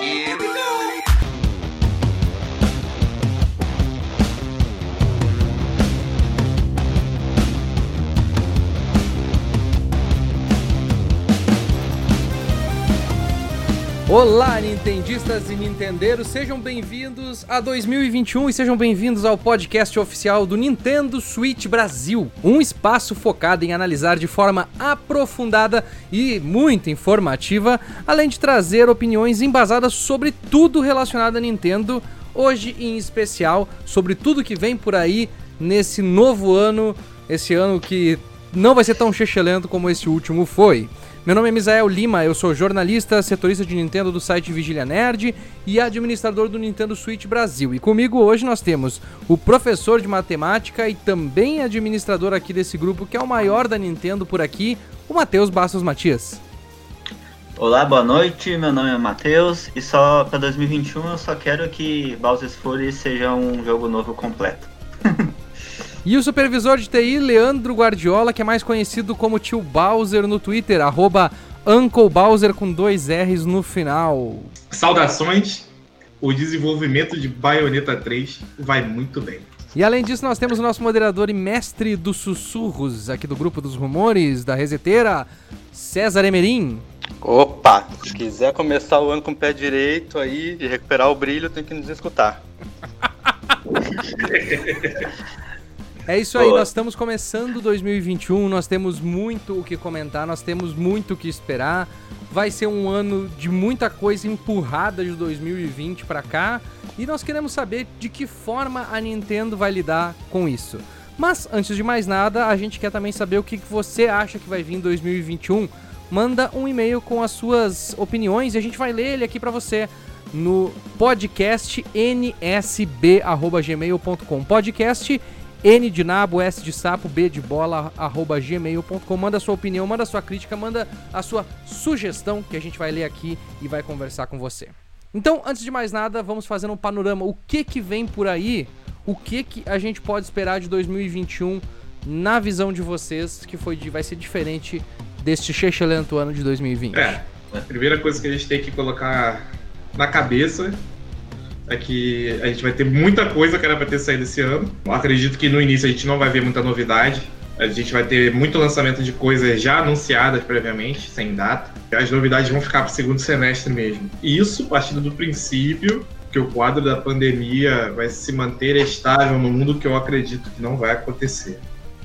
Yeah. Olá, nintendistas e nintendeiros, sejam bem-vindos a 2021 e sejam bem-vindos ao podcast oficial do Nintendo Switch Brasil, um espaço focado em analisar de forma aprofundada e muito informativa, além de trazer opiniões embasadas sobre tudo relacionado a Nintendo, hoje em especial sobre tudo que vem por aí nesse novo ano, esse ano que não vai ser tão chechelento como esse último foi. Meu nome é Misael Lima, eu sou jornalista, setorista de Nintendo do site Vigília Nerd e administrador do Nintendo Switch Brasil. E comigo hoje nós temos o professor de matemática e também administrador aqui desse grupo, que é o maior da Nintendo por aqui, o Matheus Bastos Matias. Olá, boa noite. Meu nome é Matheus e só para 2021 eu só quero que Bowser's Fury seja um jogo novo completo. E o supervisor de TI, Leandro Guardiola, que é mais conhecido como Tio Bowser no Twitter, arroba Uncle Bowser com dois R's no final. Saudações! O desenvolvimento de Bayonetta 3 vai muito bem. E além disso, nós temos o nosso moderador e mestre dos sussurros aqui do grupo dos rumores da Reseteira, César Emerim. Opa, se quiser começar o ano com o pé direito aí e recuperar o brilho, tem que nos escutar. É isso aí, nós estamos começando 2021, nós temos muito o que comentar, nós temos muito o que esperar. Vai ser um ano de muita coisa empurrada de 2020 para cá e nós queremos saber de que forma a Nintendo vai lidar com isso. Mas antes de mais nada, a gente quer também saber o que você acha que vai vir em 2021. Manda um e-mail com as suas opiniões e a gente vai ler ele aqui para você no podcast nsb@gmail.com. Podcast N de nabo, S de sapo, B de bola, arroba gmail.com. Manda sua opinião, manda sua crítica, manda a sua sugestão que a gente vai ler aqui e vai conversar com você. Então, antes de mais nada, vamos fazer um panorama. O que que vem por aí? O que que a gente pode esperar de 2021 na visão de vocês, que foi de, vai ser diferente deste excelente ano de 2020? É, a primeira coisa que a gente tem que colocar na cabeça é que a gente vai ter muita coisa que era para ter saído esse ano. Acredito que no início a gente não vai ver muita novidade. A gente vai ter muito lançamento de coisas já anunciadas previamente, sem data. As novidades vão ficar para o segundo semestre mesmo. Isso partindo do princípio que o quadro da pandemia vai se manter estável no mundo que eu acredito que não vai acontecer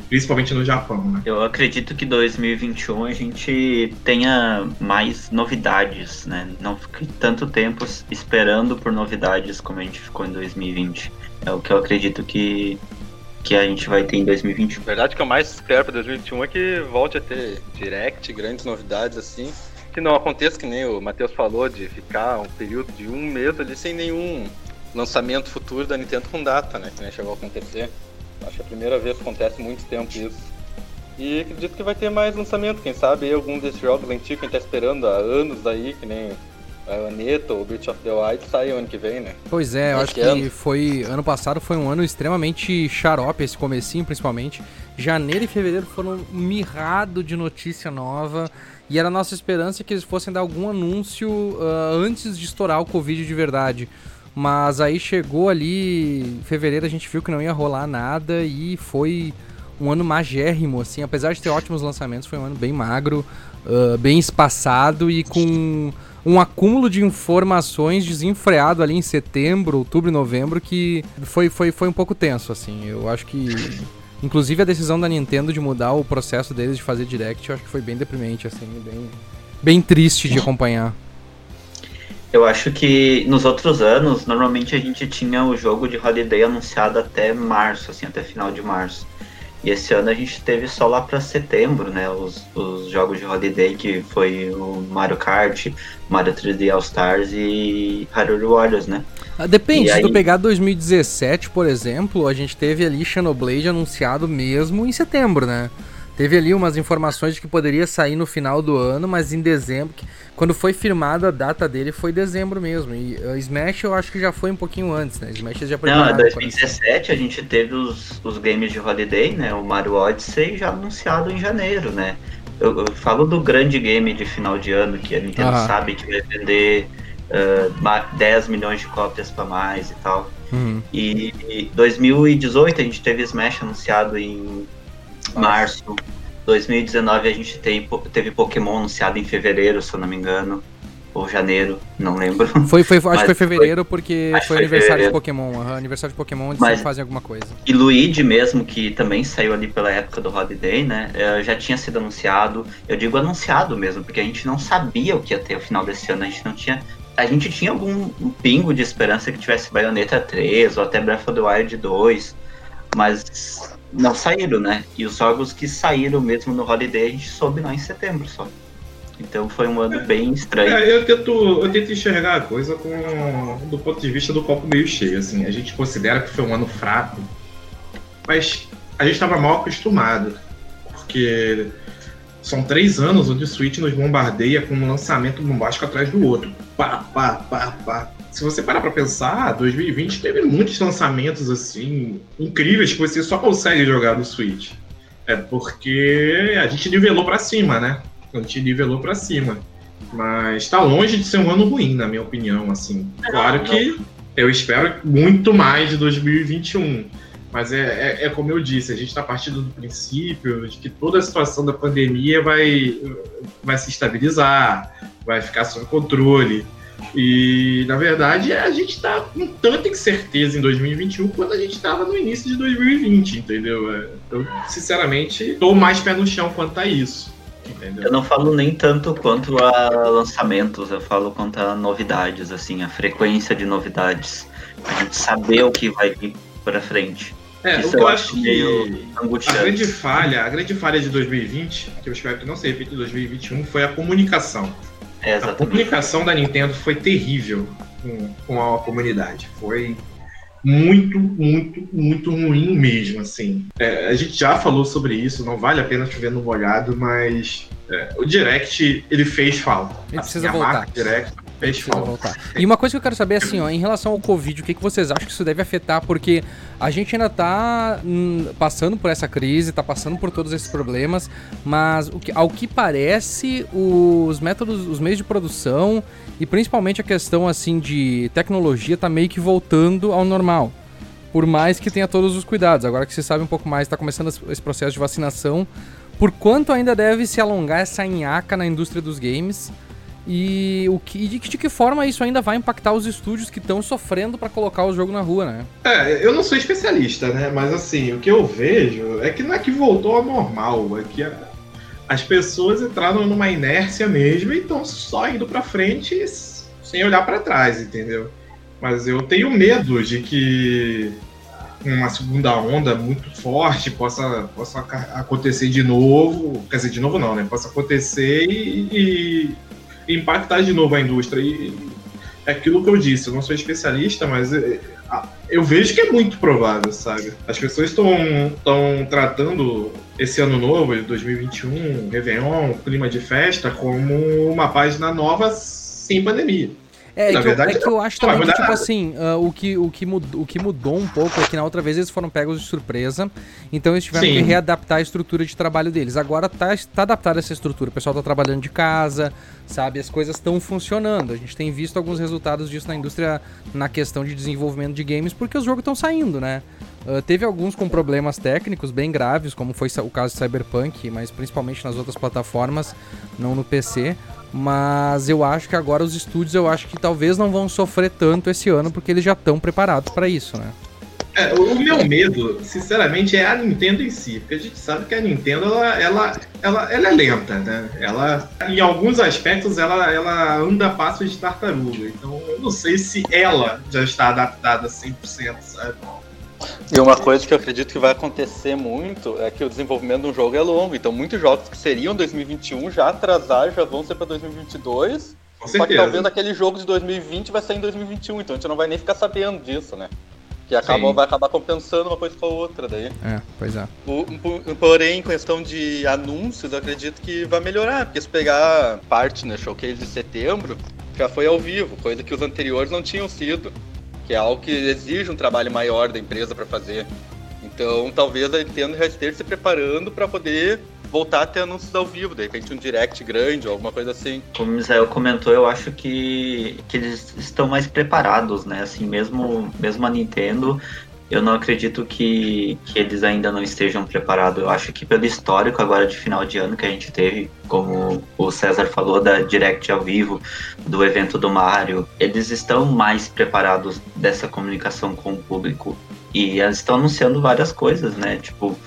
principalmente no Japão. Né? Eu acredito que 2021 a gente tenha mais novidades, né? Não fique tanto tempo esperando por novidades como a gente ficou em 2020. É o que eu acredito que que a gente vai ter em 2021. A verdade que eu mais espero para 2021 é que volte a ter direct, grandes novidades assim. Que não aconteça que nem o Matheus falou, de ficar um período de um mês ali sem nenhum lançamento futuro da Nintendo com data, né? Que nem chegou a acontecer. Acho que é a primeira vez que acontece muito tempo isso. E acredito que vai ter mais lançamento, quem sabe algum desses jogos antigos que a gente tá esperando há anos aí, que nem a Aneta ou Breath of the Wild sai ano que vem, né? Pois é, eu acho que, que foi. Ano passado foi um ano extremamente xarope, esse comecinho principalmente. Janeiro e fevereiro foram mirrado de notícia nova. E era a nossa esperança que eles fossem dar algum anúncio uh, antes de estourar o Covid de verdade. Mas aí chegou ali, em fevereiro a gente viu que não ia rolar nada e foi um ano magérrimo, assim. Apesar de ter ótimos lançamentos, foi um ano bem magro, uh, bem espaçado e com um acúmulo de informações desenfreado ali em setembro, outubro e novembro que foi, foi, foi um pouco tenso, assim. Eu acho que... Inclusive a decisão da Nintendo de mudar o processo deles de fazer direct, eu acho que foi bem deprimente, assim, bem, bem triste de acompanhar. Eu acho que nos outros anos, normalmente a gente tinha o jogo de Holiday anunciado até março, assim, até final de março. E esse ano a gente teve só lá para setembro, né? Os, os jogos de Holiday, que foi o Mario Kart, Mario 3D All Stars e Hyrule Warriors, né? Ah, depende, e se aí... tu pegar 2017, por exemplo, a gente teve ali Xenoblade anunciado mesmo em setembro, né? Teve ali umas informações de que poderia sair no final do ano, mas em dezembro. Quando foi firmada a data dele foi dezembro mesmo. E uh, Smash eu acho que já foi um pouquinho antes, né? Smash já Não, em 2017 a gente teve os, os games de Holiday, né? O Mario Odyssey já anunciado em janeiro, né? Eu, eu falo do grande game de final de ano que a Nintendo sabe que vai vender uh, 10 milhões de cópias para mais e tal. Uhum. E 2018 a gente teve Smash anunciado em março. 2019 a gente teve, teve Pokémon anunciado em fevereiro, se eu não me engano. Ou janeiro, não lembro. Foi, foi, acho que foi fevereiro, porque foi, foi aniversário fevereiro. de Pokémon. Uhum, aniversário de Pokémon, eles Mas- fazem alguma coisa. E Luigi mesmo, que também saiu ali pela época do Holiday, né? eh, Já tinha sido anunciado. Eu digo anunciado mesmo, porque a gente não sabia o que ia ter no final desse ano. A gente não tinha. A gente tinha algum um pingo de esperança que tivesse Bayonetta 3 ou até Breath of the Wild 2, mas não saíram, né? E os jogos que saíram mesmo no Holiday a gente soube lá em setembro só. Então foi um ano bem estranho. É, eu tento, eu tento enxergar a coisa com, do ponto de vista do copo meio cheio. Assim, a gente considera que foi um ano fraco, mas a gente estava mal acostumado, porque são três anos onde o Switch nos bombardeia com um lançamento bombástico atrás do outro. Pá, pá, pá, pá. Se você parar pra pensar, 2020 teve muitos lançamentos assim incríveis que você só consegue jogar no Switch. É porque a gente nivelou pra cima, né? A gente nivelou pra cima. Mas tá longe de ser um ano ruim, na minha opinião, assim. Claro que eu espero muito mais de 2021. Mas é, é, é como eu disse, a gente está partindo do princípio de que toda a situação da pandemia vai, vai se estabilizar, vai ficar sob controle. E, na verdade, a gente está com tanta incerteza em 2021 quanto a gente estava no início de 2020, entendeu? É, Eu, sinceramente, estou mais pé no chão quanto a isso. Entendeu? Eu não falo nem tanto quanto a lançamentos, eu falo quanto a novidades, assim, a frequência de novidades. A gente saber o que vai vir pra frente. É, Isso o que eu acho que a grande falha, a grande falha de 2020, que eu espero que não se repita em 2021, foi a comunicação. É, A comunicação da Nintendo foi terrível com, com a comunidade. Foi muito, muito, muito ruim mesmo, assim. É, a gente já falou sobre isso, não vale a pena chover no molhado, mas é, o Direct, ele fez falta. Ele Assim, precisa a voltar. Direct E uma coisa que eu quero saber, assim, ó, em relação ao Covid, o que, que vocês acham que isso deve afetar? Porque a gente ainda tá hum, passando por essa crise, tá passando por todos esses problemas, mas o que- ao que parece, os métodos, os meios de produção e principalmente a questão, assim, de tecnologia tá meio que voltando ao normal. Por mais que tenha todos os cuidados. Agora que você sabe um pouco mais, tá começando esse- esse processo de vacinação. Por quanto ainda deve se alongar essa nhaca na indústria dos games? E o que, de, que- de que forma isso ainda vai impactar os estúdios que estão sofrendo pra colocar o jogo na rua, né? É, eu não sou especialista, né? Mas assim, o que eu vejo é que não é que voltou ao normal, é que a- as pessoas entraram numa inércia mesmo e estão só indo pra frente sem olhar pra trás, entendeu? Mas eu tenho medo de que uma segunda onda muito forte possa, possa acontecer de novo. Quer dizer, de novo não, né? Possa acontecer e, e impactar de novo a indústria. E é aquilo que eu disse, eu não sou especialista, mas é, eu vejo que é muito provável, sabe? As pessoas estão tratando esse ano novo, de 2021, Réveillon, clima de festa, como uma página nova sem pandemia. É, Na que, eu, verdade, é que eu acho não vai também que, tipo nada. assim, ah, o, que, o, que mudou, o que mudou um pouco é que na outra vez eles foram pegos de surpresa, então eles tiveram Sim. que readaptar a estrutura de trabalho deles. Agora tá, tá adaptada essa estrutura, o pessoal tá trabalhando de casa, sabe? As coisas estão funcionando. A gente tem visto alguns resultados disso na indústria na questão de desenvolvimento de games, porque os jogos estão saindo, né? Ah, teve alguns com problemas técnicos bem graves, como foi o caso de Cyberpunk, mas principalmente nas outras plataformas, não no PC. Mas eu acho que agora os estúdios, eu acho que talvez não vão sofrer tanto esse ano, porque eles já estão preparados para isso, né? É, o meu medo, sinceramente, é a Nintendo em si, porque a gente sabe que a Nintendo ela, ela, ela, ela é lenta, né? Ela, em alguns aspectos, ela, ela anda a passos de tartaruga. Então, eu não sei se ela já está adaptada 100%, sabe? E uma coisa que eu acredito que vai acontecer muito é que o desenvolvimento de um jogo é longo. Então, muitos jogos que seriam 2021 já atrasaram, já vão ser para 2022. Com Só que certeza. talvez aquele jogo de 2020 vai sair em 2021. Então, a gente não vai nem ficar sabendo disso, né? Que acaba, Sim. vai acabar compensando uma coisa com a outra daí. É, pois é. O- po- Porém, em questão de anúncios, eu acredito que vai melhorar, porque se pegar parte no showcase de setembro, já foi ao vivo, coisa que os anteriores não tinham sido, que é algo que exige um trabalho maior da empresa para fazer. Então, talvez a Nintendo já esteja se preparando para poder voltar a ter anúncios ao vivo, de repente um direct grande ou alguma coisa assim. Como o Misael comentou, eu acho que, que eles estão mais preparados, né? Assim, mesmo, mesmo a Nintendo, eu não acredito que, que eles ainda não estejam preparados. Eu acho que pelo histórico agora de final de ano que a gente teve, como o César falou, da Direct ao vivo, do evento do Mario, eles estão mais preparados dessa comunicação com o público. E eles estão anunciando várias coisas, né? Tipo,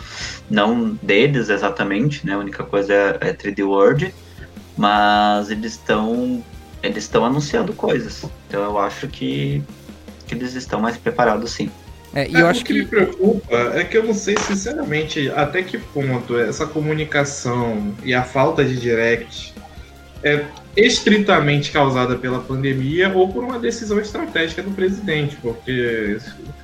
não deles exatamente, né? A única coisa é, é 3D World, mas eles estão eles estão anunciando coisas. Então eu acho que, que eles estão mais preparados sim. É, e é, eu acho o que, que me preocupa é que eu não sei sinceramente até que ponto essa comunicação e a falta de direct é estritamente causada pela pandemia ou por uma decisão estratégica do presidente, porque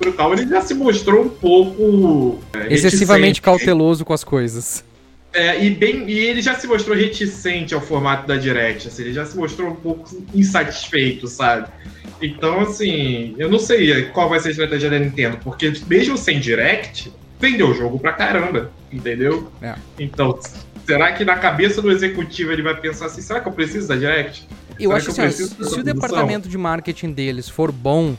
o qual ele já se mostrou um pouco é, excessivamente cauteloso com as coisas. É, e, bem, e ele já se mostrou reticente ao formato da Direct, assim, ele já se mostrou um pouco insatisfeito, sabe? Então, assim, eu não sei qual vai ser a estratégia da Nintendo, porque mesmo sem Direct, vendeu o jogo pra caramba, entendeu? É. Então, será que na cabeça do executivo ele vai pensar assim, será que eu preciso da Direct? Eu será acho que assim, se, se o departamento de marketing deles for bom,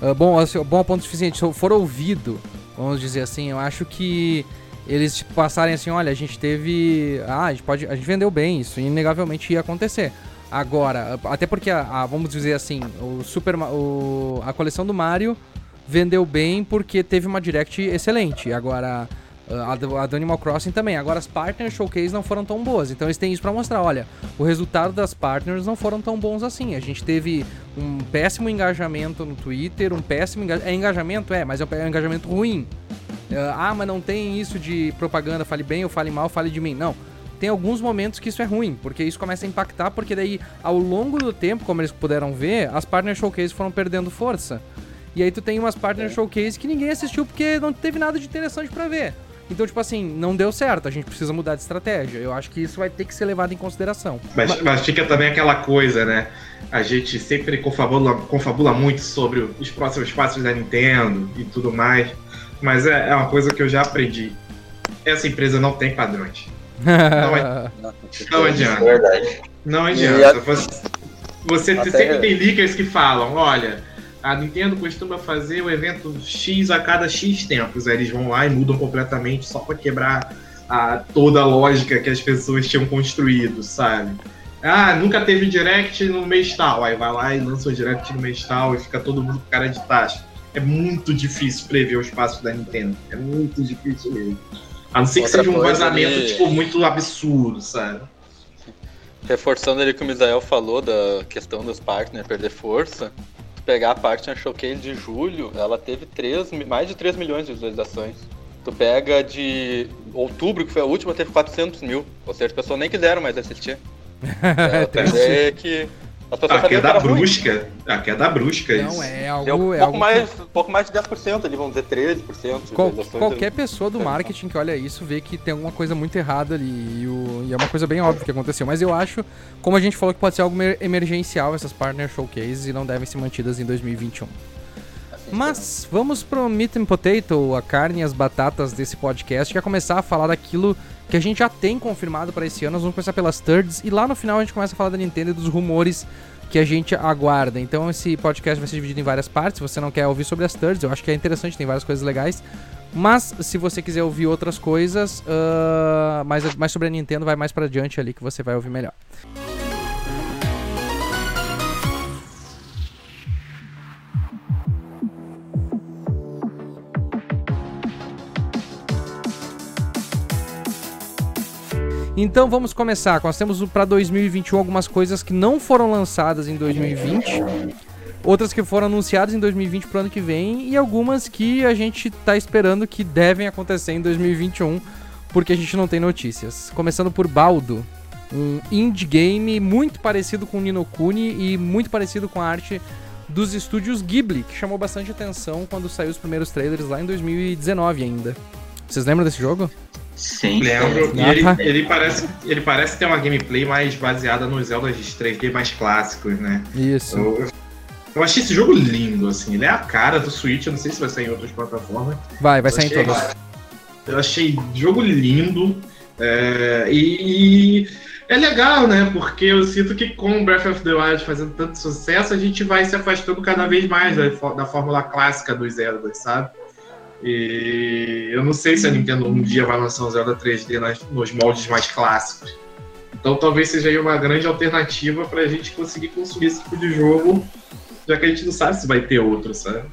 uh, bom, assim, bom a ponto suficiente, for ouvido, vamos dizer assim, eu acho que eles tipo, passarem assim, olha, a gente teve. Ah, a gente pode. A gente vendeu bem, isso inegavelmente ia acontecer. Agora, até porque a, a, vamos dizer assim, o Super o, a coleção do Mario vendeu bem porque teve uma direct excelente. Agora, a, a do Animal Crossing também. Agora, as Partners Showcase não foram tão boas. Então, eles têm isso para mostrar. Olha, o resultado das Partners não foram tão bons assim. A gente teve um péssimo engajamento no Twitter, um péssimo engajamento. É engajamento? É, mas é um engajamento ruim. Uh, ah, mas não tem isso de propaganda, fale bem ou fale mal, fale de mim. Não. Tem alguns momentos que isso é ruim, porque isso começa a impactar, porque daí, ao longo do tempo, como eles puderam ver, as Partner Showcase foram perdendo força. E aí tu tem umas Partner Showcase que ninguém assistiu porque não teve nada de interessante para ver. Então, tipo assim, não deu certo, a gente precisa mudar de estratégia. Eu acho que isso vai ter que ser levado em consideração. Mas, mas fica também aquela coisa, né? A gente sempre confabula, confabula muito sobre os próximos passos da Nintendo e tudo mais. Mas é, é uma coisa que eu já aprendi. Essa empresa não tem padrões. Não, é, não adianta. É não adianta. Você, você sempre tem leakers que falam, olha, a Nintendo costuma fazer o evento X a cada X tempos. Aí eles vão lá e mudam completamente só para quebrar a, toda a lógica que as pessoas tinham construído, sabe? Ah, nunca teve direct no mês tal. Aí vai lá e lança o direct no mês tal e fica todo mundo com cara de taxa é muito difícil prever os passos da Nintendo. É muito difícil mesmo. A não ser que seja um vazamento, ele... tipo, muito absurdo, sabe? Reforçando ali o que o Misael falou da questão dos partners perder força, tu pegar a Partner Showcase de julho, ela teve 3, mais de 3 milhões de visualizações. Tu pega de outubro, que foi a última, teve 400 mil. Ou seja, as pessoas nem quiseram mais assistir. é, que a queda brusca. A queda brusca, Não, isso. é algo. É um é pouco, algo mais, que... pouco mais de 10% ali, vamos dizer 13%. Qual, qualquer pessoa do marketing que olha isso vê que tem alguma coisa muito errada ali. E, o, e, é uma coisa bem óbvia que aconteceu. Mas eu acho, como a gente falou, que pode ser algo emergencial essas partner showcases e não devem ser mantidas em 2021. Mas vamos pro Meat and Potato, a carne e as batatas desse podcast, que é começar a falar daquilo que a gente já tem confirmado para esse ano. Nós vamos começar pelas thirds e lá no final a gente começa a falar da Nintendo e dos rumores que a gente aguarda. Então esse podcast vai ser dividido em várias partes. Se você não quer ouvir sobre as thirds, eu acho que é interessante, tem várias coisas legais. Mas se você quiser ouvir outras coisas, uh, mais, mais sobre a Nintendo, vai mais para adiante ali que você vai ouvir melhor. Então vamos começar. Nós temos para 2021 algumas coisas que não foram lançadas em 2020, outras que foram anunciadas em 2020 pro ano que vem e algumas que a gente tá esperando que devem acontecer em 2021, porque a gente não tem notícias. Começando por Baldo, um indie game muito parecido com Nino Kuni e muito parecido com a arte dos estúdios Ghibli, que chamou bastante atenção quando saiu os primeiros trailers lá em 2019 ainda. Vocês lembram desse jogo? Sim. Lembro. E ele, ele, parece, ele parece ter uma gameplay mais baseada nos Zelda de 3D mais clássicos, né? Isso. Eu, eu, achei esse jogo lindo, assim. Ele é a cara do Switch, eu não sei se vai sair em outras plataformas. Vai, vai sair em todas. Eu achei jogo lindo. É, e, e, é legal, né? Porque eu sinto que com Breath of the Wild fazendo tanto sucesso, a gente vai se afastando cada vez mais da, da fórmula clássica dos Zelda, sabe? E eu não sei se a Nintendo um dia vai lançar um Zelda 3D nas, nos moldes mais clássicos. Então talvez seja aí uma grande alternativa para a gente conseguir consumir esse tipo de jogo, já que a gente não sabe se vai ter outro, sabe?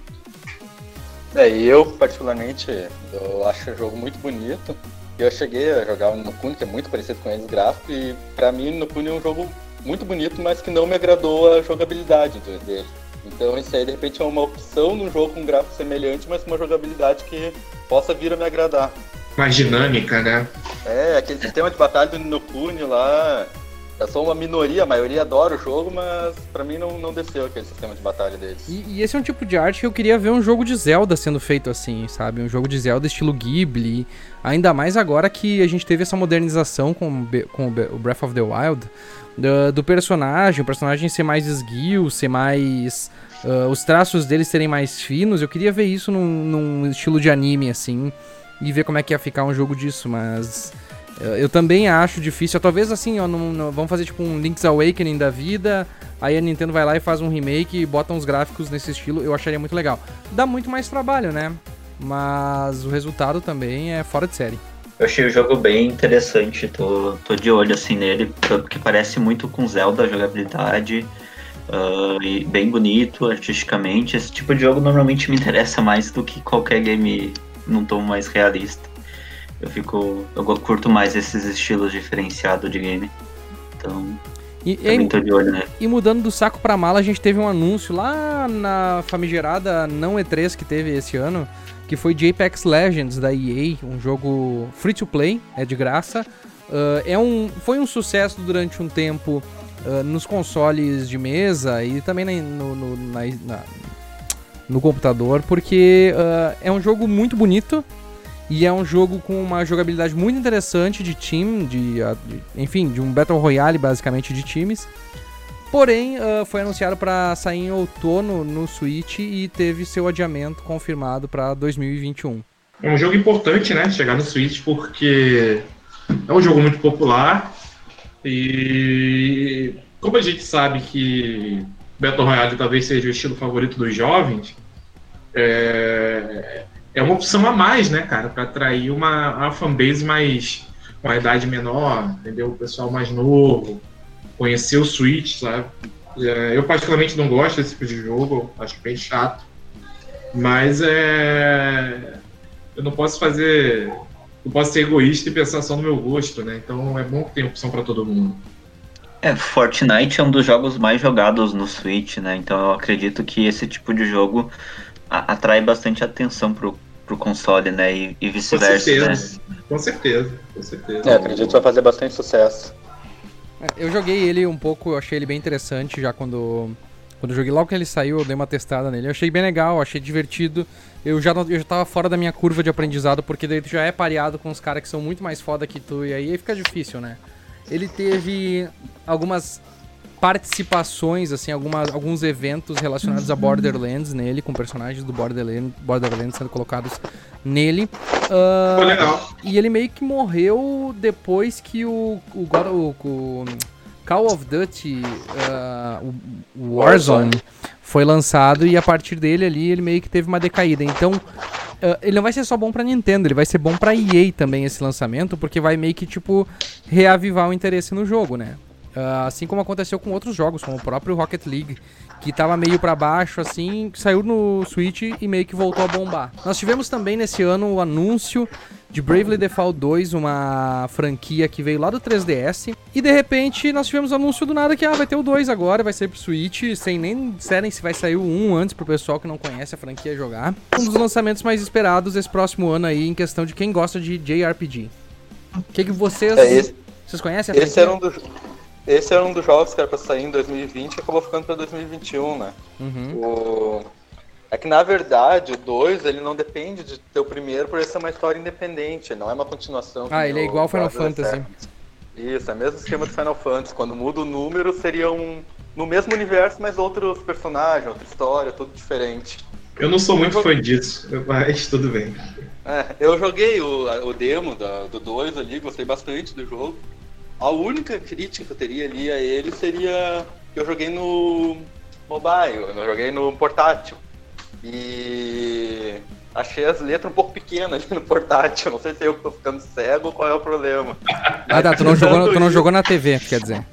É, eu particularmente, eu acho o jogo muito bonito. Eu cheguei a jogar no Kuni, que é muito parecido com eles gráfico, e para mim no Kuni é um jogo muito bonito, mas que não me agradou a jogabilidade dele. Então isso aí de repente é uma opção num jogo com um gráfico semelhante, mas com uma jogabilidade que possa vir a me agradar. Mais dinâmica, né? É, aquele sistema de batalha do Ninokuni lá. Eu sou uma minoria, a maioria adora o jogo, mas para mim não, não desceu aquele sistema de batalha deles. E, e, esse é um tipo de arte que eu queria ver um jogo de Zelda sendo feito assim, sabe? Um jogo de Zelda estilo Ghibli. Ainda mais agora que a gente teve essa modernização com, com o Breath of the Wild do, do personagem, o personagem ser mais esguio, ser mais. Uh, os traços dele serem mais finos. Eu queria ver isso num, num, estilo de anime, assim, e ver como é que ia ficar um jogo disso, mas. Uh, eu também acho difícil. Talvez assim, ó, não, não, vamos fazer tipo um Link's Awakening da vida. Aí a Nintendo vai lá e faz um remake e bota uns gráficos nesse estilo. Eu acharia muito legal. Dá muito mais trabalho, né? Mas o resultado também é fora de série. Eu achei o jogo bem interessante, tô, tô de olho assim nele, porque parece muito com Zelda a jogabilidade. Uh, e bem bonito artisticamente. Esse tipo de jogo normalmente me interessa mais do que qualquer game num tom mais realista. Eu fico. Eu curto mais esses estilos diferenciados de game. Então. E, e, tô de olho, né? e mudando do saco pra mala, a gente teve um anúncio lá na famigerada não E3 que teve esse ano que foi de Apex Legends da EA, um jogo free to play, é de graça. Uh, é um, foi um sucesso durante um tempo uh, nos consoles de mesa e também na, no, no, na, na, no computador, porque uh, é um jogo muito bonito e é um jogo com uma jogabilidade muito interessante de time, de, de enfim, de um Battle Royale basicamente de times. Porém, uh, foi anunciado para sair em outono no Switch e teve seu adiamento confirmado para 2021. É um jogo importante, né? Chegar no Switch porque é um jogo muito popular e como a gente sabe que Battle Royale talvez seja o estilo favorito dos jovens, é, é uma opção a mais, né, cara, para atrair uma, uma fanbase mais uma idade menor, entendeu? O pessoal mais novo conhecer o Switch, sabe? É, eu particularmente não gosto desse tipo de jogo, acho bem chato. Mas é. Eu não posso fazer. Não posso ser egoísta e pensar só no meu gosto, né? Então é bom que tem opção para todo mundo. É, Fortnite é um dos jogos mais jogados no Switch, né? Então eu acredito que esse tipo de jogo atrai bastante atenção pro, pro console, né? E, e vice-versa. Com certeza, né? com certeza, com certeza. É, acredito que vai fazer bastante sucesso. É, eu joguei ele um pouco, eu achei ele bem interessante já quando. Quando eu joguei, logo que ele saiu, eu dei uma testada nele. Eu achei bem legal, achei divertido. Eu já, eu já tava fora da minha curva de aprendizado, porque daí tu já é pareado com os caras que são muito mais foda que tu, e aí fica difícil, né? Ele teve algumas participações, assim, algumas, alguns eventos relacionados a Borderlands nele, com personagens do Borderlands, Borderlands sendo colocados nele. Uh, legal. E ele meio que morreu depois que o, o, God, o, o Call of Duty uh, o Warzone foi lançado e a partir dele ali ele meio que teve uma decaída. Então, uh, ele não vai ser só bom para Nintendo, ele vai ser bom para EA também esse lançamento, porque vai meio que tipo reavivar o interesse no jogo, né? Uh, assim como aconteceu com outros jogos, como o próprio Rocket League, que tava meio para baixo assim, saiu no Switch e meio que voltou a bombar. Nós tivemos também nesse ano o anúncio de Bravely Default 2, uma franquia que veio lá do 3DS, e de repente nós tivemos o anúncio do nada que ah, vai ter o 2 agora, vai sair pro Switch, sem nem disserem se vai sair o 1 antes pro pessoal que não conhece a franquia jogar. Um dos lançamentos mais esperados esse próximo ano aí em questão de quem gosta de JRPG. O que, que vocês é esse, vocês conhecem a franquia? Esse era um dos esse era um dos jogos que era pra sair em 2020 e acabou ficando pra 2021, né? Uhum. O... É que na verdade o 2 ele não depende de ter o primeiro por ele ser uma história independente, não é uma continuação. Ah, ele é igual Final Fantasy. Isso, é o mesmo esquema do Final Fantasy. Quando muda o número, seria um. No mesmo universo, mas outros personagens, outra história, tudo diferente. Eu não sou muito fã disso, mas tudo bem. É, eu joguei o, o demo da, do 2 ali, gostei bastante do jogo. A única crítica que eu teria ali a ele seria que eu joguei no mobile, eu joguei no portátil. E achei as letras um pouco pequenas no portátil. Não sei se eu tô ficando cego ou qual é o problema. Ah, tá, tu não, jogou, tu não jogou na TV, quer dizer.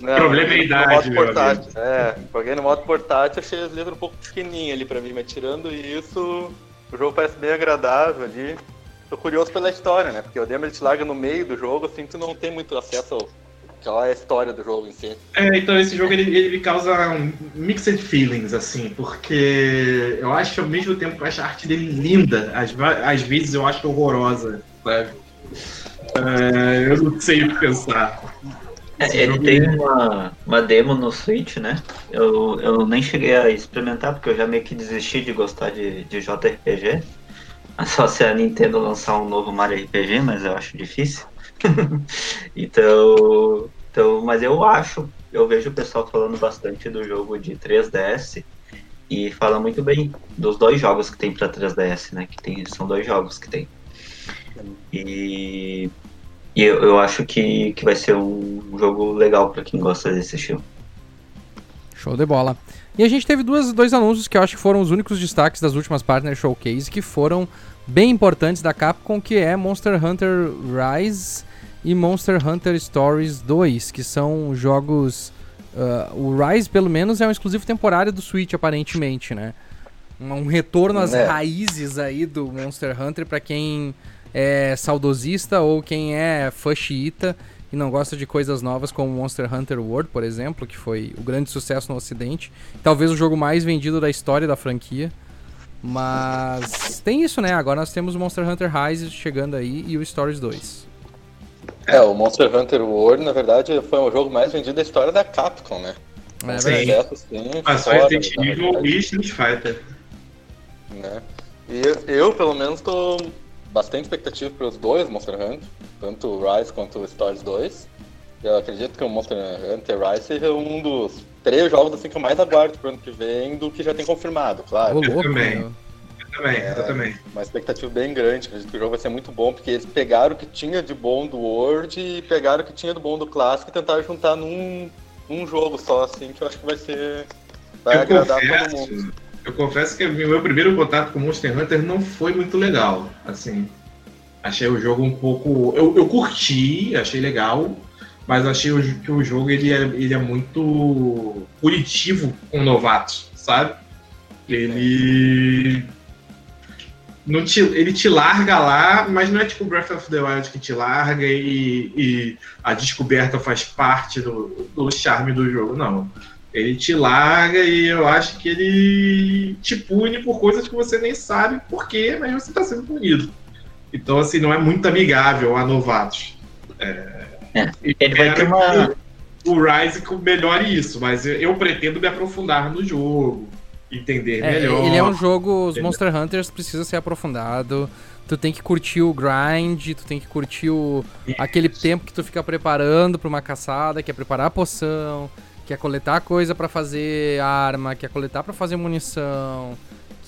Não, problema é idade, meu portátil. É, joguei no modo portátil, achei as letras um pouco pequenininhas ali pra mim, mas tirando isso, o jogo parece bem agradável ali. Tô curioso pela história, né? Porque o demo ele te larga no meio do jogo, assim, tu não tem muito acesso ao qual é a história do jogo em si. É, então esse jogo ele, ele causa um mixed feelings, assim, porque eu acho ao mesmo tempo que eu acho a arte dele linda, às, às vezes eu acho horrorosa, sabe? É, eu não sei o que pensar. É, ele tem uma, uma demo no Switch, né? Eu, eu nem cheguei a experimentar, porque eu já meio que desisti de gostar de, de JRPG. Só se a Nintendo lançar um novo Mario RPG, mas eu acho difícil. então, então, mas eu acho, eu vejo o pessoal falando bastante do jogo de 3DS e fala muito bem dos dois jogos que tem para 3DS, né? Que tem, são dois jogos que tem. E e eu, eu acho que, que vai ser um jogo legal para quem gosta desse estilo. Show de bola. E a gente teve duas, dois anúncios que eu acho que foram os únicos destaques das últimas Partner Showcase, que foram bem importantes da Capcom, que é Monster Hunter Rise e Monster Hunter Stories 2, que são jogos... Uh, o Rise, pelo menos, é um exclusivo temporário do Switch, aparentemente, né? Um retorno às é. raízes aí do Monster Hunter para quem é saudosista ou quem é fã xiita e não gosta de coisas novas como Monster Hunter World, por exemplo, que foi o grande sucesso no ocidente. Talvez o jogo mais vendido da história da franquia. Mas tem isso, né? Agora nós temos o Monster Hunter Rise chegando aí e o Stories 2. É, o Monster Hunter World, na verdade, foi o jogo mais vendido da história da Capcom, né? É verdade. Sim, Passou Resident Evil e Street Fighter. Né? E eu, eu, pelo menos, tô bastante expectativa para os dois Monster Hunter, tanto o Rise quanto o Stories 2. Eu acredito que o Monster Hunter Rise seja um dos três jogos assim, que eu mais aguardo pro ano que vem do que já tem confirmado, claro. eu também. Eu também, é, eu também. Uma expectativa bem grande, acredito que o jogo vai ser muito bom, porque eles pegaram o que tinha de bom do World e pegaram o que tinha do bom do Classic e tentaram juntar num, num jogo só, assim, que eu acho que vai ser. Vai eu agradar confesso, todo mundo eu confesso que o meu primeiro contato com Monster Hunter não foi muito legal. Assim, achei o jogo um pouco. Eu, eu curti, achei legal, mas achei que o jogo ele é, ele é muito punitivo com novatos, sabe? Ele. Não te, ele te larga lá, mas não é tipo Breath of the Wild que te larga e, e a descoberta faz parte do, do charme do jogo, não ele te larga e eu acho que ele te pune por coisas que você nem sabe por quê, mas você está sendo punido. Então, assim, não é muito amigável a novatos. É. Ele vai ter uma... O Rise melhore isso, mas eu pretendo me aprofundar no jogo, entender é, melhor. Ele é um jogo, os Monster Hunters precisa ser aprofundado. Tu tem que curtir o grind, tu tem que curtir o, aquele tempo que tu fica preparando para uma caçada, que é preparar a poção, que é coletar coisa para fazer arma, que é coletar para fazer munição,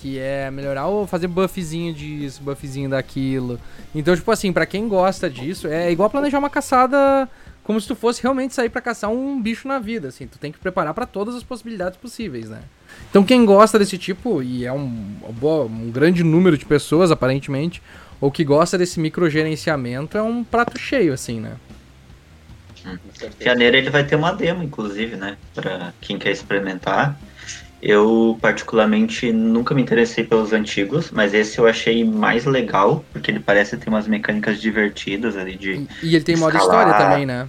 que é melhorar ou fazer buffzinho disso, buffzinho daquilo. Então, tipo assim, para quem gosta disso, é igual planejar uma caçada como se tu fosse realmente sair para caçar um bicho na vida, assim, tu tem que preparar para todas as possibilidades possíveis, né? Então, quem gosta desse tipo, e é um, um grande número de pessoas, aparentemente, ou que gosta desse microgerenciamento, é um prato cheio, assim, né? Janeiro ele vai ter uma demo, inclusive, né? Pra quem quer experimentar. Eu, particularmente, nunca me interessei pelos antigos, mas esse eu achei mais legal, porque ele parece ter umas mecânicas divertidas ali de. E ele tem modo história também, né?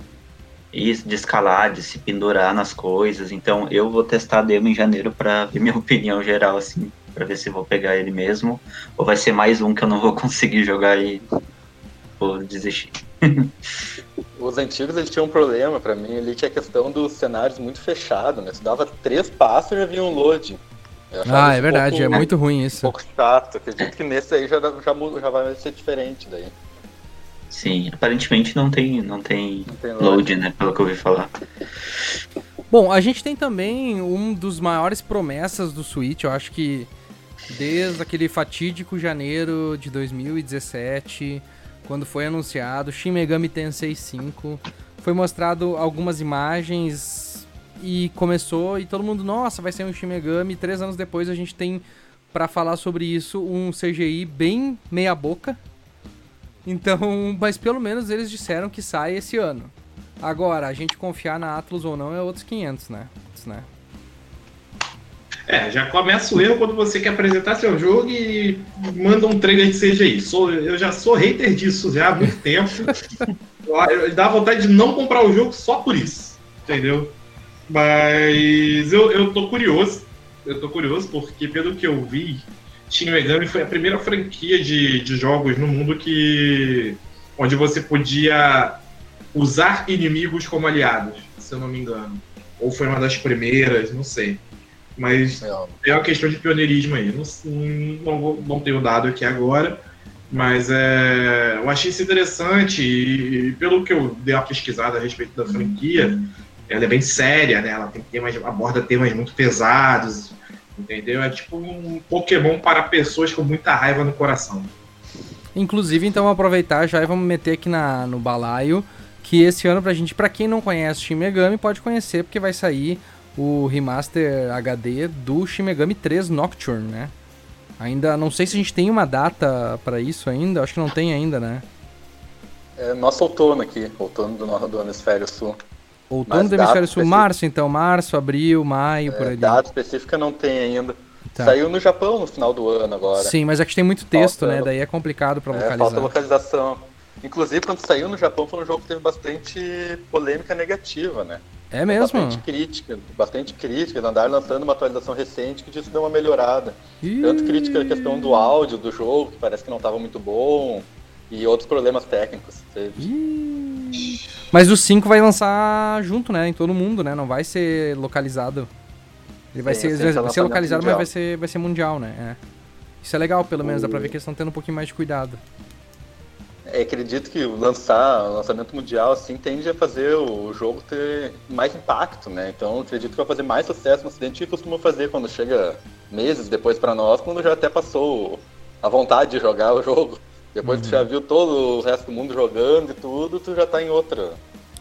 Isso, de escalar, de se pendurar nas coisas. Então eu vou testar a demo em janeiro para ver minha opinião geral, assim, para ver se vou pegar ele mesmo. Ou vai ser mais um que eu não vou conseguir jogar e vou desistir. Os antigos eles tinham um problema para mim ali que é a questão dos cenários muito fechados, né? Você dava três passos e já vinha um load. Ah, é verdade, pouco, é muito ruim isso. Um pouco chato. Acredito que nesse aí já, já, já vai ser diferente daí. Sim, aparentemente não tem, não tem, não tem load, load, né? Pelo que eu ouvi falar. Bom, a gente tem também um dos maiores promessas do Switch, eu acho que Desde aquele fatídico janeiro de 2017, quando foi anunciado Shin Megami Tensei 5, foi mostrado algumas imagens e começou e todo mundo, nossa, vai ser um Shin Megami. Três anos depois a gente tem para falar sobre isso um CGI bem meia boca. Então, mas pelo menos eles disseram que sai esse ano. Agora, a gente confiar na Atlus ou não é outros 500, né? né? É, já começa o erro quando você quer apresentar seu jogo e manda um trailer de CGI. Sou, eu já sou hater disso já há muito tempo. Dá vontade de não comprar o jogo só por isso, entendeu? Mas eu, eu tô curioso. Eu tô curioso porque, pelo que eu vi, Shin Megami foi a primeira franquia de, de jogos no mundo que. onde você podia usar inimigos como aliados, se eu não me engano. Ou foi uma das primeiras, não sei. Mas é uma questão de pioneirismo aí. Não, não, não tenho dado aqui agora, mas é, eu achei isso interessante e, e, pelo que eu dei uma pesquisada a respeito da franquia, ela é bem séria, né? Ela tem temas, aborda temas muito pesados, entendeu? É tipo um Pokémon para pessoas com muita raiva no coração. Inclusive, então, aproveitar já e vamos meter aqui na, no balaio que esse ano pra gente, pra quem não conhece Shin Megami, pode conhecer porque vai sair o remaster HD do Shin Megami 3 Nocturne, né? Ainda não sei se a gente tem uma data para isso ainda, acho que não tem ainda, né? É nosso outono aqui, outono do, do hemisfério sul. Outono do hemisfério sul, março então, março, abril, maio, é, por ali. Data específica não tem ainda. Tá. Saiu no Japão no final do ano agora. Sim, mas aqui tem muito texto, falta, né? Daí é complicado para localizar. É, falta localização. Inclusive, quando saiu no Japão, foi um jogo que teve bastante polêmica negativa, né? É mesmo? Bastante crítica, bastante crítica. Andaram lançando uma atualização recente que disse que deu uma melhorada. Ih. Tanto crítica a questão do áudio do jogo, que parece que não estava muito bom, e outros problemas técnicos. Mas o 5 vai lançar junto, né? Em todo mundo, né? Não vai ser localizado. Ele vai Sim, ser, vai ser localizado, mundial. mas vai ser, vai ser mundial, né? É. Isso é legal, pelo menos. Dá pra ver que eles estão tendo um pouquinho mais de cuidado. É, acredito que lançar o lançamento mundial assim tende a fazer o jogo ter mais impacto, né? Então acredito que vai fazer mais sucesso no ocidente que costuma fazer quando chega meses depois para nós, quando já até passou a vontade de jogar o jogo. Depois uhum. que tu já viu todo o resto do mundo jogando e tudo, tu já tá em outra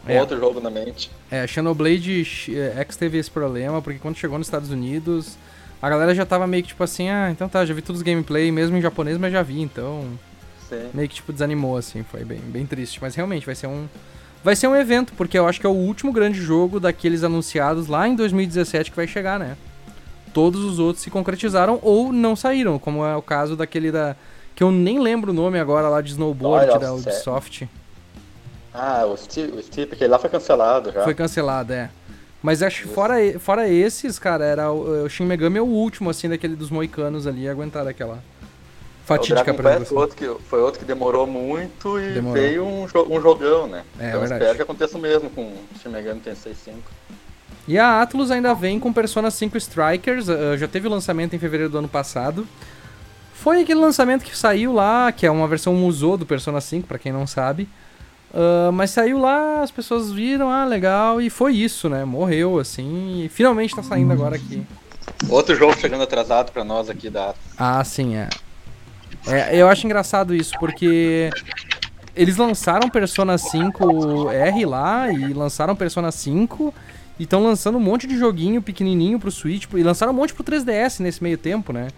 é. outro jogo na mente. É, Xenoblade X teve esse problema, porque quando chegou nos Estados Unidos, a galera já tava meio que tipo assim, ah, então tá, já vi todos os gameplay, mesmo em japonês, mas já vi, então meio que tipo desanimou assim, foi bem, bem triste, mas realmente vai ser um vai ser um evento, porque eu acho que é o último grande jogo daqueles anunciados lá em 2017 que vai chegar, né? Todos os outros se concretizaram ou não saíram, como é o caso daquele da que eu nem lembro o nome agora lá de snowboard da Ubisoft. Ah, o Steep, o Steep, aquele lá foi cancelado já. Foi cancelado, é. Mas acho que fora, fora esses, cara, era o, o Shin Megami é o último, assim, daquele dos moicanos ali, aguentar aquela fatídica apresentação. Foi outro, que, foi outro que demorou muito e demorou. veio um, um jogão, né? É, então verdade. espero que aconteça o mesmo com Shin Megami Tensei 5. E a Atlus ainda vem com Persona 5 Strikers, uh, já teve o lançamento em fevereiro do ano passado. Foi aquele lançamento que saiu lá, que é uma versão Musou do Persona 5, para quem não sabe. Uh, mas saiu lá, as pessoas viram, ah, legal, e foi isso, né? Morreu, assim, e finalmente tá saindo agora aqui. Outro jogo chegando atrasado para nós aqui da. Ah, sim, é. É, eu acho engraçado isso, porque eles lançaram Persona 5 R lá e lançaram Persona 5 e estão lançando um monte de joguinho pequenininho pro Switch e lançaram um monte pro 3DS nesse meio tempo, né?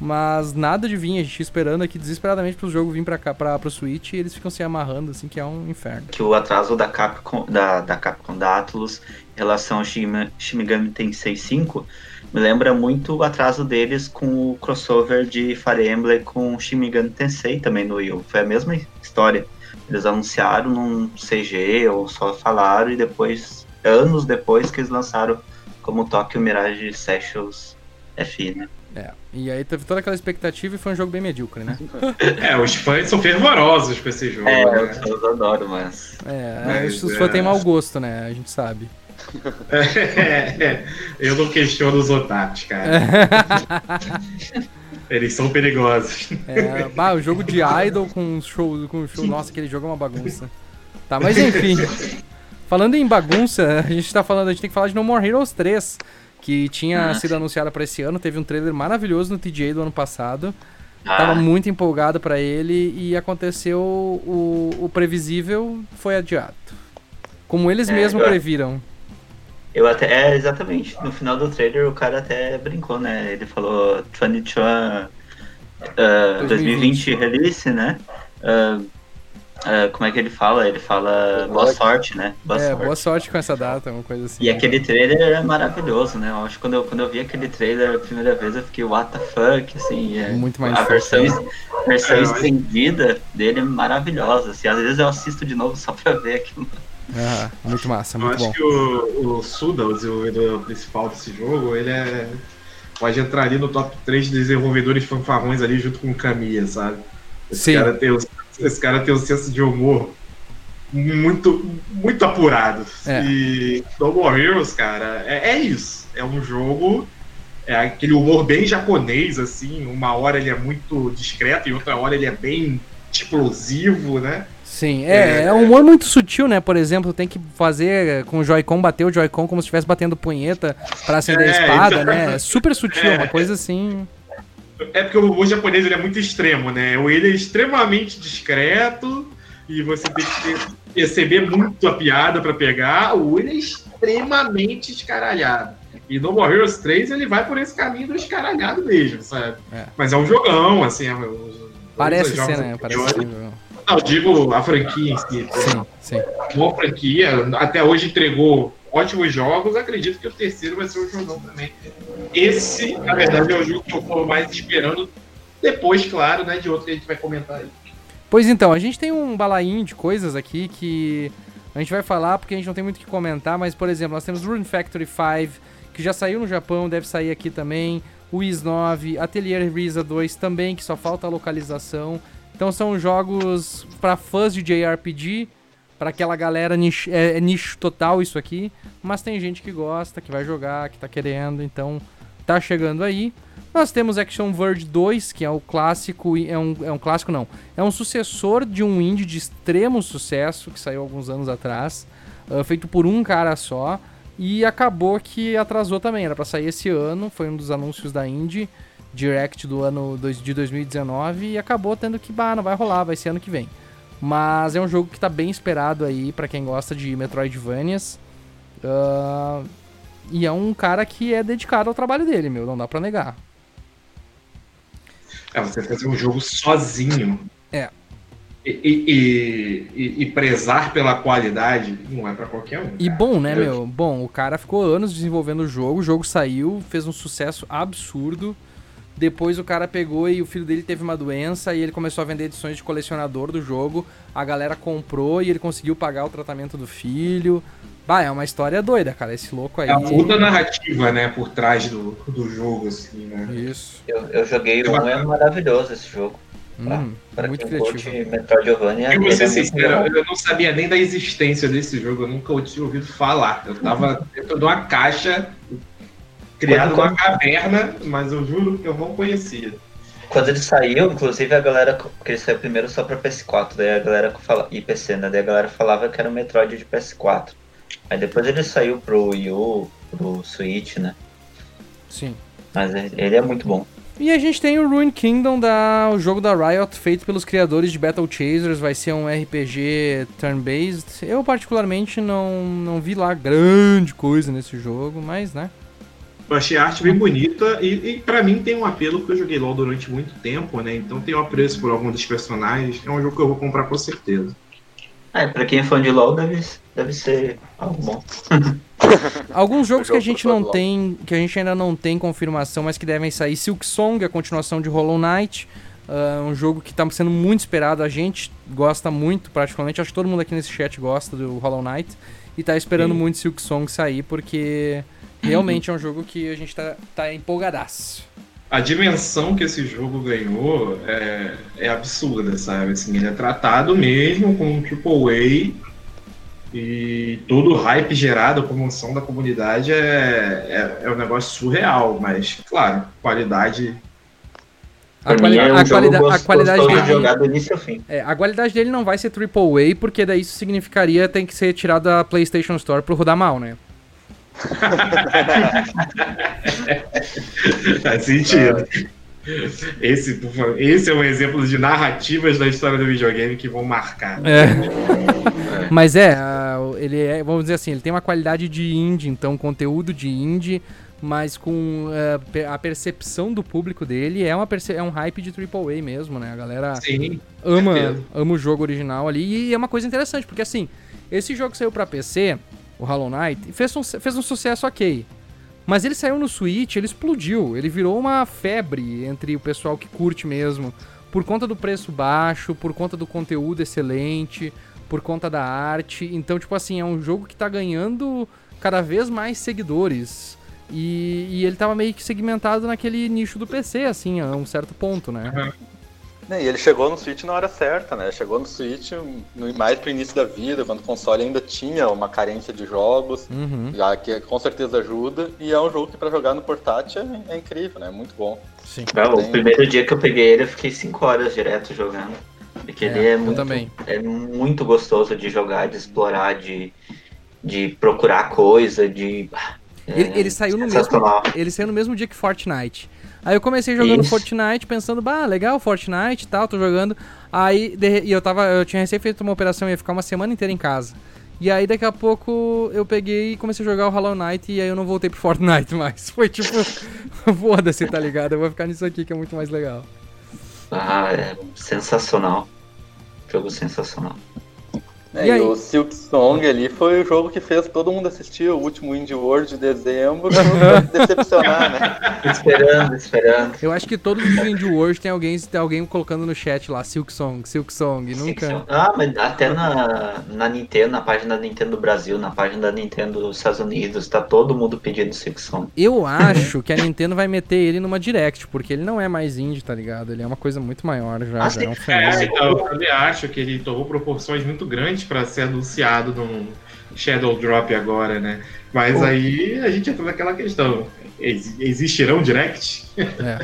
Mas nada de vir, a gente esperando aqui desesperadamente pro jogo vir pra cá, pra, pro Switch e eles ficam se amarrando, assim, que é um inferno. Que o atraso da Capcom, da, da Capcom da Atlus em relação ao Shin Megami Tensei 5 me lembra muito o atraso deles com o crossover de Fire Emblem com Shin Megami Tensei também no Wii U. Foi a mesma história. Eles anunciaram num CG ou só falaram e depois, anos depois que eles lançaram como Tokyo Mirage Sessions FI, né? É, e aí teve toda aquela expectativa e foi um jogo bem medíocre, né? é, os fãs são fervorosos com esse jogo. É, né? eu adoro, mas. É, mas, os fãs é... têm mau gosto, né? A gente sabe. Eu não questiono os otakus, cara. Eles são perigosos. É, bah, o jogo de idol com show, com show. Nossa, aquele jogo é uma bagunça. Tá, mas enfim. Falando em bagunça, a gente tá falando, a gente tem que falar de No More Heroes 3, que tinha Ah, sido anunciada pra esse ano. Teve um trailer maravilhoso no TGA do ano passado. Ah, Tava muito empolgado pra ele e aconteceu o, o previsível, foi adiado. Como eles É, mesmos eu- previram. Eu até, é, exatamente. No final do trailer o cara até brincou, né? Ele falou 2020, uh, 2020 release, né? Ah, ah, como é que ele fala? Ele fala boa Sorte. né? Boa é, sorte. boa sorte com essa data, uma coisa assim. E aquele trailer é maravilhoso, né? Eu acho que quando eu, quando eu vi aquele trailer a primeira vez eu fiquei, what the fuck, assim. É, Muito mais a versão, a versão É, estendida dele é maravilhosa, assim. Às vezes eu assisto de novo só pra ver aquilo. Ah, muito massa, Eu muito acho bom. que o, o Suda, o desenvolvedor principal desse jogo, ele é. Pode entrar ali no top 3 de desenvolvedores fanfarrões ali junto com o Kamiya, sabe? Esse Sim. cara, tem, esse cara tem um senso de humor muito, muito apurado. É. E No More Heroes, cara, é, é isso. É um jogo. É aquele humor bem japonês, assim. Uma hora ele é muito discreto e outra hora ele é bem explosivo, né? Sim, é, é um humor muito sutil, né? Por exemplo, tem que fazer com o Joy-Con, bater o Joy-Con como se estivesse batendo punheta pra acender a É, espada, então- né? É super sutil, É. uma coisa assim. É porque o humor japonês ele é muito extremo, né? Ele é extremamente discreto e você tem que perceber muito a piada pra pegar, ou ele é extremamente escaralhado. E No More Heroes 3 ele vai por esse caminho do escaralhado mesmo, sabe? É. Mas é um jogão, assim. é- os- Parece ser, né? Parece ser. Não, eu digo a franquia em si. Sim, sim. Boa franquia, até hoje entregou ótimos jogos, acredito que o terceiro vai ser um jogão também. Esse, na verdade, é o jogo que eu tô mais esperando, depois, claro, né, de outro que a gente vai comentar aí. Pois então, a gente tem um balainho de coisas aqui que a gente vai falar porque a gente não tem muito o que comentar, mas por exemplo, nós temos Rune Factory 5, que já saiu no Japão, deve sair aqui também. O Is 9, Atelier Risa 2 também, que só falta a localização. Então são jogos para fãs de JRPG, para aquela galera nicho, é, é nicho total isso aqui, mas tem gente que gosta, que vai jogar, que tá querendo, então tá chegando aí. Nós temos Action Verge 2, que é o clássico, é um, é um clássico não, é um sucessor de um indie de extremo sucesso que saiu alguns anos atrás, ah, feito por um cara só, e acabou que atrasou também, era pra sair esse ano, foi um dos anúncios da indie Direct do ano dois- de 2019 e acabou tendo que, bah, não vai rolar, vai ser ano que vem. Mas é um jogo que tá bem esperado aí pra quem gosta de Metroidvanias. Ah, e é um cara que é dedicado ao trabalho dele, meu, não dá pra negar. É, você fazer um jogo sozinho. É. E, e- e- e- prezar pela qualidade não é pra qualquer um. E cara. bom, né, Eu- meu? Bom, o cara ficou anos desenvolvendo o jogo, o jogo saiu, fez um sucesso absurdo. Depois o cara pegou e o filho dele teve uma doença e ele começou a vender edições de colecionador do jogo. A galera comprou e ele conseguiu pagar o tratamento do filho. Bah, é uma história doida, cara. Esse louco aí. É a puta narrativa, né, por trás do, do jogo, assim, né? Isso. Eu, eu joguei um, é maravilhoso esse jogo. Hum, Para muito quem criativo. curte Metroidvania, Eu vou ser é muito sincero, eu não sabia nem da existência desse jogo, eu nunca tinha ouvido falar. Eu tava dentro de uma caixa criada Quando- numa caverna, mas eu juro que eu não conhecia. Quando ele saiu, inclusive a galera, porque ele saiu primeiro só pra PS4, daí a galera fala, e PC, né? Daí a galera falava que era um Metroid de PS4. Aí depois ele saiu pro Wii U, pro Switch, né? Sim. Mas ele ele é muito bom. E a gente tem o Ruin Kingdom, da, o jogo da Riot, feito pelos criadores de Battle Chasers. Vai ser um RPG turn-based. Eu, particularmente, não, não vi lá grande coisa nesse jogo, mas, né? Eu achei a arte bem bonita e, e para mim tem um apelo porque eu joguei LoL durante muito tempo, né? Então tem um apreço por algum dos personagens. É um jogo que eu vou comprar com certeza. É, pra quem é fã de LoL, deve, deve ser algo bom. Alguns jogos que a gente não tem, que a gente ainda não tem confirmação, mas que devem sair. Silk Song, a continuação de Hollow Knight. ah, um jogo que tá sendo muito esperado. A gente gosta muito, praticamente. Acho que todo mundo aqui nesse chat gosta do Hollow Knight. E tá esperando Sim. muito Silk Song sair, porque realmente é um jogo que a gente tá, tá empolgadaço. A dimensão que esse jogo ganhou é, é absurda, sabe? Assim, ele é tratado mesmo como um triple A e todo o hype gerado, a comoção da comunidade é, é, é um negócio surreal, mas, claro, qualidade A, quali- mim é um a jogo qualida- a gostoso qualidade de dele, jogar do início ao fim. é, a qualidade dele não vai ser AAA, porque daí isso significaria tem que ser tirado da PlayStation Store pro rodar mal, né? Faz sentido. Esse, esse é um exemplo de narrativas da história do videogame que vão marcar. É. Mas é, ele é, vamos dizer assim, ele tem uma qualidade de indie, então conteúdo de indie, mas com uh, a percepção do público dele é, uma é um hype de AAA mesmo, né? A galera Sim, ama, ama o jogo original ali e é uma coisa interessante, porque assim, esse jogo saiu para PC, o Hollow Knight, fez um, fez um sucesso ok. Mas ele saiu no Switch, ele explodiu, ele virou uma febre entre o pessoal que curte mesmo, por conta do preço baixo, por conta do conteúdo excelente, por conta da arte. Então, tipo assim, é um jogo que tá ganhando cada vez mais seguidores. E, e ele tava meio que segmentado naquele nicho do PC, assim, a um certo ponto, né? Uhum. E ele chegou no Switch na hora certa, né? Chegou no Switch no, mais pro início da vida, quando o console ainda tinha uma carência de jogos, uhum. já que com certeza ajuda. E é um jogo que para jogar no portátil é, é, incrível, né? Muito bom. Sim. Tem... O primeiro dia que eu peguei ele, eu fiquei 5 horas direto jogando. Porque é, ele é muito, também. é muito gostoso de jogar, de explorar, de, de procurar coisa, de. É, ele, ele, saiu no mesmo, ele saiu no mesmo dia que Fortnite. Aí eu comecei jogando Isso. Fortnite, pensando, bah, legal, Fortnite e tal, tô jogando. Aí, de, e eu tava, eu tinha recém feito uma operação, ia ficar uma semana inteira em casa. E aí daqui a pouco eu peguei e comecei a jogar o Hollow Knight e aí eu não voltei pro Fortnite mais. Foi tipo, foda-se, tá ligado? Eu vou ficar nisso aqui que é muito mais legal. Ah, é sensacional. Jogo sensacional. É, e, e o Silk Song ali foi o jogo que fez todo mundo assistir o último Indie World de dezembro pra não decepcionar, né? esperando, esperando. Eu acho que todos os Indie World tem alguém, tem alguém colocando no chat lá, Silk Song, Silk Song, nunca. Ah, mas até na, na Nintendo, na página da Nintendo do Brasil, na página da Nintendo dos Estados Unidos, tá todo mundo pedindo Silk Song. Eu acho que a Nintendo vai meter ele numa Direct, porque ele não é mais indie, tá ligado? Ele é uma coisa muito maior já. Ah, já é, um é, então, eu também acho que ele tomou proporções muito grandes para ser anunciado num Shadow Drop agora, né? Mas oh. aí a gente entra naquela questão: ex existirão direct? É.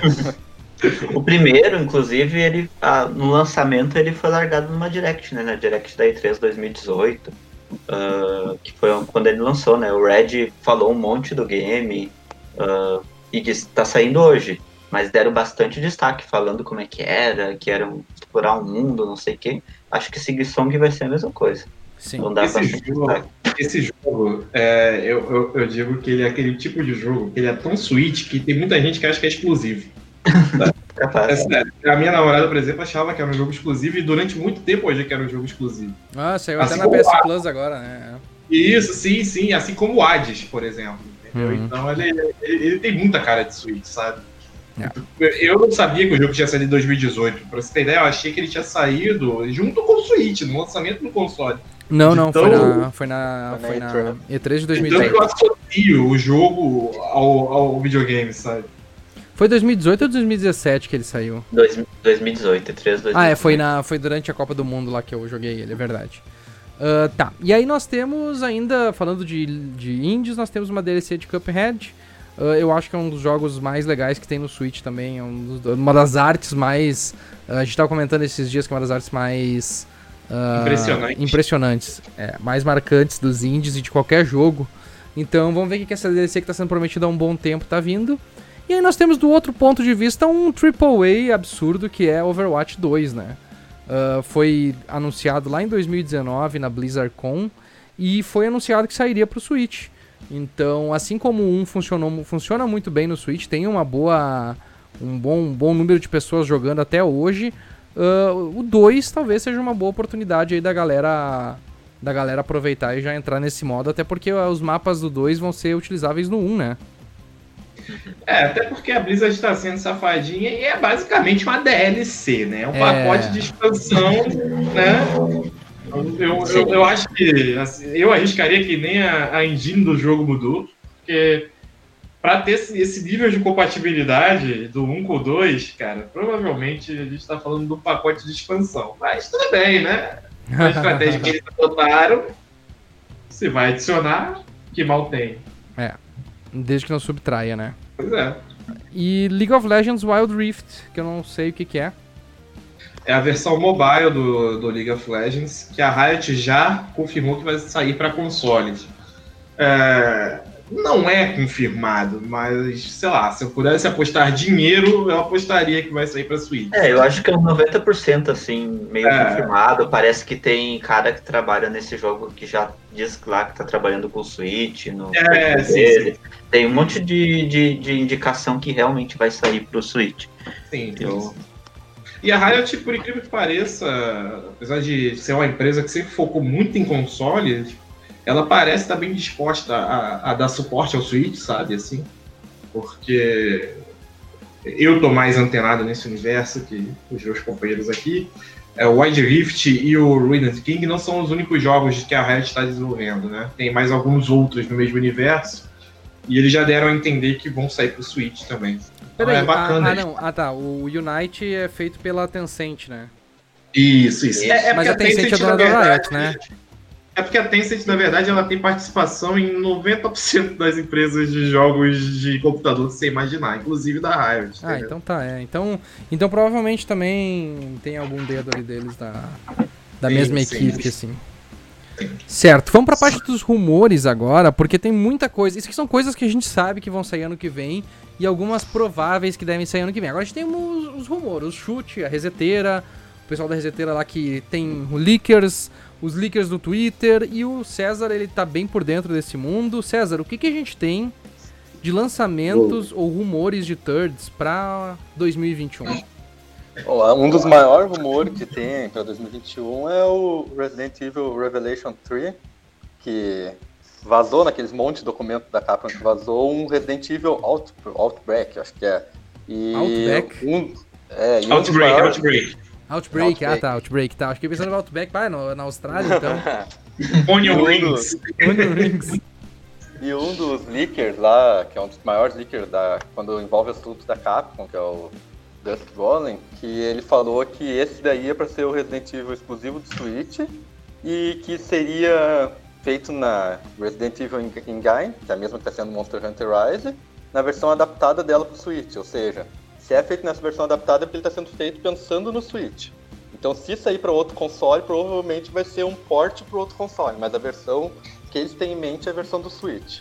o primeiro, inclusive, ele ah, no lançamento ele foi largado numa direct, né? Na direct da E3 2018. Uh, que foi quando ele lançou, né? O Red falou um monte do game uh, e disse tá saindo hoje, mas deram bastante destaque falando como é que era, que era um, explorar um mundo, não sei o quê. Acho que Sig Song vai ser a mesma coisa. Sim. Não dá esse, jogo, esse jogo, é, eu, eu, eu, digo que ele é aquele tipo de jogo que ele é tão sweet que tem muita gente que acha que é exclusivo. é sério. A minha namorada, por exemplo, achava que era um jogo exclusivo e durante muito tempo hoje que era um jogo exclusivo. Ah, saiu assim até na PS Plus agora, né? Isso, sim, sim. Assim como o Hades, por exemplo. Uhum. Então ele, ele, ele, tem muita cara de Switch, sabe? É. Eu não sabia que o jogo tinha saído em 2018. Pra você ter ideia, eu achei que ele tinha saído junto com o Switch, no lançamento do console. Não, não, então, foi na, foi na, foi na E3 de 2018. Então eu associo o jogo ao, ao videogame, sabe? Foi 2018 ou 2017 que ele saiu? 2018, E3 2018. Ah, é, foi, na, foi durante a Copa do Mundo lá que eu joguei ele, é verdade. Uh, tá, e aí nós temos ainda, falando de, de indies, nós temos uma DLC de Cuphead. Uh, eu acho que é um dos jogos mais legais que tem no Switch também. É um dos, uma das artes mais. Uh, a gente tava comentando esses dias que é uma das artes mais Uh, Impressionante. impressionantes, é, mais marcantes dos indies e de qualquer jogo. Então vamos ver o que essa DLC que está sendo prometida há um bom tempo está vindo. E aí nós temos do outro ponto de vista um AAA absurdo que é Overwatch 2, né? Uh, foi anunciado lá em 2019 na BlizzardCon e foi anunciado que sairia para o Switch. Então, assim como um funcionou, funciona muito bem no Switch, tem uma boa, um bom, um bom número de pessoas jogando até hoje. Uh, o 2 talvez seja uma boa oportunidade aí da galera da galera aproveitar e já entrar nesse modo, até porque os mapas do 2 vão ser utilizáveis no 1, um, né? É, até porque a Blizzard está sendo safadinha e é basicamente uma DLC, né? Um é... pacote de expansão, né? Eu, eu, eu, acho que assim, eu arriscaria que nem a, a engine do jogo mudou, porque para ter esse, nível de compatibilidade do 1 com o 2, cara, provavelmente a gente está falando do pacote de expansão. Mas tudo bem, né? A estratégia que eles adotaram, se vai adicionar, que mal tem. É, desde que não subtraia, né? Pois é. E League of Legends Wild Rift, que eu não sei o que, que é. É a versão mobile do, do League of Legends, que a Riot já confirmou que vai sair para consoles. É, não é confirmado, mas sei lá, se eu pudesse apostar dinheiro, eu apostaria que vai sair pra Switch. É, eu acho que é um 90% assim, meio é. confirmado. Parece que tem cara que trabalha nesse jogo que já diz lá que tá trabalhando com o Switch, no é, sim, sim. Tem um monte de, de, de, indicação que realmente vai sair pro Switch. Sim, eu... E a Riot, por incrível que pareça, apesar de ser uma empresa que sempre focou muito em consoles, ela parece estar bem disposta a, a dar suporte ao Switch, sabe, assim, porque eu tô mais antenado nesse universo que os meus companheiros aqui. É, o Wide Rift e o Ruined King não são os únicos jogos que a Riot está desenvolvendo, né? Tem mais alguns outros no mesmo universo e eles já deram a entender que vão sair pro Switch também. Peraí, é bacana. Ah, ah, não. Ah, tá. O Unite é feito pela Tencent, né? Isso, isso. É, é Mas a Tencent, Tencent é dona da Riot, né? É porque a Tencent, na verdade, ela tem participação em 90% das empresas de jogos de computador que você imaginar, inclusive da Riot. Ah, então tá, é. Então, então provavelmente também tem algum dedo ali deles da, da sim, mesma sim, equipe, sim. assim. Certo, vamos pra parte dos rumores agora, porque tem muita coisa. Isso aqui são coisas que a gente sabe que vão sair ano que vem e algumas prováveis que devem sair ano que vem. Agora a gente tem os, os rumores, o chute, a reseteira, o pessoal da reseteira lá que tem leakers, os leakers do Twitter e o César, ele tá bem por dentro desse mundo. César, o que, que a gente tem de lançamentos ou rumores de thirds para 2021? Um dos maiores rumores que tem para 2021 é o Resident Evil Revelation 3, que vazou naqueles monte de documentos da Capcom que vazou um Resident Evil Out, Outbreak, acho que é. E Outback? Um, é, e Outbreak, um maiores... Outbreak. Outbreak, ah tá, Outbreak, tá. Acho que pensando no Outback, vai, no, na Austrália, então. Onion Rings. Onion Rings. E um dos leakers lá, que é um dos maiores leakers da, quando envolve assuntos da Capcom, que é o Dusk Golem, que ele falou que esse daí é para ser o Resident Evil exclusivo do Switch e que seria feito na Resident Evil Engine, que é a mesma que está sendo Monster Hunter Rise, na versão adaptada dela para o Switch, ou seja, se é feito nessa versão adaptada é porque ele está sendo feito pensando no Switch. Então, se sair para outro console, provavelmente vai ser um port para outro console, mas a versão que eles têm em mente é a versão do Switch.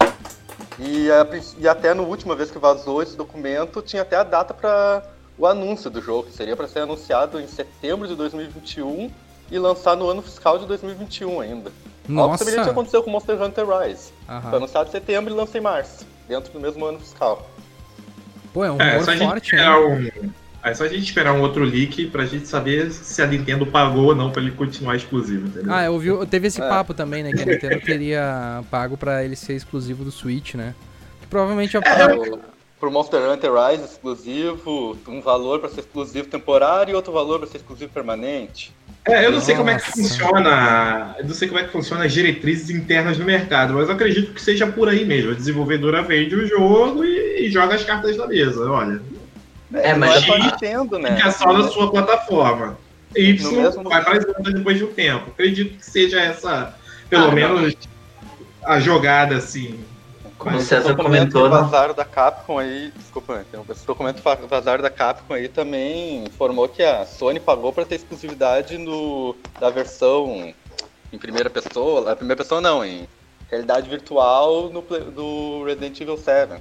E, a, e até na última vez que vazou esse documento, tinha até a data para o anúncio do jogo, que seria para ser anunciado em setembro de 2021 e lançar no ano fiscal de 2021 ainda. Nossa. Algo semelhante aconteceu com Monster Hunter Rise. Foi anunciado em setembro e lançou em março, dentro do mesmo ano fiscal. Pô, é um é, só forte, né? Um... É só a gente esperar um outro leak pra gente saber se a Nintendo pagou ou não pra ele continuar exclusivo, entendeu? Ah, eu vi, teve esse é. papo também, né? Que a Nintendo teria pago pra ele ser exclusivo do Switch, né? Que provavelmente é, é Pro Monster Hunter Rise exclusivo, um valor pra ser exclusivo temporário e outro valor pra ser exclusivo permanente. É, eu não Nossa. sei como é que funciona. Eu não sei como é que funciona as diretrizes internas do mercado, mas eu acredito que seja por aí mesmo. A desenvolvedora vende o jogo e, e joga as cartas na mesa, olha. É, mas não é Nintendo, né? Fica só na sua plataforma. Y mesmo... vai para as outras depois de um tempo. Acredito que seja essa, pelo ah, menos, não. a jogada, assim. Como o César comentou. Né? vazar da Capcom aí. Desculpa, esse documento vazar da Capcom aí também informou que a Sony pagou para ter exclusividade no, da versão em primeira pessoa. A primeira pessoa não, em realidade virtual no, do Resident Evil 7.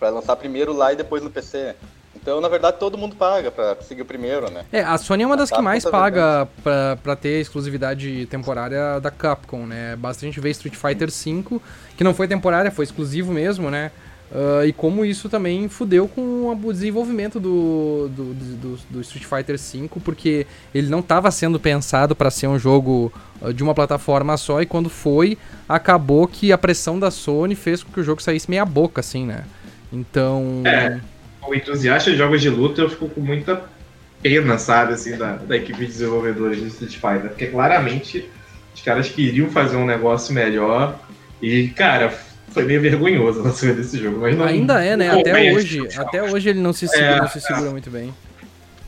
Para lançar primeiro lá e depois no PC. Então, na verdade, todo mundo paga pra conseguir o primeiro, né? É, a Sony é uma das que mais paga pra, pra ter exclusividade temporária da Capcom, né? Basta a gente ver Street Fighter V, que não foi temporária, foi exclusivo mesmo, né? Uh, e como isso também fudeu com o desenvolvimento do, do, do, do Street Fighter V, porque ele não estava sendo pensado para ser um jogo uh, de uma plataforma só, e quando foi, acabou que a pressão da Sony fez com que o jogo saísse meia boca, assim, né? Então. É como entusiasta de jogos de luta, eu fico com muita pena, sabe, assim, da, da equipe de desenvolvedores de Street Fighter, porque claramente os caras queriam fazer um negócio melhor e, cara, foi meio vergonhoso o lançamento desse jogo. Mas não, Ainda é, né? Até hoje, até hoje ele não se segura, é, não se segura é. muito bem.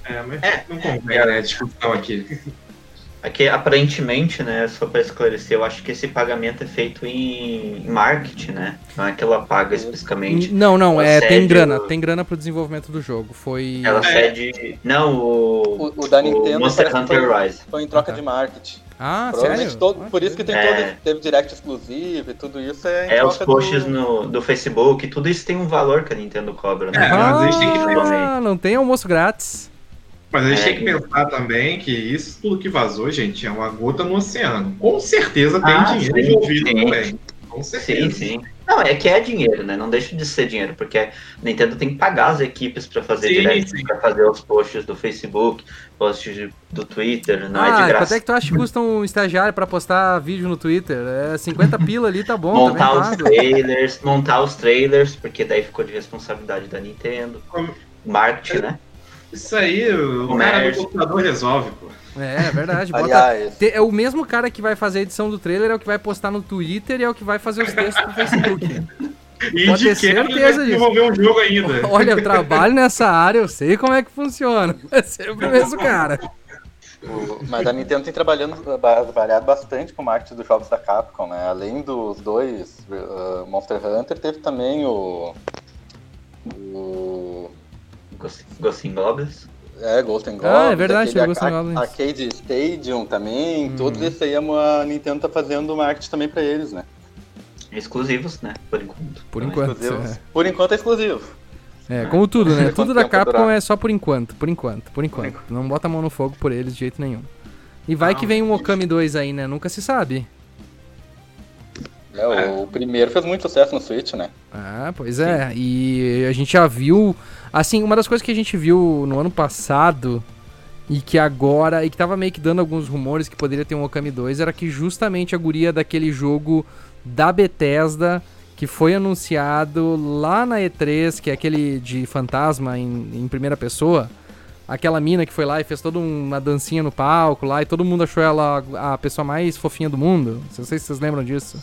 É, mas é, não convém, né, a discussão aqui. Aqui, aparentemente, né, só para esclarecer, eu acho que esse pagamento é feito em marketing, né? Não é que ela paga especificamente. Não, não, Ela é, tem grana, o- tem grana pro desenvolvimento do jogo. Foi. Ela É. cede. Não, o. O- o da Nintendo Monster Hunter Rise. Foi em troca Ah, tá. de marketing. Ah, sério? todo- Ah, por isso que tem É. todo, teve direct exclusivo e tudo isso é É, os posts do... no, do Facebook, tudo isso tem um valor que a Nintendo cobra, né? É, mas a gente tem que Ah, não tem almoço grátis. Mas a gente É. tem que pensar também que isso tudo que vazou, gente, é uma gota no oceano. Com certeza tem Ah, dinheiro envolvido também. Com certeza. Sim, sim. Não, é que é dinheiro, né? Não deixa de ser dinheiro, porque a Nintendo tem que pagar as equipes pra fazer Sim, direct, sim. pra fazer os posts do Facebook, posts de- do Twitter, não é ah, de quanto graça. é que tu acha que custa um estagiário pra postar vídeo no Twitter? É 50 pila ali, tá bom, montar tá os trailers, montar os trailers, porque daí ficou de responsabilidade da Nintendo. Como- Marketing, né? Isso aí, o cara do computador resolve, pô. É, é verdade. Bota... Aliás, É o mesmo cara que vai fazer a edição do trailer, é o que vai postar no Twitter e é o que vai fazer os textos pro Facebook. E Pode de ter certeza disso. desenvolver um jogo ainda. Olha, eu trabalho nessa área, eu sei como é que funciona. É sempre o mesmo cara. o- mas a Nintendo tem trabalhando, ba- trabalhado bastante com o marketing dos jogos da Capcom, né? Além dos dois uh, Monster Hunter, teve também o... o Ghost Ghost in Goblins. é, Ghost and Goblins. Ah, é verdade, and Ar- Goblins. Arcade Stadium também, Uhum. tudo isso aí a Nintendo tá fazendo marketing também pra eles, né? Exclusivos, né? Por enquanto. Por Também. enquanto. Exclusivos. É. Por enquanto é exclusivo. É, como tudo, né? Tudo da Capcom durar? é só por enquanto, por enquanto, por enquanto. Não bota a mão no fogo por eles de jeito nenhum. E vai que vem um Okami 2 aí, né? Nunca se sabe. É, o primeiro fez muito sucesso no Switch, né? Ah, pois é. E a gente já viu. Assim, uma das coisas que a gente viu no ano passado e que agora. E que tava meio que dando alguns rumores que poderia ter um Okami 2 era que justamente a guria daquele jogo da Bethesda que foi anunciado lá na E3, que é aquele de fantasma em, em primeira pessoa. Aquela mina que foi lá e fez toda uma dancinha no palco lá e todo mundo achou ela a pessoa mais fofinha do mundo. Não sei se vocês lembram disso.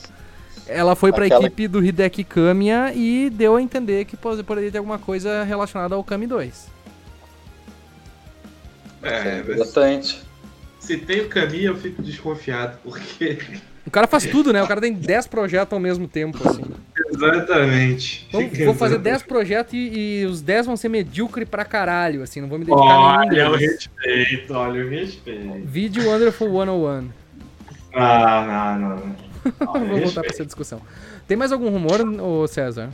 Ela foi pra Aquela- equipe do Hideki Kamiya e deu a entender que pode- poderia ter alguma coisa relacionada ao Kami 2. É, Bastante. se tem o caminho, eu fico desconfiado, porque. O cara faz tudo, né? O cara tem 10 projetos ao mesmo tempo, assim. Exatamente. Vou, vou fazer 10 projetos e, e os 10 vão ser medíocre pra caralho, assim. Não vou me dedicar a nenhum Olha o respeito, olha o respeito. Vídeo Wonderful 101. Ah, não, não, não. Vou voltar pra respeito. essa discussão. Tem mais algum rumor, ô César?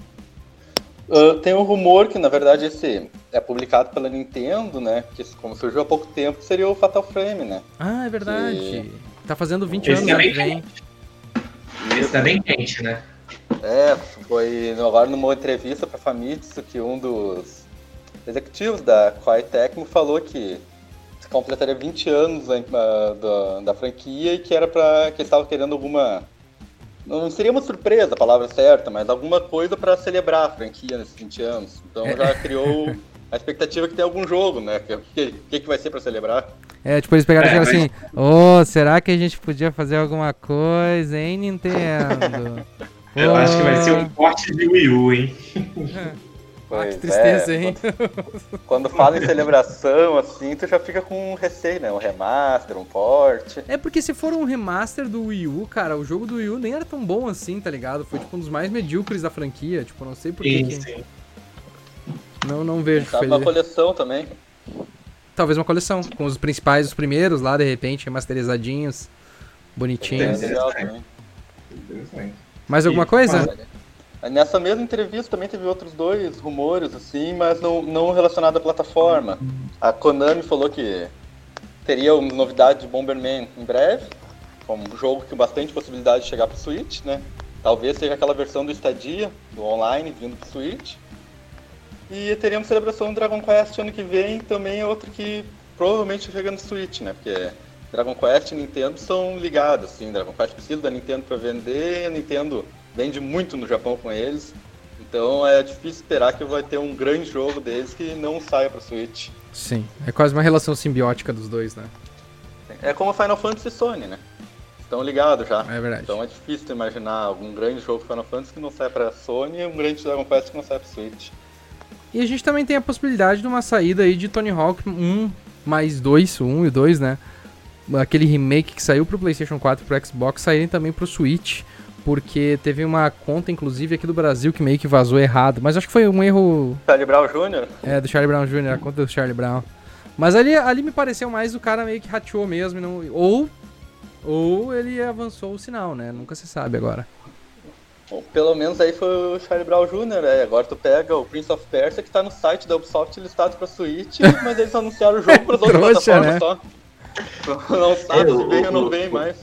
Ah, tem um rumor que, na verdade, esse é publicado pela Nintendo, né? Que como surgiu há pouco tempo, seria o Fatal Frame, né? Ah, é verdade. Tá fazendo 20 Esse anos é ano bem que vem. Isso tá bem quente, né? É, foi agora numa entrevista pra Famitsu que um dos executivos da Koei Tecmo falou que completaria 20 anos ah, da, da franquia e que era para que eles estavam querendo alguma não seria uma surpresa a palavra certa, mas alguma coisa pra celebrar a franquia nesses 20 anos. Então É. já criou a expectativa que tem algum jogo, né? O que, que, que vai ser pra celebrar? É, tipo, eles pegaram e É, falaram assim: Ô, será que a gente podia fazer alguma coisa, hein, Nintendo? Eu acho que vai ser um corte de Wii U, hein? Ah, Pois que tristeza, é, hein? Quando, quando fala em celebração, assim, tu já fica com um receio, né? Um remaster, um port. É porque se for um remaster do Wii U, cara, o jogo do Wii U nem era tão bom assim, tá ligado? Foi tipo um dos mais medíocres da franquia, tipo, não sei por que. Sim, que- sim. Não, não vejo. Foi- uma coleção também. Talvez uma coleção, com os principais, os primeiros lá, de repente, remasterizadinhos, bonitinhos. Entendi. Legal. Mais alguma E- coisa? Nessa mesma entrevista também teve outros dois rumores, assim, mas não, não relacionado à plataforma. A Konami falou que teria uma novidade de Bomberman em breve, como um jogo com bastante possibilidade de chegar pro Switch, né? Talvez seja aquela versão do Stadia, do online, vindo pro Switch. E teríamos celebração do Dragon Quest ano que vem, também é outro que provavelmente chega no Switch, né? Porque Dragon Quest e Nintendo são ligados, assim. Dragon Quest precisa da Nintendo para vender, a Nintendo vende muito no Japão com eles. Então é difícil esperar que vai ter um grande jogo deles que não saia para Switch. Sim, é quase uma relação simbiótica dos dois, né? É como Final Fantasy e Sony, né? Estão ligados já. É verdade. Então é difícil imaginar algum grande jogo Final Fantasy que não sai para Sony e um grande Dragon Quest que não sai para Switch. E a gente também tem a possibilidade de uma saída aí de Tony Hawk 1 mais 2, o 1 e o 2, né? aquele remake que saiu pro PlayStation 4 e pro Xbox saírem também pro Switch, porque teve uma conta, inclusive, aqui do Brasil que meio que vazou errado, mas acho que foi um erro. Charlie Brown Jr.? É, do Charlie Brown Jr., a conta do Charlie Brown. Mas ali, ali me pareceu mais o cara meio que rateou mesmo, não, ou, ou ele avançou o sinal, né? Nunca se sabe agora. Bom, pelo menos aí foi o Charlie Brown Jr., né? Agora tu pega o Prince of Persia, que tá no site da Ubisoft listado pra Switch, mas eles anunciaram o jogo pras outras Trouxa, plataformas né? só. Não sabe É, se vem ou não vem mais.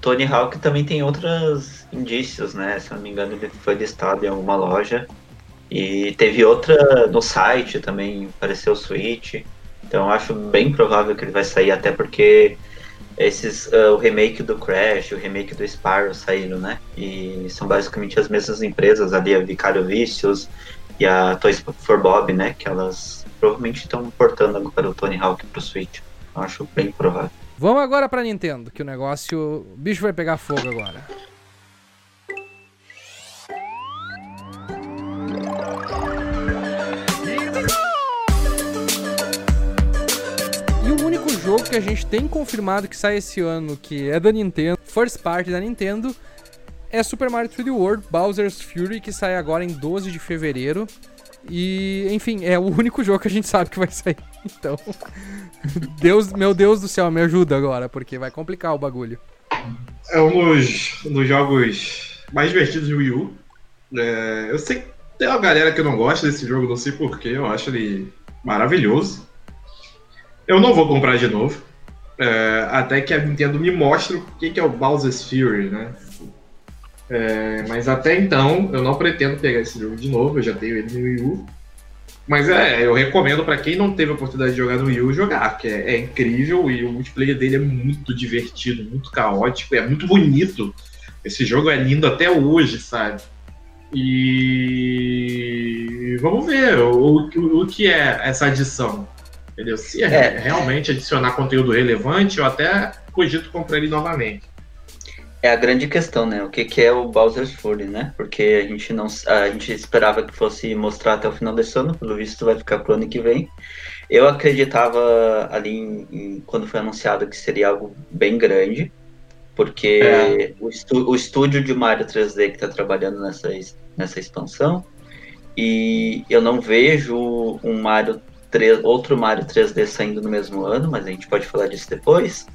Tony Hawk também tem outros indícios, né? Se não me engano, ele foi listado em alguma loja. E teve outra no site também, apareceu o Switch. Então acho bem provável que ele vai sair, até porque esses ah, o remake do Crash, o remake do Spyro saíram, né? E são basicamente as mesmas empresas ali, a Vicário Vicious e a Toys for Bob, né? Que elas provavelmente estão portando agora o Tony Hawk pro Switch. Eu acho bem provável. Vamos agora pra Nintendo, que o negócio. O bicho vai pegar fogo agora. E o único jogo que a gente tem confirmado que sai esse ano, que é da Nintendo, first party da Nintendo, é Super Mario 3D World Bowser's Fury, que sai agora em 12 de fevereiro. E, enfim, é o único jogo que a gente sabe que vai sair. Então, Deus, meu Deus do céu, me ajuda agora, porque vai complicar o bagulho. É um dos, um dos jogos mais divertidos do Wii U. É, eu sei que tem uma galera que não gosta desse jogo, não sei porquê, eu acho ele maravilhoso. Eu não vou comprar de novo. é, até que a Nintendo me mostre o que, é o Bowser's Fury, né? É, mas até então, eu não pretendo pegar esse jogo de novo, eu já tenho ele no Wii U. Mas é, eu recomendo pra quem não teve a oportunidade de jogar no Wii U jogar, porque é, é incrível e o multiplayer dele é muito divertido, muito caótico, é muito bonito. Esse jogo é lindo até hoje, sabe? E vamos ver o, o, o que é essa adição. Entendeu? Se é, É. realmente adicionar conteúdo relevante, eu até cogito comprar ele novamente. É a grande questão, né? O que, que é o Bowser's Fury, né? Porque a gente não a gente esperava que fosse mostrar até o final desse ano, pelo visto vai ficar pro ano que vem. Eu acreditava ali em- em- quando foi anunciado que seria algo bem grande, porque É. o, estu- o estúdio de Mario 3D que está trabalhando nessa, es- nessa expansão, e eu não vejo um Mario 3, outro Mario 3D saindo no mesmo ano, mas a gente pode falar disso depois.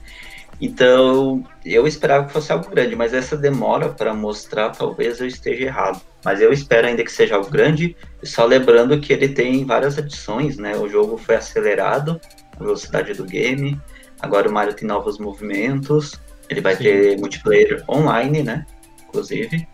Então, eu esperava que fosse algo grande, mas essa demora para mostrar, talvez eu esteja errado. Mas eu espero ainda que seja algo grande, só lembrando que ele tem várias adições, né? O jogo foi acelerado, a velocidade do game, agora o Mario tem novos movimentos, ele vai Sim. ter multiplayer online, né? Inclusive.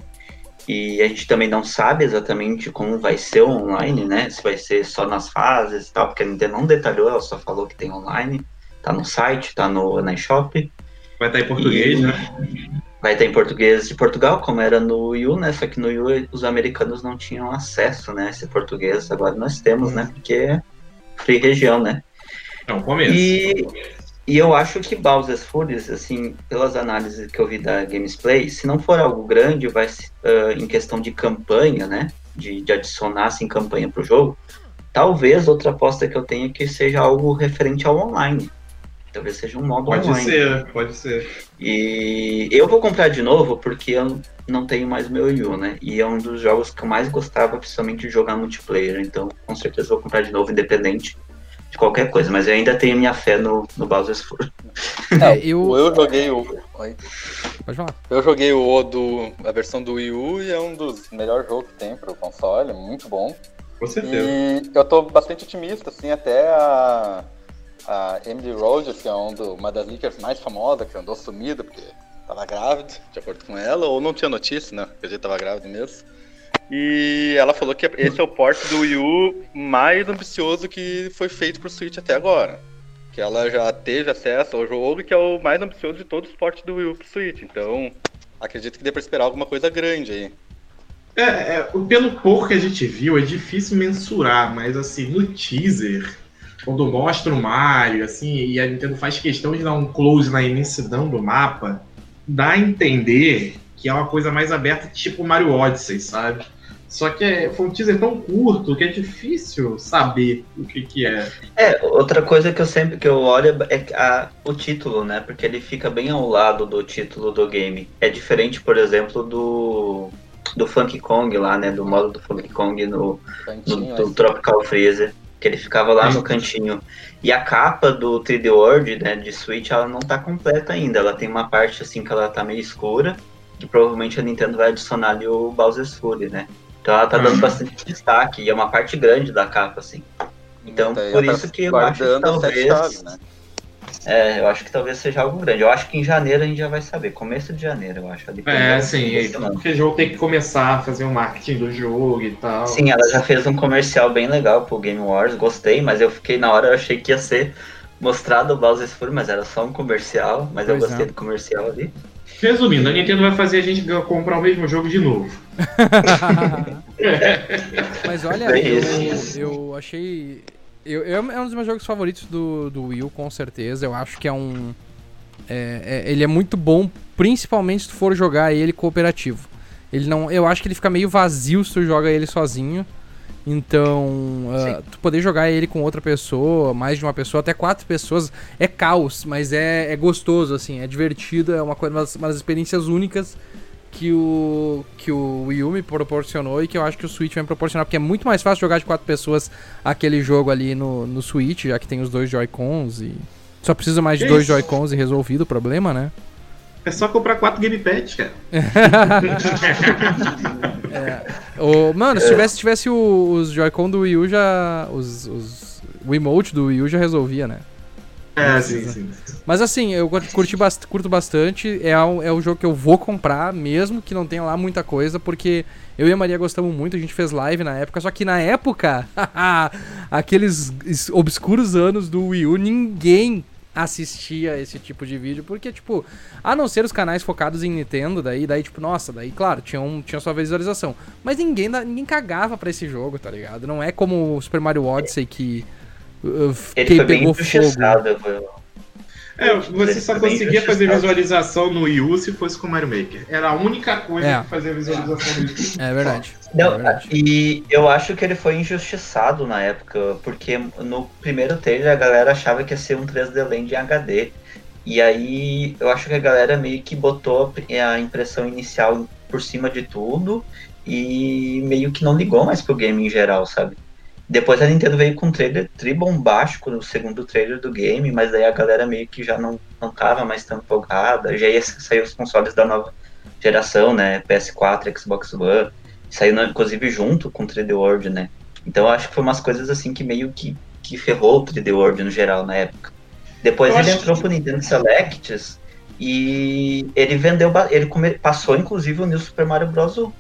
E a gente também não sabe exatamente como vai ser o online, né? Se vai ser só nas fases e tal, porque a Nintendo não detalhou, ela só falou que tem online. Tá no site, tá no, na eShop. Vai estar em português, E- né? Vai ter em português de Portugal, como era no Wii U, né? Só que no Wii U os americanos não tinham acesso, né? a Esse português. Agora nós temos, né? Porque é free região, né? É um começo. E, e eu acho que Bowser's Fury, assim, pelas análises que eu vi da Gamesplay, se não for algo grande, vai ah, em questão de campanha, né? De, de adicionar assim, campanha pro jogo, talvez outra aposta que eu tenha que seja algo referente ao online. Talvez seja um modo Pode online. ser, pode ser. E eu vou comprar de novo porque eu não tenho mais meu Wii U, né? E é um dos jogos que eu mais gostava, principalmente de jogar multiplayer. Então, com certeza, vou comprar de novo, independente de qualquer coisa. Mas eu ainda tenho minha fé no, no Bowser's Fury. É, eu. Eu joguei o. Oi. Pode falar. Eu joguei o O do. a versão do Wii U e é um dos melhores jogos que tem pro console, muito bom. Com certeza. E eu tô bastante otimista, assim, até a, a Emily Rogers, que é um do- uma das leakers mais famosas, que andou sumida porque tava grávida, de acordo com ela, ou não tinha notícia, né? Porque a gente tava grávida mesmo. E ela falou que esse é o porte do Wii U mais ambicioso que foi feito pro Switch até agora. Que ela já teve acesso ao jogo, que é o mais ambicioso de todos os portes do Wii U pro Switch. Então, acredito que dê pra esperar alguma coisa grande aí. É, é, pelo pouco que a gente viu, é difícil mensurar, mas assim, no teaser, quando mostra o Mario, assim, e a Nintendo faz questão de dar um close na imensidão do mapa, dá a entender que é uma coisa mais aberta, tipo Mario Odyssey, sabe? Só que é, foi um teaser tão curto que é difícil saber o que, que é. É, outra coisa que eu sempre que eu olho é a, o título, né? Porque ele fica bem ao lado do título do game. É diferente, por exemplo, do do Funk Kong lá, né? Do modo do Funk Kong no, no do Tropical Freezer. Que ele ficava lá no cantinho. E a capa do 3D World, né, de Switch, ela não tá completa ainda. Ela tem uma parte assim que ela tá meio escura. Que provavelmente a Nintendo vai adicionar ali o Bowser's Fury, né? Então ela tá dando uhum. bastante destaque, e é uma parte grande da capa, assim. Então, então por isso que eu acho que talvez. Chave, né? É, eu acho que talvez seja algo grande. Eu acho que em janeiro a gente já vai saber. Começo de janeiro, eu acho. É, sim. Porque o jogo tem que começar a fazer o marketing do jogo e tal. Sim, ela já fez um comercial bem legal pro Game Wars. Gostei, mas eu fiquei na hora, eu achei que ia ser mostrado o Bowser's Fury, mas era só um comercial. Mas pois eu gostei é. do comercial ali. Resumindo, a Nintendo vai fazer a gente comprar o mesmo jogo de novo. Mas olha, eu, eu achei. Eu, eu, é um dos meus jogos favoritos do, do Wii U, com certeza. Eu acho que é um. É, é, ele é muito bom, principalmente se tu for jogar ele cooperativo. Ele não, eu acho que ele fica meio vazio se tu joga ele sozinho. Então, uh, tu poder jogar ele com outra pessoa, mais de uma pessoa, até quatro pessoas, é caos, mas é, é gostoso, assim, é divertido, é uma, coisa, uma, uma das experiências únicas que o, que o Wii U me proporcionou e que eu acho que o Switch vai me proporcionar, porque é muito mais fácil jogar de quatro pessoas aquele jogo ali no, no Switch, já que tem os dois Joy-Cons e. Só precisa mais de dois Joy-Cons e resolvido o problema, né? É só comprar quatro gamepads, cara. é. o, mano, se tivesse, tivesse o, os Joy-Con do Wii U já. Os, os, o emote do Wii U já resolvia, né? É, sim, sim. Mas assim, eu curti bast curto bastante. É o, é o jogo que eu vou comprar, mesmo que não tenha lá muita coisa, porque eu e a Maria gostamos muito, a gente fez live na época, só que na época, aqueles obscuros anos do Wii U, ninguém assistia esse tipo de vídeo, porque, tipo, a não ser os canais focados em Nintendo, daí, daí tipo, nossa, daí, claro, tinha, um, tinha sua visualização. Mas ninguém, ninguém cagava para esse jogo, tá ligado? Não é como o Super Mario Odyssey que. Ele foi pegou bem fogo. É, você só conseguia fazer visualização no Wii U se fosse com o Mario Maker. Era a única coisa é. que fazia visualização no Wii U. É verdade. Não, é verdade. E eu acho que ele foi injustiçado na época, porque no primeiro trailer a galera achava que ia ser um 3D Land em HD. E aí eu acho que a galera meio que botou a impressão inicial por cima de tudo e meio que não ligou mais pro game em geral, sabe? Depois a Nintendo veio com um trailer tribombástico no segundo trailer do game, mas daí a galera meio que já não, não tava mais tão empolgada. Já ia sair os consoles da nova geração, né? PS4, Xbox One. Saiu inclusive junto com o 3D World, né? Então acho que foi umas coisas assim que meio que, que ferrou o 3D World no geral na época. Depois eu ele entrou que... pro Nintendo Selects e ele vendeu, ele come, passou inclusive o New Super Mario Bros. U.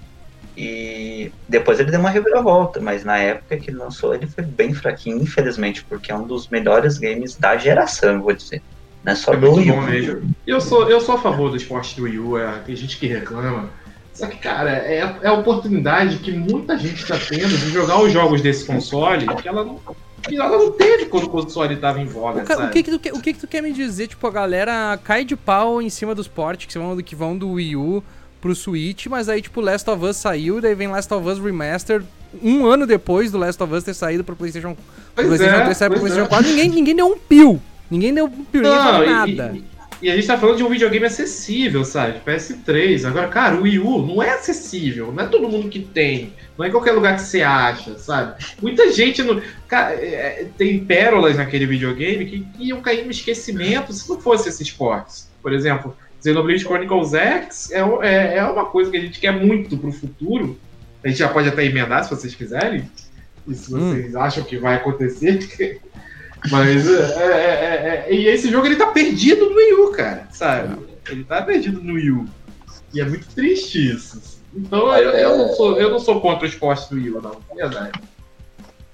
E depois ele deu uma reviravolta, mas na época que ele lançou ele foi bem fraquinho, infelizmente, porque é um dos melhores games da geração, vou dizer. Não é só é do Wii U. Eu sou, eu sou a favor do esporte do Wii U, é, tem gente que reclama. Só que, cara, é, é a oportunidade que muita gente está tendo de jogar os jogos desse console que ela não, que ela não teve quando o console estava em voga, o, o, que, que, tu, o que, que tu quer me dizer? Tipo, a galera cai de pau em cima dos portes que vão, que vão do Wii U pro Switch, mas aí, tipo, Last of Us saiu, daí vem Last of Us Remastered um ano depois do Last of Us ter saído pro PlayStation, pois PlayStation é, 3 sair pro PlayStation é. 4. Ninguém, ninguém deu um pio. Ninguém deu um pio, ninguém falou nada. E, e, a gente tá falando de um videogame acessível, sabe? PS3. Agora, cara, o Wii U não é acessível. Não é todo mundo que tem. Não é em qualquer lugar que você acha, sabe? Muita gente no. Cara, é, tem pérolas naquele videogame que iam cair no esquecimento se não fosse esses portes. Por exemplo, Xenoblade Chronicles X é, é, é uma coisa que a gente quer muito pro futuro. A gente já pode até emendar se vocês quiserem. E se hum. vocês hum. acham que vai acontecer. Mas é, é, é, é, e esse jogo ele tá perdido no Wii U, cara, sabe? Ele tá perdido no Wii U. E é muito triste isso. Então eu, eu, não, sou, eu não sou contra o esporte do Wii U, não, verdade.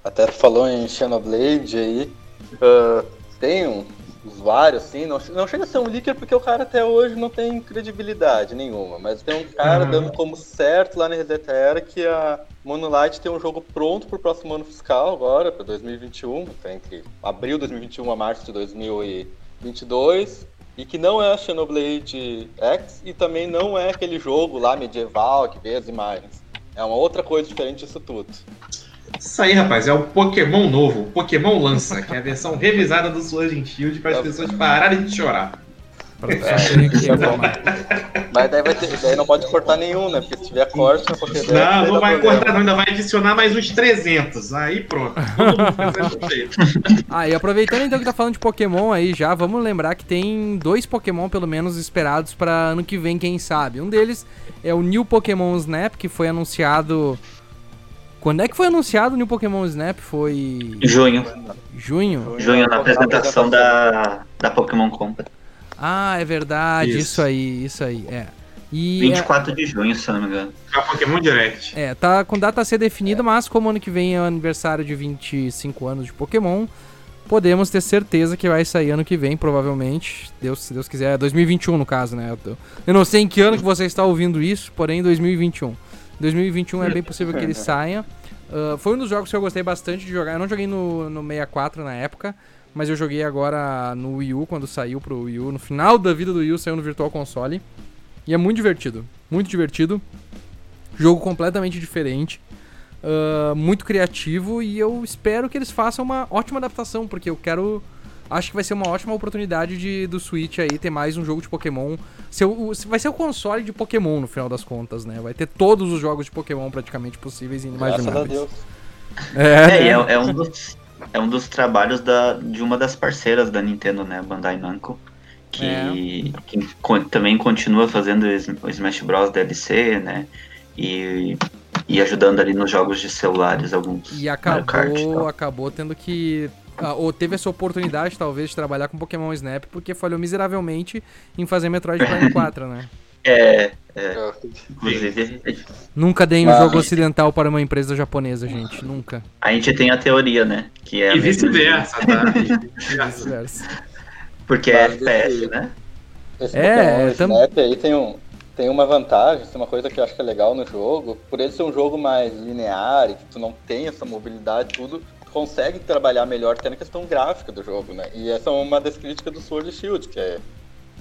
Até falou em Xenoblade aí. Uh, tem um, usuário, assim, não, não chega a ser um leaker porque o cara até hoje não tem credibilidade nenhuma, mas tem um cara uhum. dando como certo lá na Redetera que a Monolight tem um jogo pronto pro próximo ano fiscal agora, para 2021, tá entre abril de 2021 a março de 2022, e que não é a Xenoblade X e também não é aquele jogo lá medieval que vê as imagens. É uma outra coisa diferente disso tudo. Isso aí, rapaz, é o Pokémon novo, o Pokémon Lança, que é a versão revisada do Sword and Shield para as pessoas pararem de chorar. É, Mas daí, vai ter, daí não pode cortar nenhum, né? Porque se tiver corte, não Pokédex. Não, não vai cortar, não, ainda vai adicionar mais uns 300. Aí pronto. ah, e aproveitando então que tá falando de Pokémon aí já, vamos lembrar que tem dois Pokémon pelo menos esperados para ano que vem, quem sabe. Um deles é o New Pokémon Snap, que foi anunciado. Quando é que foi anunciado o New Pokémon Snap? Foi. Junho. Junho? Junho, na apresentação da, da Pokémon Company. Ah, é verdade, isso, isso aí, isso aí, é. E 24 é... de junho, se não me engano. É o Pokémon Direct. É, tá com data a ser definida, é. mas como ano que vem é o aniversário de 25 anos de Pokémon, podemos ter certeza que vai sair ano que vem, provavelmente. Deus, se Deus quiser, 2021 no caso, né? Eu não sei em que ano que você está ouvindo isso, porém 2021. 2021 é bem possível que ele saia. Uh, foi um dos jogos que eu gostei bastante de jogar. Eu não joguei no, no 64 na época, mas eu joguei agora no Wii U, quando saiu pro Wii U. No final da vida do Wii U, saiu no Virtual Console. E é muito divertido. Muito divertido. Jogo completamente diferente. Uh, muito criativo. E eu espero que eles façam uma ótima adaptação, porque eu quero. Acho que vai ser uma ótima oportunidade de, do Switch aí ter mais um jogo de Pokémon. Ser o, vai ser o console de Pokémon no final das contas, né? Vai ter todos os jogos de Pokémon praticamente possíveis e inimagináveis. Graças a Deus. É, é, é, é um dos é um dos trabalhos da, de uma das parceiras da Nintendo, né, Bandai Namco, que, é. que também continua fazendo o Smash Bros DLC, né, e, e ajudando ali nos jogos de celulares alguns. E acabou, Kart, acabou tendo que ou teve essa oportunidade, talvez, de trabalhar com Pokémon Snap, porque falhou miseravelmente em fazer Metroid Prime 4, né? É, é. Inclusive. Nunca deem um jogo ocidental para uma empresa japonesa, gente. Nunca. A gente tem a teoria, né? Que é e vice-versa, tá? vice-versa. Porque é FPS, né? Esse é, tam... aí tem, um, tem uma vantagem, tem uma coisa que eu acho que é legal no jogo. Por ele ser um jogo mais linear e que tu não tem essa mobilidade tudo, tu consegue trabalhar melhor até na questão gráfica do jogo, né? E essa é uma das críticas do Sword Shield, que é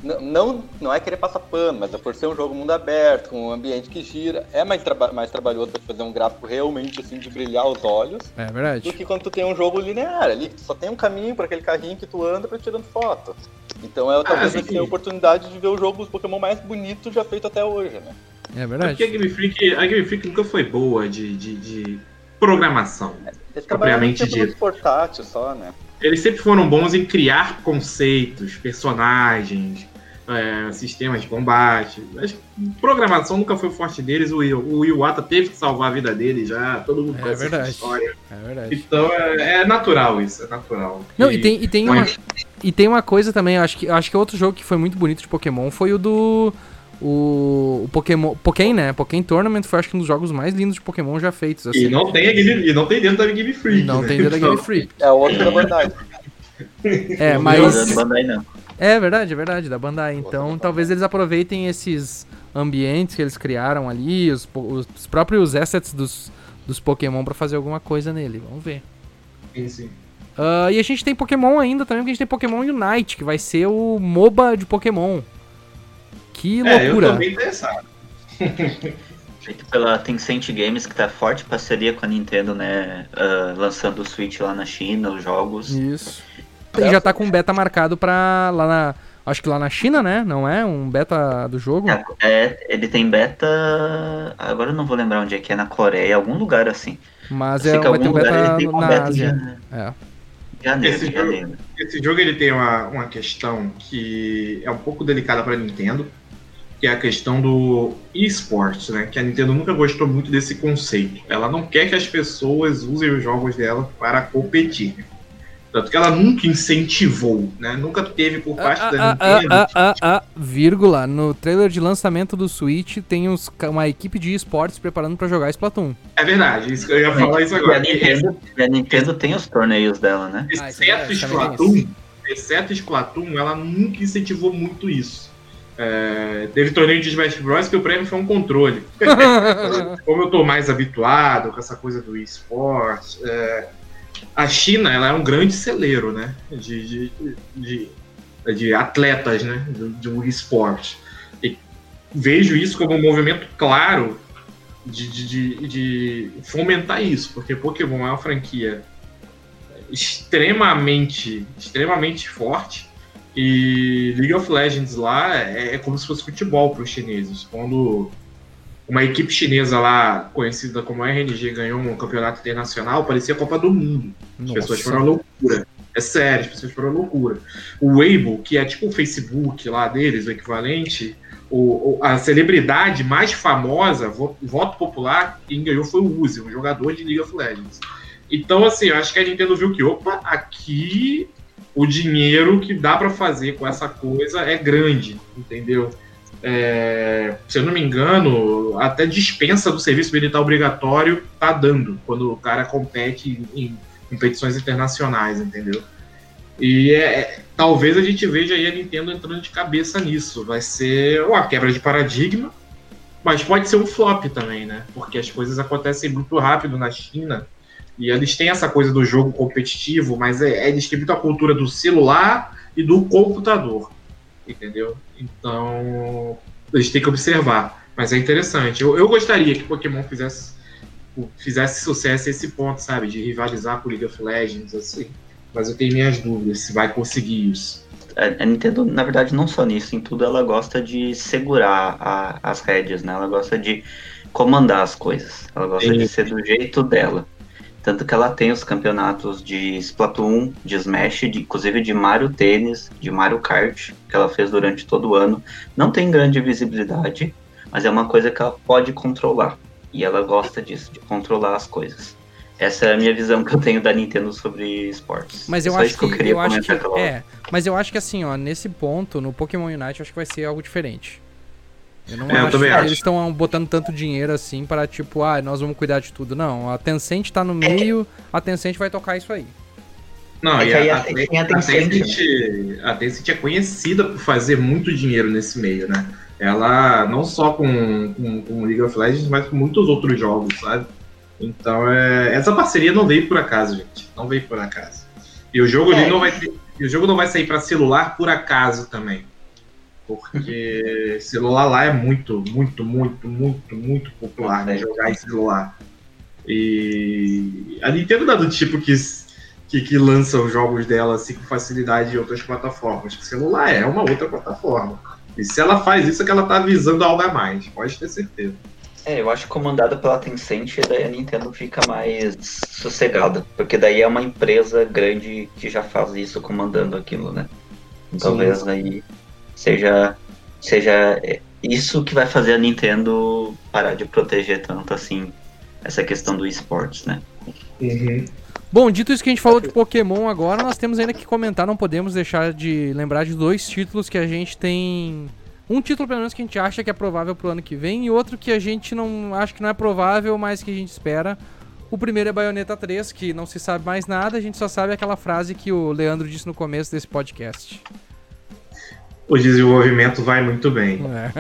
não, não é querer passar pano, mas é por ser um jogo mundo aberto, com um ambiente que gira, é mais, traba mais trabalhoso pra fazer um gráfico realmente assim de brilhar os olhos. É verdade. Do que quando tu tem um jogo linear ali, que tu só tem um caminho para aquele carrinho que tu anda pra tirando foto. Então é talvez ah, a oportunidade de ver o jogo dos Pokémon mais bonito já feito até hoje, né? É verdade. Porque a Game Freak, a Game Freak nunca foi boa de, de, de programação. Eles propriamente dito. portátil só, né? Eles sempre foram bons em criar conceitos, personagens, é, sistemas de combate. Que programação nunca foi forte deles. O, o Iwata teve que salvar a vida dele já. Todo mundo é conhece verdade. essa história. É verdade. Então é, é, natural isso, é natural. Não, e, e tem, e tem uma, e tem uma coisa também, acho que, acho que outro jogo que foi muito bonito de Pokémon foi o do. O, o Pokémon. Pokémon, né? Pokémon Tournament foi acho que um dos jogos mais lindos de Pokémon já feitos. Assim. E, não tem Game, e não tem dentro da Game Freak. Não né? tem dentro da Game Freak. É outro da Bandai. É, mas. Bandai não. É verdade, é verdade, da Bandai. Então talvez eles aproveitem esses ambientes que eles criaram ali, os, os próprios assets dos, dos Pokémon para fazer alguma coisa nele. Vamos ver. Sim, sim. Uh, e a gente tem Pokémon ainda também, porque a gente tem Pokémon Unite, que vai ser o MOBA de Pokémon. Que é, loucura. Eu tô bem interessado. Feito pela Tencent Games, que tá forte parceria com a Nintendo, né? Uh, lançando o Switch lá na China, os jogos. Isso. E já tá com beta marcado pra lá na. Acho que lá na China, né? Não é? Um beta do jogo? É, é ele tem beta. Agora eu não vou lembrar onde é que é, na Coreia, algum lugar assim. Mas é, vai ter um beta na beta Ásia. É. Janeiro, esse, jogo, esse jogo ele tem uma, uma questão que é um pouco delicada para Nintendo, que é a questão do esportes, né? Que a Nintendo nunca gostou muito desse conceito. Ela não quer que as pessoas usem os jogos dela para competir. Tanto que ela nunca incentivou, né? Nunca teve por parte ah, da ah, ah, Nintendo. Ah, ah, ah, vírgula. No trailer de lançamento do Switch tem os, uma equipe de esportes preparando para jogar Splatoon. É verdade, isso, eu ia falar isso agora. E a Nintendo, a Nintendo tem os torneios dela, né? Exceto Splatoon, exceto Splatoon, ela nunca incentivou muito isso. É, teve torneio de Smash Bros. que o prêmio foi um controle. Como eu tô mais habituado com essa coisa do esporte, é, a China ela é um grande celeiro né, de, de, de, de atletas né, do, do esporte. E vejo isso como um movimento claro de, de, de, de fomentar isso, porque Pokémon é uma franquia extremamente, extremamente forte. E League of Legends lá é, é como se fosse futebol para os chineses. Quando uma equipe chinesa lá, conhecida como RNG, ganhou um campeonato internacional, parecia a Copa do Mundo. As Nossa. pessoas foram loucura. É sério, as pessoas foram loucura. O Weibo, que é tipo o Facebook lá deles, o equivalente, o, a celebridade mais famosa, vo- voto popular, quem ganhou foi o Uzi, um jogador de League of Legends. Então, assim, eu acho que a Nintendo viu que, opa, aqui o dinheiro que dá pra fazer com essa coisa é grande, entendeu? É, se eu não me engano, até dispensa do serviço militar obrigatório tá dando quando o cara compete em, em competições internacionais, entendeu? E é- é- talvez a gente veja aí a Nintendo entrando de cabeça nisso. Vai ser uma quebra de paradigma, mas pode ser um flop também, né? Porque as coisas acontecem muito rápido na China e eles têm essa coisa do jogo competitivo, mas é, eles têm muito a cultura do celular e do computador, entendeu? Então eles têm que observar. Mas é interessante. Eu, eu gostaria que Pokémon fizesse fizesse sucesso a esse ponto, sabe? De rivalizar com League of Legends, assim. Mas eu tenho minhas dúvidas se vai conseguir isso. A, a Nintendo, na verdade, não só nisso, em tudo ela gosta de segurar a- as rédeas, né? Ela gosta de comandar as coisas. Ela gosta de ser do jeito dela. Tanto que ela tem os campeonatos de Splatoon, de Smash, de, inclusive de Mario Tênis, de Mario Kart, que ela fez durante todo o ano. Não tem grande visibilidade, mas é uma coisa que ela pode controlar. E ela gosta disso, de controlar as coisas. Essa é a minha visão que eu tenho da Nintendo sobre esportes. Mas eu só acho isso que, eu queria eu acho que comentar aquela hora. é, mas eu acho que assim, ó, nesse ponto, no Pokémon Unite, acho que vai ser algo diferente. Eu não É, eu acho também que acho. eles estão botando tanto dinheiro assim para tipo, ah, nós vamos cuidar de tudo. Não, a Tencent tá no meio, a Tencent vai tocar isso aí. Não, É e a, a- a, Tencent, Tencent, a Tencent é conhecida por fazer muito dinheiro nesse meio, né? Ela não só com, com, com League of Legends, mas com muitos outros jogos, sabe? Então é, essa parceria não veio por acaso, gente. Não veio por acaso. E o jogo É. ali não vai ter, e o jogo não vai sair para celular por acaso também. Porque celular lá é muito, muito, muito, muito, muito popular, né? Jogar em celular. E a Nintendo não é do tipo que, que, que lança os jogos dela assim com facilidade em outras plataformas. O celular é uma outra plataforma. E se ela faz isso, é que ela tá avisando algo a mais, pode ter certeza. É, eu acho que comandada pela Tencent, daí a Nintendo fica mais sossegada. Porque daí é uma empresa grande que já faz isso comandando aquilo, né? Então, Sim. Talvez aí seja, seja é, isso que vai fazer a Nintendo parar de proteger tanto assim essa questão do esportes, né? Bom, dito isso que a gente falou de Pokémon agora, nós temos ainda que comentar, não podemos deixar de lembrar de dois títulos que a gente tem. Um título, pelo menos, que a gente acha que é provável pro ano que vem, e outro que a gente não acha que não é provável, mas que a gente espera. O primeiro é Bayonetta 3, que não se sabe mais nada, a gente só sabe aquela frase que o Leandro disse no começo desse podcast. O desenvolvimento vai muito bem. É,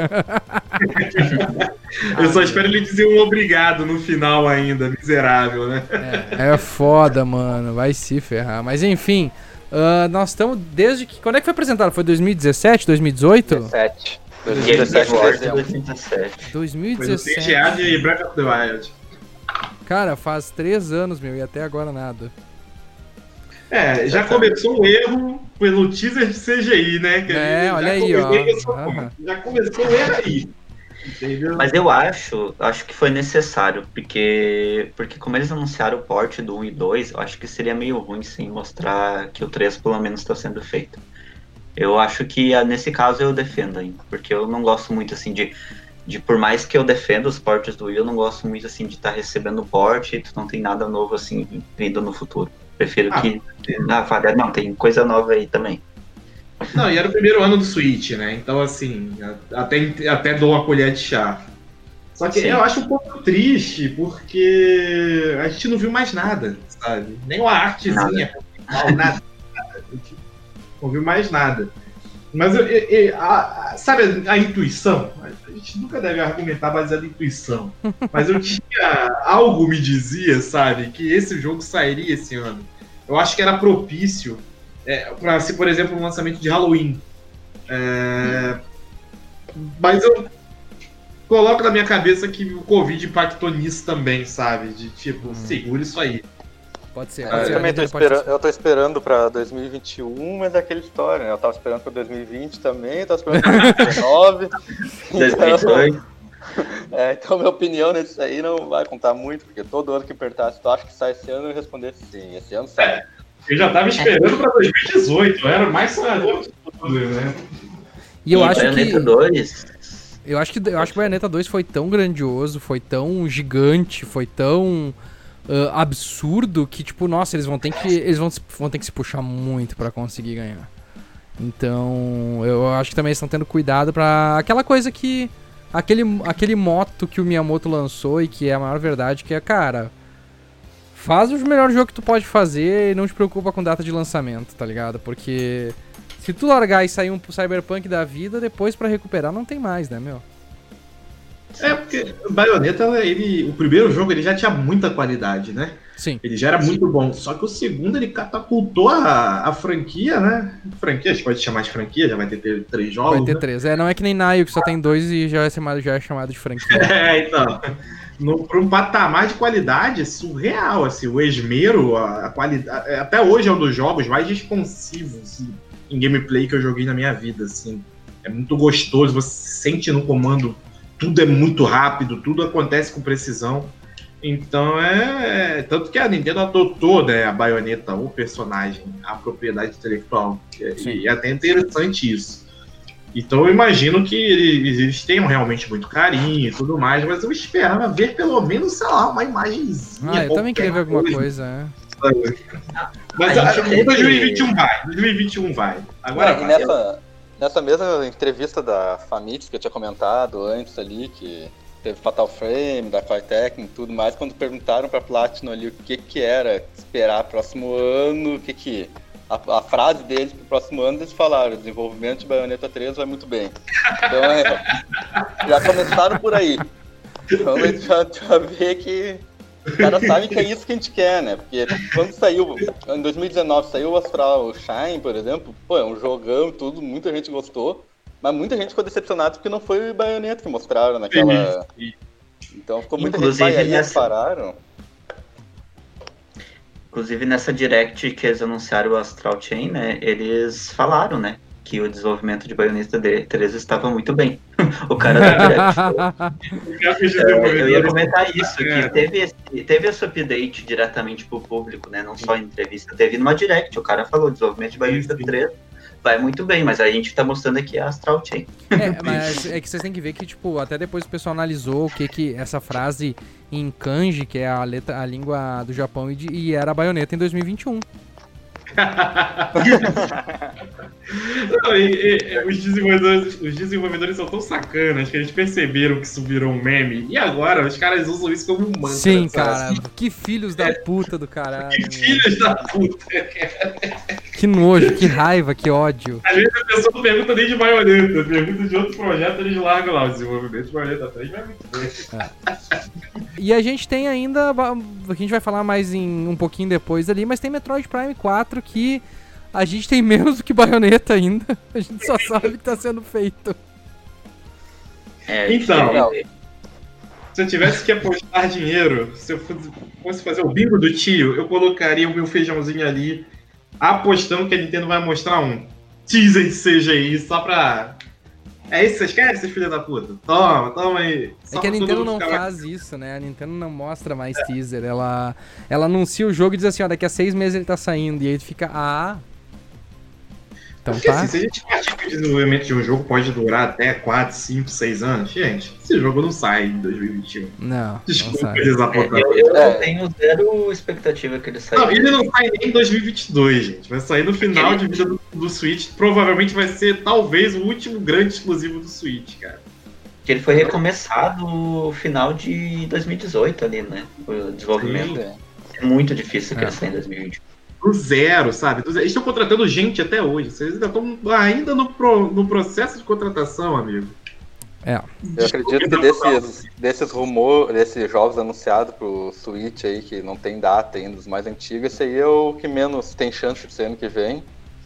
Eu só espero ele dizer um obrigado no final ainda, miserável, né? é, é foda, mano, vai se ferrar. Mas enfim, ah, nós estamos desde que. Quando é que foi apresentado? Foi 2017, 2018? 17. Dia 2017 de 17 de dezembro. 2017. Foi no 2017. CGA de Breath of the Wild. Cara, faz três anos, meu, e até agora nada. É, já começou o erro pelo teaser de CGI, né? que É, olha aí, ó. Já começou o erro aí. Entendeu? Mas eu acho, acho que foi necessário, porque, porque como eles anunciaram o port do 1 e 2, eu acho que seria meio ruim sem mostrar que o 3 pelo menos está sendo feito. Eu acho que ah, nesse caso eu defendo ainda, porque eu não gosto muito assim de, de por mais que eu defenda os portes do Wii, eu não gosto muito assim de estar recebendo port e tu não tem nada novo assim vindo no futuro. Prefiro Ah, que ah, fale, não, tem coisa nova aí também. Não, e era o primeiro ano do Switch, né? Então, assim, até, até dou uma colher de chá. Só que Sim. eu acho um pouco triste, porque a gente não viu mais nada, sabe? Nem uma artezinha, não, nada, nada. Não viu mais nada. Mas, eu, eu- eu- a- a- sabe a, a intuição? A gente nunca deve argumentar baseado em intuição. Mas eu tinha. Algo me dizia, sabe, que esse jogo sairia esse ano. Eu acho que era propício é, para se, por exemplo, um lançamento de Halloween. É, mas eu coloco na minha cabeça que o Covid impactou nisso também, sabe? De tipo, Hum. segura isso aí. Pode ser. É, pode eu ser. também tô esperando, eu tô esperando pra 2021, mas é aquela história, né? Eu tava esperando pra 2020 também, eu tava esperando pra 2019. 2018. É, então minha opinião nisso aí não vai contar muito, porque todo ano que perguntasse, tu acha que sai esse ano, eu respondesse sim. Esse ano sai. Eu já tava esperando pra 2018, eu era o mais sonhador de todos, né? E eu acho Bayonetta que. 2, Eu acho que eu acho que Bayonetta 2 foi tão grandioso, foi tão gigante, foi tão ah, absurdo que tipo, nossa, eles vão ter que eles vão, vão ter que se puxar muito pra conseguir ganhar. Então, eu acho que também estão tendo cuidado pra aquela coisa que aquele aquele moto que o Miyamoto lançou e que é a maior verdade, que é, cara, faz o melhor jogo que tu pode fazer e não te preocupa com data de lançamento, tá ligado? Porque se tu largar e sair um Cyberpunk da vida, depois pra recuperar não tem mais, né, meu? É, porque o Bayonetta, ele, o primeiro jogo ele já tinha muita qualidade, né? Sim. Ele já era muito bom. Só que o segundo ele catapultou a, a franquia, né? Franquia, a gente pode chamar de franquia, já vai ter, ter três jogos. Vai ter né? três. É, não é que nem Naio, que só tem dois e já é chamado, já é chamado de franquia. É, então. No, pra um patamar de qualidade surreal, assim, o esmero, a, a qualidade. Até hoje é um dos jogos mais responsivos em, em gameplay que eu joguei na minha vida, assim. É muito gostoso, você sente no comando, tudo é muito rápido, tudo acontece com precisão. Então é. Tanto que a Nintendo adotou né, a baioneta, o personagem, a propriedade intelectual. E, Sim. e é até interessante isso. Então eu imagino que eles tenham realmente muito carinho e tudo mais, mas eu esperava ver pelo menos, sei lá, uma imagenzinha. Ah, eu também queria ver alguma qualquer coisa, é. Mas A a, gente teve- 2021 vai, 2021 vai. Agora e vai. nessa, nessa mesma entrevista da Famitsu que eu tinha comentado antes ali, que teve Fatal Frame, da Crytek e tudo mais, quando perguntaram pra Platinum ali o que que era esperar próximo ano, o que que... A, a frase deles pro próximo ano, eles falaram, desenvolvimento de Bayonetta 3 vai muito bem. Então, é, já começaram por aí. Então, a gente já, já vê que os caras sabem que é isso que a gente quer, né? Porque quando saiu, em 2019, saiu o Astral Shine, por exemplo, pô, é um jogão tudo, muita gente gostou, mas muita gente ficou decepcionada porque não foi o Bayonetta que mostraram naquela. Então ficou muita Inclusive, gente, "Pai, aí eles nessa- pararam. Inclusive nessa direct que eles anunciaram o Astral Chain, né? Eles falaram, né? Que o desenvolvimento de Bayonetta 3 estava muito bem. o cara da direct. É, eu ia comentar isso, É. que teve esse, teve esse update diretamente pro público, né? Não só em entrevista, teve numa direct. O cara falou, desenvolvimento de Bayonetta Sim. 3 vai muito bem, mas a gente tá mostrando aqui a Astral Chain. É, mas é que vocês têm que ver que, tipo, até depois o pessoal analisou o que que essa frase em kanji, que é a letra, a língua do Japão, e, de- e era a baioneta em 2021. Não, e- e- os, desenvolvedores, os desenvolvedores são tão sacanas que eles perceberam que virou um meme. E agora os caras usam isso como um mantra. Sim, cara. Que filhos da puta do caralho. Que filhos da puta. Que nojo, que raiva, que ódio. Às vezes a pessoa não pergunta nem de baioneta, pergunta de outro projeto, eles largam lá o desenvolvimento de baioneta 3, vai muito bem. E a gente tem ainda. A gente vai falar mais em um pouquinho depois ali, mas tem Metroid Prime 4 que a gente tem menos do que baioneta ainda. A gente só sabe que tá sendo feito. É, Então. teve- Se eu tivesse que apostar dinheiro, se eu fosse- fazer o bingo do tio, eu colocaria o meu feijãozinho ali, apostando que a Nintendo vai mostrar um teaser CGI só pra. É isso que vocês querem, seus filhos da puta? Toma, toma aí. Só É que a Nintendo não faz isso, né? A Nintendo não mostra mais teaser. Ela, ela anuncia o jogo e diz assim, ó, daqui a seis meses ele tá saindo. E aí tu fica, ah... Então Porque tá. assim, se a gente partir que o desenvolvimento de um jogo pode durar até 4, 5, 6 anos, gente, esse jogo não sai em 2021. Não, Desculpa sabe. É, desapontar. eu, eu É. tenho zero expectativa que ele saia. Não, ele não sai nem em 2022, gente. Vai sair no final de vida do, do Switch. Provavelmente vai ser, talvez, o último grande exclusivo do Switch, cara. Que ele foi recomeçado no final de 2018 ali, né? O desenvolvimento. Sim. É muito difícil que É. ele saia em 2020. Do zero, sabe? Do zero. Eles estão contratando gente até hoje. Vocês ainda estão ainda no, pro- no processo de contratação, amigo. É. Eu acredito que desses, desses rumores, desses jogos anunciados pro Switch aí, que não tem data ainda, dos mais antigos, esse aí é o que menos tem chance de ser ano que vem.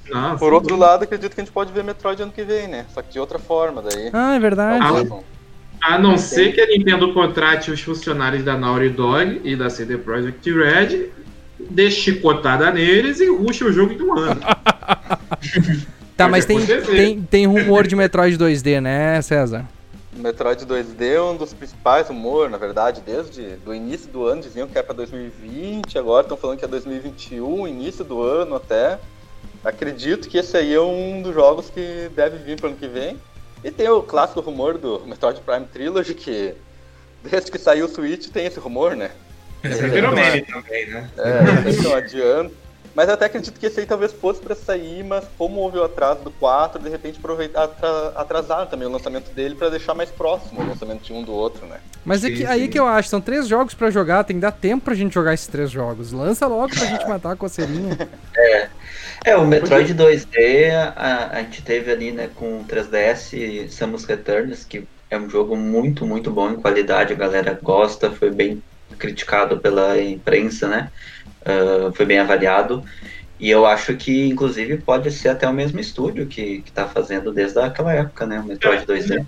Nossa, Por outro lado, acredito que a gente pode ver Metroid ano que vem, né? Só que de outra forma, daí. Ah, é verdade. Ah, Talvez não. A não ser que a Nintendo contrate os funcionários da Naughty Dog e da CD Projekt Red, dê chicotada neles e ruxe o jogo em um ano. Tá, mas tem, tem, tem rumor de Metroid 2D, né, César? Metroid 2D é um dos principais rumores, na verdade, desde o início do ano diziam que era para 2020, agora estão falando que é 2021, início do ano até. Acredito que esse aí é um dos jogos que deve vir para o ano que vem. E tem o clássico rumor do Metroid Prime Trilogy, que desde que saiu o Switch tem esse rumor, né? É, virou meme também, né? É, então adianta. Mas até acredito que esse aí talvez fosse para sair, mas como houve o atraso do 4, de repente aproveitar atrasar também o lançamento dele para deixar mais próximo o lançamento de um do outro, né? Mas é que, aí que eu acho, são três jogos para jogar, tem que dar tempo pra gente jogar esses três jogos. Lança logo pra gente matar a coceirinha. É. É, o Metroid 2D a, a gente teve ali, né, com 3DS Samus Returns, que é um jogo muito, muito bom em qualidade, a galera gosta, foi bem criticado pela imprensa, né? Uh, foi bem avaliado. E eu acho que, inclusive, pode ser até o mesmo estúdio que, que tá fazendo desde aquela época, né? O Metroid 2D.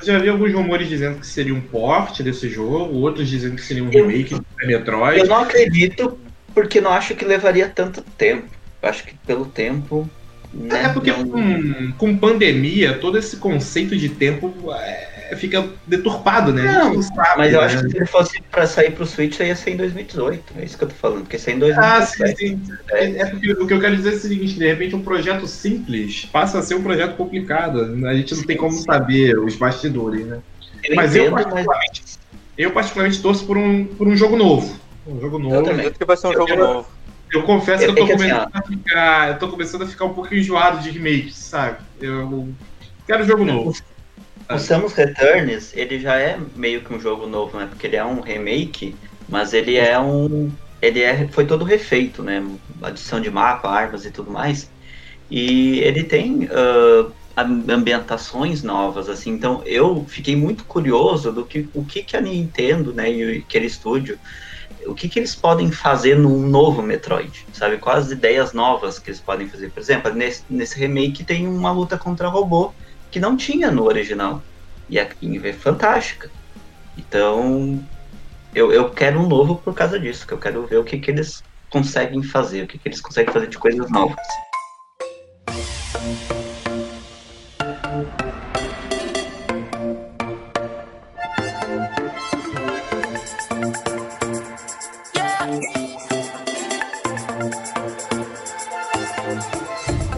Eu já vi alguns rumores dizendo que seria um port desse jogo, outros dizendo que seria um remake do Metroid. Eu não acredito, porque não acho que levaria tanto tempo. Eu acho que pelo tempo. Né, é porque não... com, com pandemia, todo esse conceito de tempo é, fica deturpado, né? Não, não sabe, mas eu né? acho que se ele fosse pra sair pro Switch, ia ser em 2018. É isso que eu tô falando, porque sair em 2018. Ah, sim, sim. É, é porque o que eu quero dizer é o seguinte: de repente, um projeto simples passa a ser um projeto complicado. A gente não tem como saber os bastidores, né? Eu mas, entendo, eu, particularmente, mas eu, particularmente, torço por um, por um jogo novo. Um jogo novo. Eu também. que vai ser um eu jogo quero... novo eu confesso que eu tô, que começando assim, a ficar, eu tô começando a ficar um pouco enjoado de remakes, sabe? Eu quero jogo novo. O Samus Returns, ele já é meio que um jogo novo, né? Porque ele é um remake, mas ele é um. Ele é, foi todo refeito, né? Adição de mapa, armas e tudo mais. E ele tem uh, ambientações novas, assim. Então eu fiquei muito curioso do que o que, que a Nintendo, né, e aquele estúdio o que, que eles podem fazer num novo Metroid, sabe? Quais as ideias novas que eles podem fazer. Por exemplo, nesse, nesse remake tem uma luta contra robô que não tinha no original. E é, é fantástica. Então, eu, eu quero um novo por causa disso, que eu quero ver o que, que eles conseguem fazer, o que, que eles conseguem fazer de coisas novas.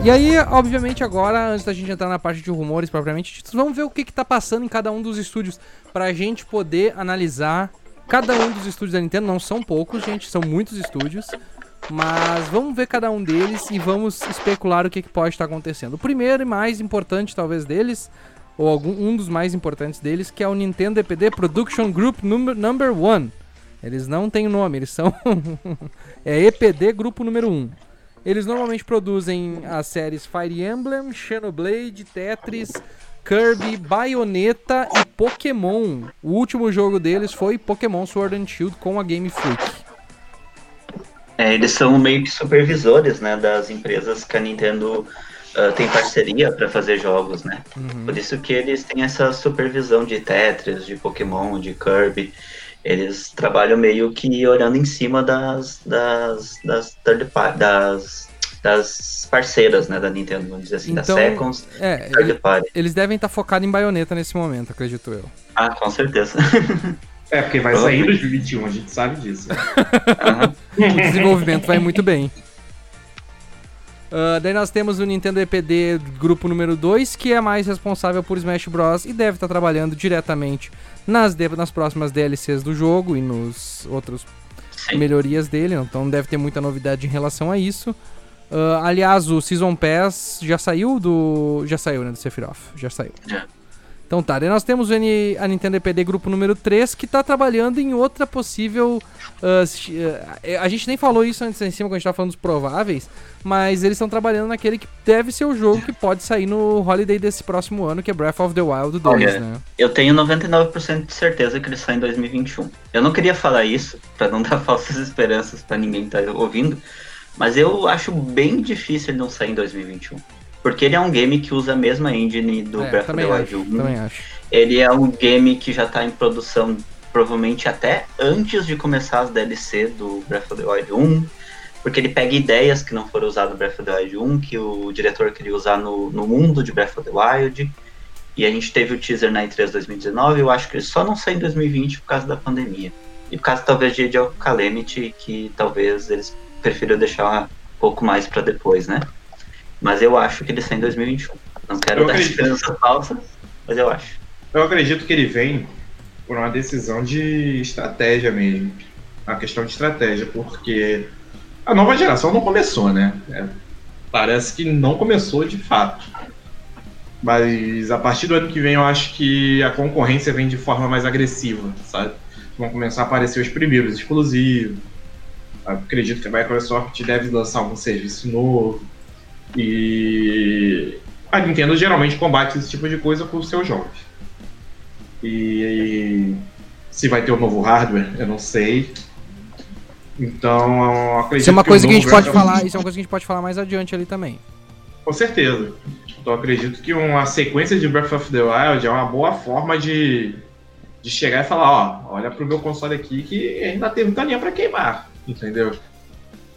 E aí, obviamente, agora, antes da gente entrar na parte de rumores propriamente vamos ver o que, que tá passando em cada um dos estúdios pra gente poder analisar cada um dos estúdios da Nintendo. Não são poucos, gente, são muitos estúdios. Mas vamos ver cada um deles e vamos especular o que, que pode estar acontecendo. O primeiro e mais importante, talvez, deles, ou algum, um dos mais importantes deles, que é o Nintendo EPD Production Group Number, number One. Eles não têm nome, eles são. é EPD Grupo Número 1. Um. Eles normalmente produzem as séries Fire Emblem, Xenoblade, Tetris, Kirby, Bayonetta e Pokémon. O último jogo deles foi Pokémon Sword and Shield com a Game Freak. É, eles são meio que supervisores, né, das empresas que a Nintendo uh, tem parceria para fazer jogos, né? Uhum. Por isso que eles têm essa supervisão de Tetris, de Pokémon, de Kirby eles trabalham meio que olhando em cima das das das third das, das parceiras né, da Nintendo, vamos dizer assim, então, das seconds, é, third party. Eles devem estar focados em baioneta nesse momento, acredito eu. Ah, com certeza. É, porque vai sair em 2021, a gente sabe disso. uhum. o desenvolvimento vai muito bem. Uh, daí nós temos o Nintendo EPD grupo número 2, que é mais responsável por Smash Bros. e deve estar trabalhando diretamente nas, nas próximas DLCs do jogo e nos outros Sim. melhorias dele, então deve ter muita novidade em relação a isso. Uh, aliás, o Season Pass já saiu do. Já saiu, né? Do Sephiroth. Já saiu. Já. Então tá, daí nós temos o N, a Nintendo EPD Grupo número 3 que tá trabalhando em outra possível. Uh, a gente nem falou isso antes em cima quando a gente tava falando dos prováveis, mas eles estão trabalhando naquele que deve ser o jogo que pode sair no Holiday desse próximo ano, que é Breath of the Wild 2, Olha, né? Eu tenho 99% de certeza que ele sai em 2021. Eu não queria falar isso, para não dar falsas esperanças para ninguém que tá ouvindo, mas eu acho bem difícil ele não sair em 2021. Porque ele é um game que usa a mesma engine do É, Breath of the Wild acho, 1. também acho. Ele é um game que já tá em produção provavelmente até antes de começar as DLC do Breath of the Wild 1, porque ele pega ideias que não foram usadas no Breath of the Wild 1, que o diretor queria usar no, no mundo de Breath of the Wild, e a gente teve o teaser na E3 2019, eu acho que ele só não saiu em 2020 por causa da pandemia. E por causa talvez de Calamity, que talvez eles prefiram deixar um pouco mais pra depois, né? Mas eu acho que ele sai em 2021. Não quero Eu dar acredito. esperança falsa, mas eu acho. Eu acredito que ele vem por uma decisão de estratégia mesmo. Uma questão de estratégia, porque a nova geração não começou, né? É, parece que não começou de fato. Mas a partir do ano que vem eu acho que a concorrência vem de forma mais agressiva, sabe? Vão começar a aparecer os primeiros exclusivos. Acredito que a Microsoft deve lançar algum serviço novo. E a Nintendo geralmente combate esse tipo de coisa com os seus jogos. E se vai ter um novo hardware, eu não sei. Então, acredito Isso é uma que o coisa que a gente pode falar, isso é uma coisa que a gente pode falar mais adiante ali também. Com certeza. Então, acredito que uma sequência de Breath of the Wild é uma boa forma de, de chegar e falar: ó, olha pro meu console aqui que ainda tem muita linha pra queimar. Entendeu?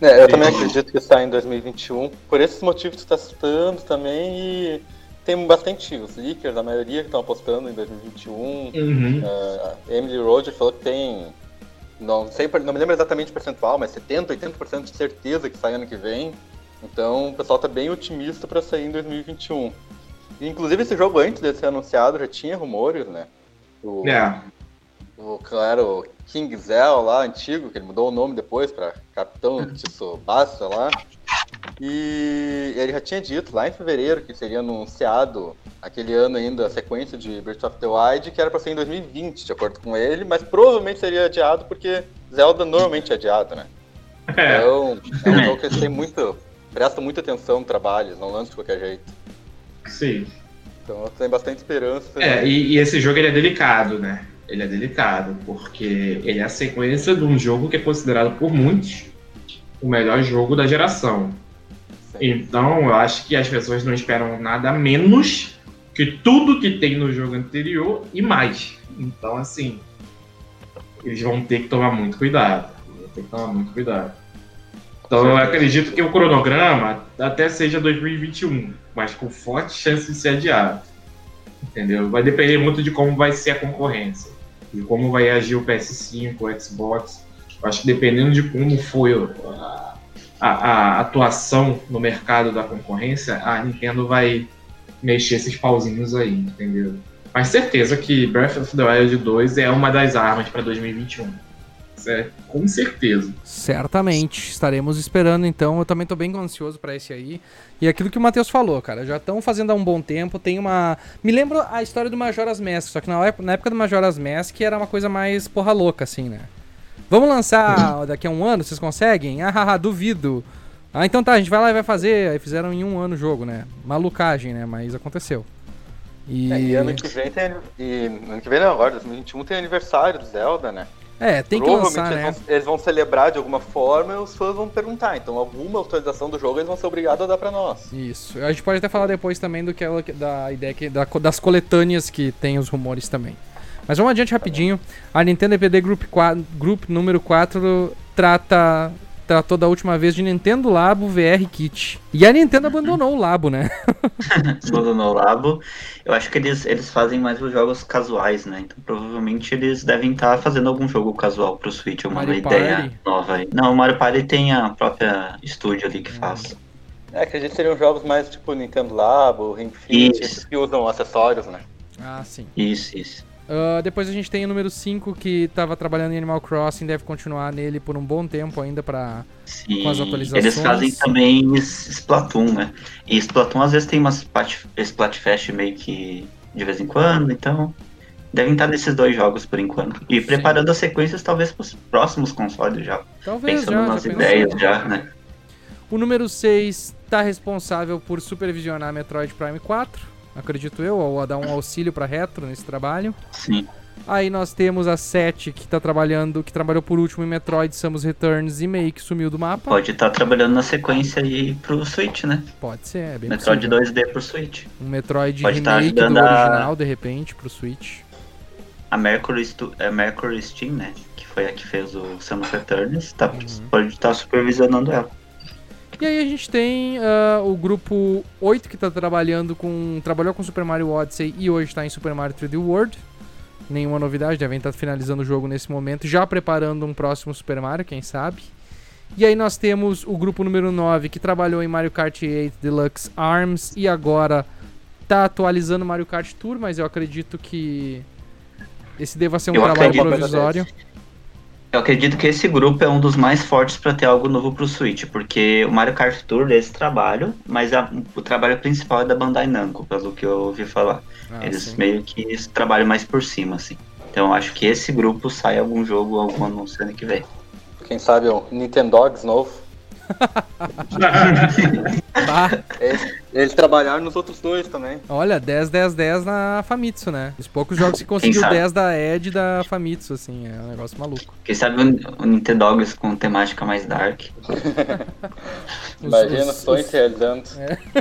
É, eu também acredito que sai em 2021, por esses motivos que você está citando também, e tem bastante os leakers, a maioria que estão apostando em 2021. Uhum. A Emily Roger falou que tem, não sei, não me lembro exatamente o percentual, mas 70, 80% de certeza que sai ano que vem. Então o pessoal tá bem otimista para sair em 2021. E, inclusive esse jogo antes de ser anunciado já tinha rumores, né? O, É. o claro, King Zell lá, antigo, que ele mudou o nome depois pra Capitão Tsubasa lá. E ele já tinha dito lá em fevereiro que seria anunciado aquele ano ainda a sequência de Breath of the Wild, que era pra ser em 2020, de acordo com ele, mas provavelmente seria adiado porque Zelda normalmente é adiado, né? É. Então, é um jogo que eles têm muito. prestam muita atenção no trabalho, eles não lançam de qualquer jeito. Sim. Então eu tenho bastante esperança. É, e, e esse jogo ele é delicado, né? Ele é delicado, porque ele é a sequência de um jogo que é considerado por muitos o melhor jogo da geração. Então, eu acho que as pessoas não esperam nada menos que tudo que tem no jogo anterior e mais. Então, assim, eles vão ter que tomar muito cuidado. Vão ter que tomar muito cuidado. Então, eu acredito que o cronograma até seja 2021, mas com forte chance de ser adiado. Entendeu? Vai depender muito de como vai ser a concorrência, de como vai agir o PS5, o Xbox. Eu acho que dependendo de como foi a, a, a atuação no mercado da concorrência, a Nintendo vai mexer esses pauzinhos aí, entendeu? Mas certeza que Breath of the Wild 2 é uma das armas para 2021. É com certeza. Certamente. Estaremos esperando, então. Eu também tô bem ansioso pra esse aí. E aquilo que o Matheus falou, cara. Já estão fazendo há um bom tempo. Tem uma. Me lembro a história do Majora's Mask. Só que na época, na época do Majora's Mask era uma coisa mais porra louca, assim, né? Vamos lançar daqui a um ano? Vocês conseguem? Ah, haha, duvido. Ah, então tá, a gente vai lá e vai fazer. Aí fizeram em um ano o jogo, né? Malucagem, né? Mas aconteceu. E. É, e ano que vem tem. E ano que vem não, agora, 2021 tem aniversário do Zelda, né? É, tem que lançar, eles, né? vão, eles vão celebrar de alguma forma e os fãs vão perguntar. Então, alguma atualização do jogo eles vão ser obrigados a dar pra nós. Isso. A gente pode até falar depois também do que ela, da ideia que, da, das coletâneas que tem os rumores também. Mas vamos adiante rapidinho. A Nintendo EPD Group, 4, Group número 4 trata tratou da última vez de Nintendo Labo VR Kit. E a Nintendo abandonou o Labo, né? Tudo no Labo. Eu acho que eles, eles fazem mais os jogos casuais, né? Então provavelmente eles devem estar fazendo algum jogo casual pro Switch, alguma Mario ideia Party? nova aí. Não, o Mario Party tem a própria estúdio ali que faz. É, acredito que seriam jogos mais tipo Nintendo Labo, Ring Fit, que usam acessórios, né? Ah, sim. Isso, isso. Ah, depois a gente tem o número 5 que tava trabalhando em Animal Crossing, deve continuar nele por um bom tempo ainda. Sim. Com as atualizações. Eles fazem também Splatoon, né? E Splatoon às vezes tem umas Splat- Splatfest meio que de vez em quando, então devem estar nesses dois jogos por enquanto. E preparando as sequências talvez pros próximos consoles já. Talvez Pensando já, já nas pensou. ideias já, né? O número 6 tá responsável por supervisionar Metroid Prime 4, acredito eu, ou a dar um auxílio pra Retro nesse trabalho. Sim. Aí nós temos a 7 que tá trabalhando, que trabalhou por último em Metroid Samus Returns e meio que sumiu do mapa. Pode estar trabalhando na sequência aí pro Switch, né? Pode ser, é bem Metroid possível. 2D pro Switch. Um Metroid Pode tá remake do ajudando a- original, de repente, pro Switch. A Mercury, Stu- é Mercury Steam, né? Que foi a que fez o Samus Returns, tá, Uhum. pode estar supervisionando ela. E aí a gente tem ah, o grupo 8 que tá trabalhando com. Trabalhou com Super Mario Odyssey e hoje tá em Super Mario 3D World. Nenhuma novidade, devem estar finalizando o jogo nesse momento, já preparando um próximo Super Mario, quem sabe. E aí nós temos o grupo número 9 que trabalhou em Mario Kart 8 Deluxe Arms e agora tá atualizando Mario Kart Tour, mas eu acredito que esse deva ser um Eu trabalho acredito- provisório. Eu acredito que esse grupo é um dos mais fortes pra ter algo novo pro Switch, porque o Mario Kart Tour é esse trabalho, mas a- o trabalho principal é da Bandai Namco, pelo que eu ouvi falar. Ah, Eles sim. meio que trabalham mais por cima, assim. Então eu acho que esse grupo sai algum jogo, algum anúncio ano que vem. Quem sabe o Nintendogs novo. Bah, Eles, trabalharam nos outros dois também. olha, 10, 10, 10 na Famitsu, né? Os poucos jogos que conseguiu sabe? 10 da Ed da Famitsu, assim, é um negócio maluco. Quem sabe o, o Nintendogs com temática mais dark. Imagina os- sonhos realizando.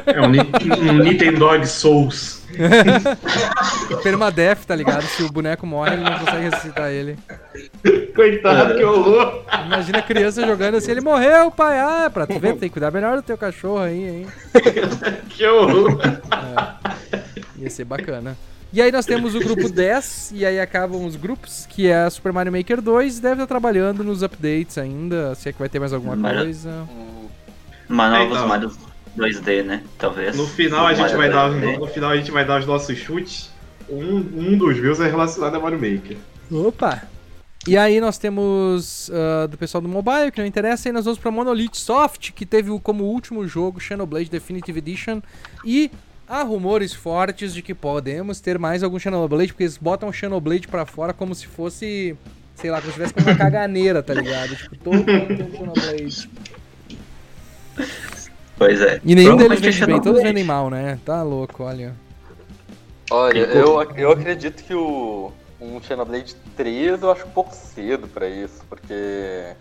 É um, Ni- um Nintendog Souls. Permadeath, tá ligado? Se o boneco morre, ele não consegue ressuscitar ele. Coitado, que horror. Imagina a criança jogando assim, ele morreu, pai. Ah, é pra tu ver, tem que cuidar melhor do teu cachorro aí, hein? Que horror. Ia ser bacana. E aí nós temos o grupo 10, e aí acabam os grupos, que é Super Mario Maker 2, deve estar trabalhando nos updates ainda, se é que vai ter mais alguma coisa. É, novos então. Mario 2D, né? Talvez. No final a gente Mario vai dar, 2D. no final a gente vai dar os nossos chutes. Um, um dos meus é relacionado a Mario Maker. Opa! E aí nós temos ah, do pessoal do mobile, que não interessa, e nós vamos pra Monolith Soft, que teve como último jogo Xenoblade Definitive Edition, e há rumores fortes de que podemos ter mais algum Xenoblade, porque eles botam o Xenoblade pra fora como se fosse, sei lá, como se tivesse com uma caganeira, tá ligado? Tipo, todo mundo tem um Xenoblade. Pois é. E nenhum deles vende bem, todos vendem mal, né? Tá louco, olha. Olha, eu, eu acredito que o um Xenoblade 3 eu acho um pouco cedo pra isso, porque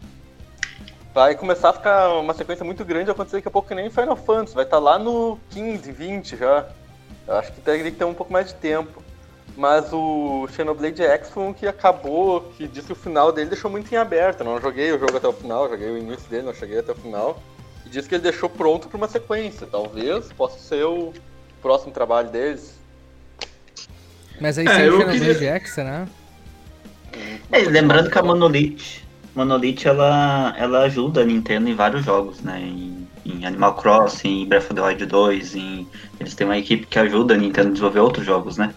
vai começar a ficar uma sequência muito grande, acontecer daqui a pouco que nem Final Fantasy, vai estar lá no 15, 20 já. Eu acho que teria que ter um pouco mais de tempo. Mas o Xenoblade X foi um que acabou, que disse que o final dele deixou muito em aberto. Eu não joguei o jogo até o final, joguei o início dele, não cheguei até o final. E disse que ele deixou pronto pra uma sequência. Talvez possa ser o próximo trabalho deles. Mas aí É, sem o eu Xenoblade queria- X, né? É, lembrando que a Monolith, Monolith ela, ela ajuda a Nintendo em vários jogos, né? Em, em Animal Crossing, em Breath of the Wild 2, em, eles têm uma equipe que ajuda a Nintendo a desenvolver outros jogos, né?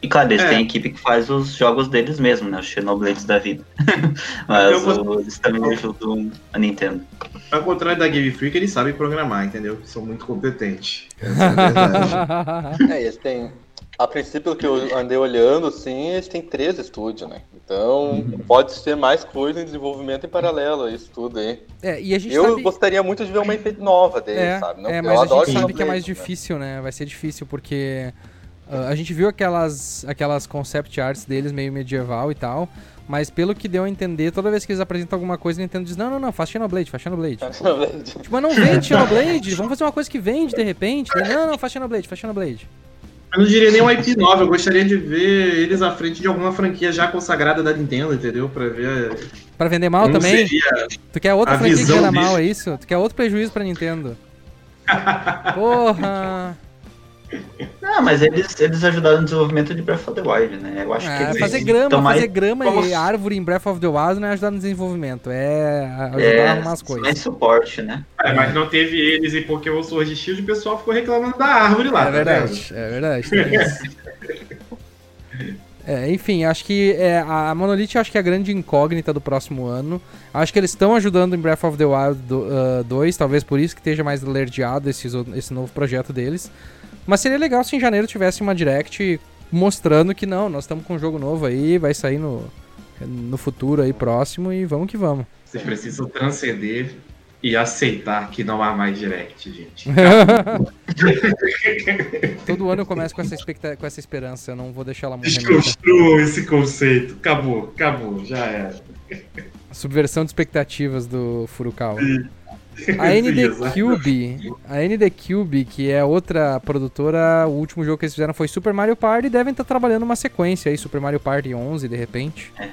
E claro, eles É. têm a equipe que faz os jogos deles mesmo, né? Os Xenoblades da vida. Mas o- eles também ajudam a Nintendo. Ao contrário da Game Freak, eles sabem programar, entendeu? São muito competentes. Essa é a verdade. É, eles têm. A princípio, que eu andei olhando, assim, eles têm três estúdios, né? Então, pode ser mais coisa em desenvolvimento em paralelo a isso tudo aí. É, e a gente Eu sabe... gostaria muito de ver uma IP nova deles, É, sabe? Não, é eu mas a gente sabe que é mais né? difícil, né? Vai ser difícil porque ah, a gente viu aquelas, aquelas concept arts deles meio medieval e tal, mas pelo que deu a entender, toda vez que eles apresentam alguma coisa, a Nintendo diz: não, não, não, faz Xenoblade, faz Xenoblade. Xenoblade. tipo, mas não vende Xenoblade, vamos fazer uma coisa que vende de repente. Não, não, faz Xenoblade, faz Xenoblade. Eu não diria nem uma IP nova, eu gostaria de ver eles à frente de alguma franquia já consagrada da Nintendo, entendeu? Pra ver Pra vender mal como também? Tu quer outra franquia que venda mal, é isso? Tu quer outro prejuízo pra Nintendo? Porra! Ah, mas eles, eles ajudaram no desenvolvimento de Breath of the Wild, né? Eu acho que É, eles fazer grama, tão mais- fazer grama como e árvore em Breath of the Wild não é ajudar no desenvolvimento, é ajudar é, a arrumar as coisas. mais suporte, né? É, mas não teve eles em Pokémon Sword e Shield, o pessoal ficou reclamando da árvore lá, É tá verdade, é verdade. É, enfim, acho que é, a Monolith acho que é a grande incógnita do próximo ano. Acho que eles estão ajudando em Breath of the Wild 2, talvez por isso que esteja mais alerdeado esse, esse novo projeto deles. Mas seria legal se em janeiro tivesse uma direct mostrando que não, nós estamos com um jogo novo aí, vai sair no, no futuro aí próximo e vamos que vamos. Vocês precisam transcender e aceitar que não há mais direct, gente. Todo ano eu começo com essa, expecta... com essa esperança, eu não vou deixar ela morrer. Desconstruam esse conceito. Acabou, acabou, já era. Subversão de expectativas do Furukawa. A ND. Cube, a ND Cube, que é outra produtora, o último jogo que eles fizeram foi Super Mario Party e devem estar trabalhando uma sequência aí, Super Mario Party 11, de repente. É.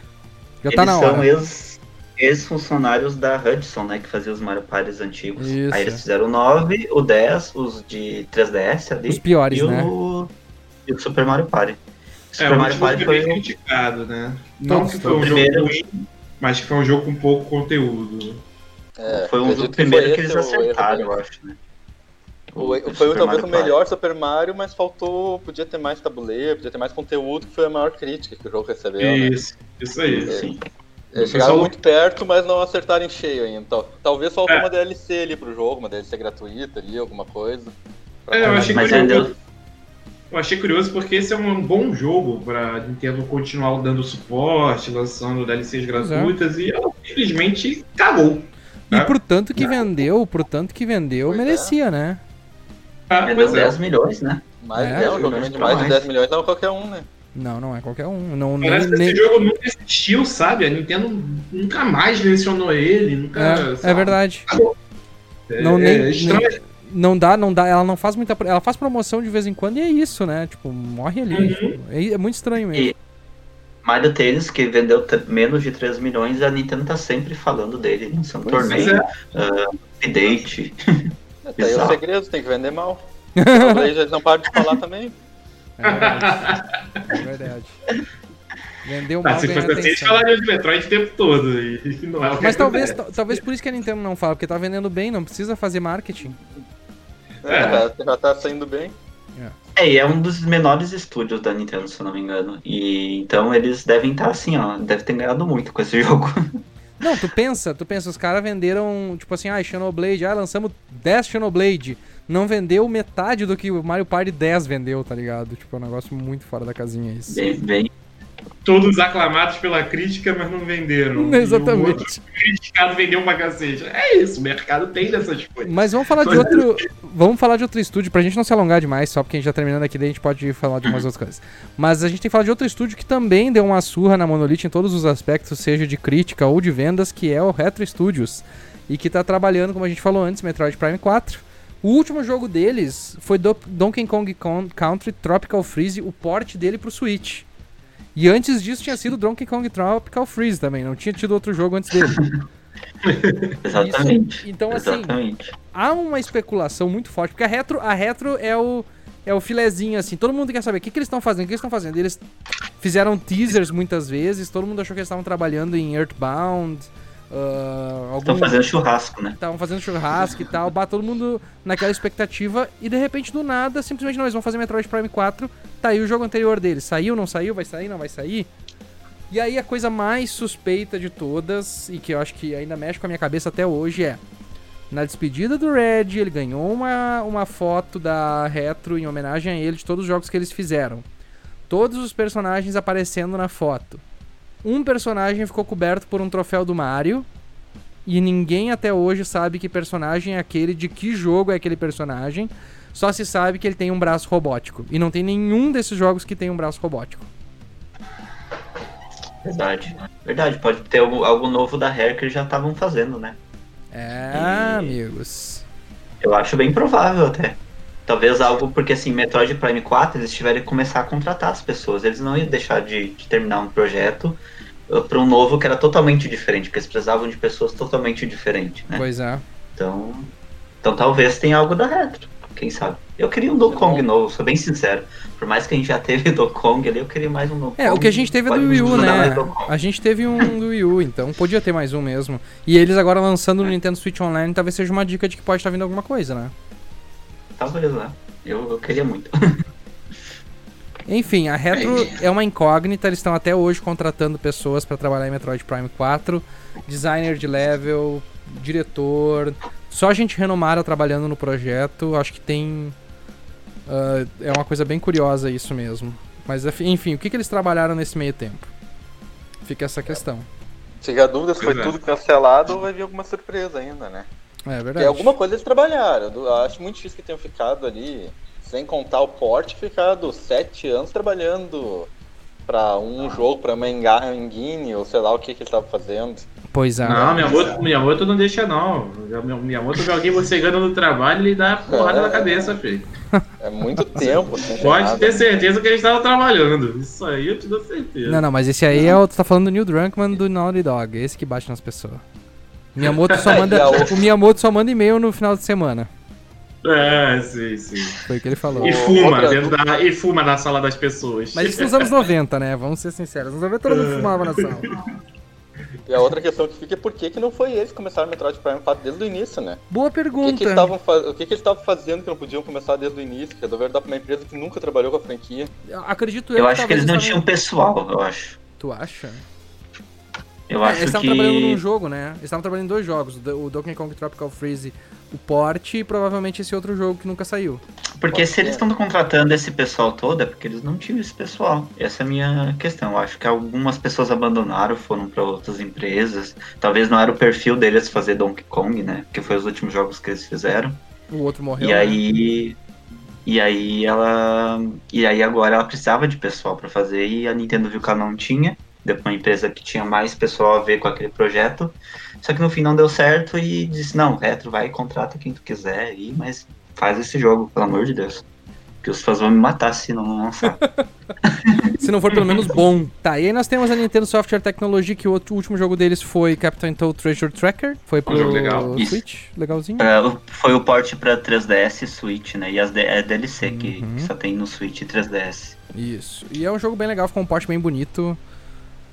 Já tá eles na são hora. ex- ex-funcionários da Hudson, né? Que fazia os Mario Parties antigos. Isso. Aí eles fizeram o 9, o 10, os de 3DS ali. Os piores, e, né? o, e o Super Mario Party. É, Super o Mario Party foi foi bem criticado, né? Não Nossa, que foi um primeiro- jogo ruim, mas que foi um jogo com pouco conteúdo. É, foi um acredito do que eles o acertaram, eu acho, né? O- Foi Super talvez Mario o Party. melhor Super Mario, mas faltou. Podia ter mais tabuleiro, podia ter mais conteúdo, que foi a maior crítica que o jogo recebeu. Né? Isso, isso aí. Sim. Eles O chegaram pessoal- muito perto, mas não acertaram em cheio ainda. Tal- Talvez faltou É. uma DLC ali pro jogo, uma DLC gratuita ali, alguma coisa. É, eu achei Mas curioso. Eu achei curioso porque esse é um bom jogo pra Nintendo continuar dando suporte, lançando DLCs é. gratuitas e ela simplesmente cagou. E É. por tanto que vendeu, por tanto que vendeu, Pois é. merecia, né? Ah, Vendeu pois é. 10 milhões, né? Mas É, é, um jogo milhões de pra mais de mais. 10 milhões, não é qualquer um, né? Não, não é qualquer um. Não, nem, Parece que nem- esse jogo nunca existiu, sabe? A Nintendo nunca mais mencionou ele, nunca. É, é verdade. É, Não, nem- é estranho. Não dá, não dá, ela não faz muita. Ela faz promoção de vez em quando e é isso, né? Tipo, morre ali. Uhum. tipo, é, é muito estranho mesmo. E- Mario Tênis, que vendeu menos de 3 milhões, a Nintendo tá sempre falando dele, lançando Pois torneio, é. ah, update. É, tá aí o segredo, tem que vender mal. Eles não param de falar também. É verdade. É verdade. Vendeu mal, Ah, se fosse assim, eles falariam de Metroid o tempo todo. E não é o que Mas talvez, talvez por isso que a Nintendo não fala, porque tá vendendo bem, não precisa fazer marketing. É, É. Já, já tá saindo bem. É, e é um dos menores estúdios da Nintendo, se eu não me engano. E então eles devem estar assim, ó, deve ter ganhado muito com esse jogo. Não, tu pensa, tu pensa, os caras venderam, tipo assim, ah, Xenoblade, ah, lançamos 10 Xenoblade. Não vendeu metade do que o Mario Party 10 vendeu, tá ligado? Tipo, é um negócio muito fora da casinha isso. Bem, bem. Todos aclamados pela crítica, mas não venderam. E o outro Exatamente. criticado vendeu uma cacete. É isso, o mercado tem dessas coisas. Mas vamos falar de outro. Vamos falar de outro estúdio, pra gente não se alongar demais, só porque a gente tá terminando aqui, daí a gente pode falar de umas outras coisas. Mas a gente tem que falar de outro estúdio que também deu uma surra na Monolith em todos os aspectos, seja de crítica ou de vendas, que é o Retro Studios. E que tá trabalhando, como a gente falou antes, Metroid Prime 4. O último jogo deles foi do Donkey Kong Country Tropical Freeze, o porte dele pro Switch. E antes disso tinha sido Donkey Kong Tropical Freeze também, não tinha tido outro jogo antes dele. Exatamente. Isso- então, assim, Exatamente. há uma especulação muito forte, porque a retro, a retro é o é o filezinho assim, todo mundo quer saber o que, que eles estão fazendo, o que eles estão fazendo. Eles fizeram teasers muitas vezes, todo mundo achou que eles estavam trabalhando em Earthbound, ah, Estão fazendo churrasco, né? estavam fazendo churrasco e tal, bate todo mundo naquela expectativa e de repente do nada, simplesmente não, eles vão fazer Metroid Prime 4, tá aí o jogo anterior deles, saiu, não saiu, vai sair, não vai sair. E aí a coisa mais suspeita de todas, e que eu acho que ainda mexe com a minha cabeça até hoje, é na despedida do Red, ele ganhou uma, uma foto da Retro em homenagem a ele de todos os jogos que eles fizeram. Todos os personagens aparecendo na foto. Um personagem ficou coberto por um troféu do Mario, e ninguém até hoje sabe que personagem é aquele, de que jogo é aquele personagem. Só se sabe que ele tem um braço robótico. E não tem nenhum desses jogos que tem um braço robótico. Verdade. Verdade, pode ter algo, algo novo da Rare que eles já estavam fazendo, né? É, E- amigos. Eu acho bem provável até. Talvez algo, porque assim, Metroid Prime 4, eles tiveram que começar a contratar as pessoas. Eles não iam deixar de, de terminar um projeto para um novo que era totalmente diferente, porque eles precisavam de pessoas totalmente diferentes, né? Pois é. Então, então talvez tenha algo da Retro, quem sabe. Eu queria um Donkey É Kong bom. novo, sou bem sincero. Por mais que a gente já teve Donkey Kong ali, eu queria mais um Donkey É, o que a gente teve é do Wii U, né? Kong. A gente teve um do Wii U, então podia ter mais um mesmo. E eles agora lançando no Nintendo Switch Online talvez seja uma dica de que pode estar vindo alguma coisa, né? Talvez, né? Eu, eu queria muito. Enfim, a Retro é uma incógnita, eles estão até hoje contratando pessoas pra trabalhar em Metroid Prime 4, designer de level, diretor, só gente renomada trabalhando no projeto, acho que tem ah, é uma coisa bem curiosa isso mesmo. Mas enfim, o que, que eles trabalharam nesse meio tempo? Fica essa questão. Fica a dúvida se foi é. tudo cancelado ou vai vir alguma surpresa ainda, né? É Porque verdade. alguma coisa eles trabalharam. Eu acho muito difícil que tenham ficado ali, sem contar o porte, ficado sete anos trabalhando pra um jogo, pra engine, ou sei lá o que, que eles estavam fazendo. Pois é. Não, Miyamoto, Miyamoto não deixa não. Miyamoto vê alguém você ganhando no trabalho e lhe dá porrada na cabeça, filho. É muito tempo. Pode ter certeza que eles estavam trabalhando. Isso aí eu te dou certeza. Não, não, mas esse aí é o. Tu tá falando do Neil Drunkmann do Naughty Dog. Esse que bate nas pessoas. Miyamoto só manda, a o Miyamoto só manda e-mail no final de semana. É, sim, sim. Foi o que ele falou. E fuma, outra- dentro da, e fuma na sala das pessoas. Mas isso nos anos 90, né? Vamos ser sinceros. Nos 90 todo mundo fumava na sala. E a outra questão que fica é por que, que não foi eles que começaram o Metroid Prime 4 desde o início, né? Boa O que, que pergunta. eles estavam fa- o que, que eles estavam fazendo que não podiam começar desde o início? Que resolveram dar pra uma empresa que nunca trabalhou com a franquia. Acredito eu. Eu acho que eles não tinham pessoal, eu acho. Tu acha? Eu É, acho eles estavam que. trabalhando num jogo, né? Eles estavam trabalhando em dois jogos. O Donkey Kong Tropical Freeze, o port e provavelmente esse outro jogo que nunca saiu. Porque Pode se eles ser. estão contratando esse pessoal todo, é porque eles não tinham esse pessoal. Essa é a minha questão. Eu acho que algumas pessoas abandonaram, foram para outras empresas. Talvez não era o perfil deles fazer Donkey Kong, né? Porque foi os últimos jogos que eles fizeram. O outro morreu. e né? aí. E aí ela. E aí agora ela precisava de pessoal para fazer e a Nintendo viu que ela não tinha. Deu pra uma empresa que tinha mais pessoal a ver com aquele projeto. Só que no fim não deu certo e disse, não, Retro, vai, contrata quem tu quiser aí, mas faz esse jogo, pelo amor de Deus. Que os fãs vão me matar se não lançar. Se não for pelo menos bom. Tá, e aí nós temos a Nintendo Software Technology, que o, outro, o último jogo deles foi Captain Toad Treasure Tracker. Foi pro jogo legal. Isso. Switch. Legalzinho. É, foi o port pra 3DS e Switch, né? E as D- é DLC que, Uhum. que só tem no Switch e 3DS. Isso. E é um jogo bem legal, ficou um porte bem bonito.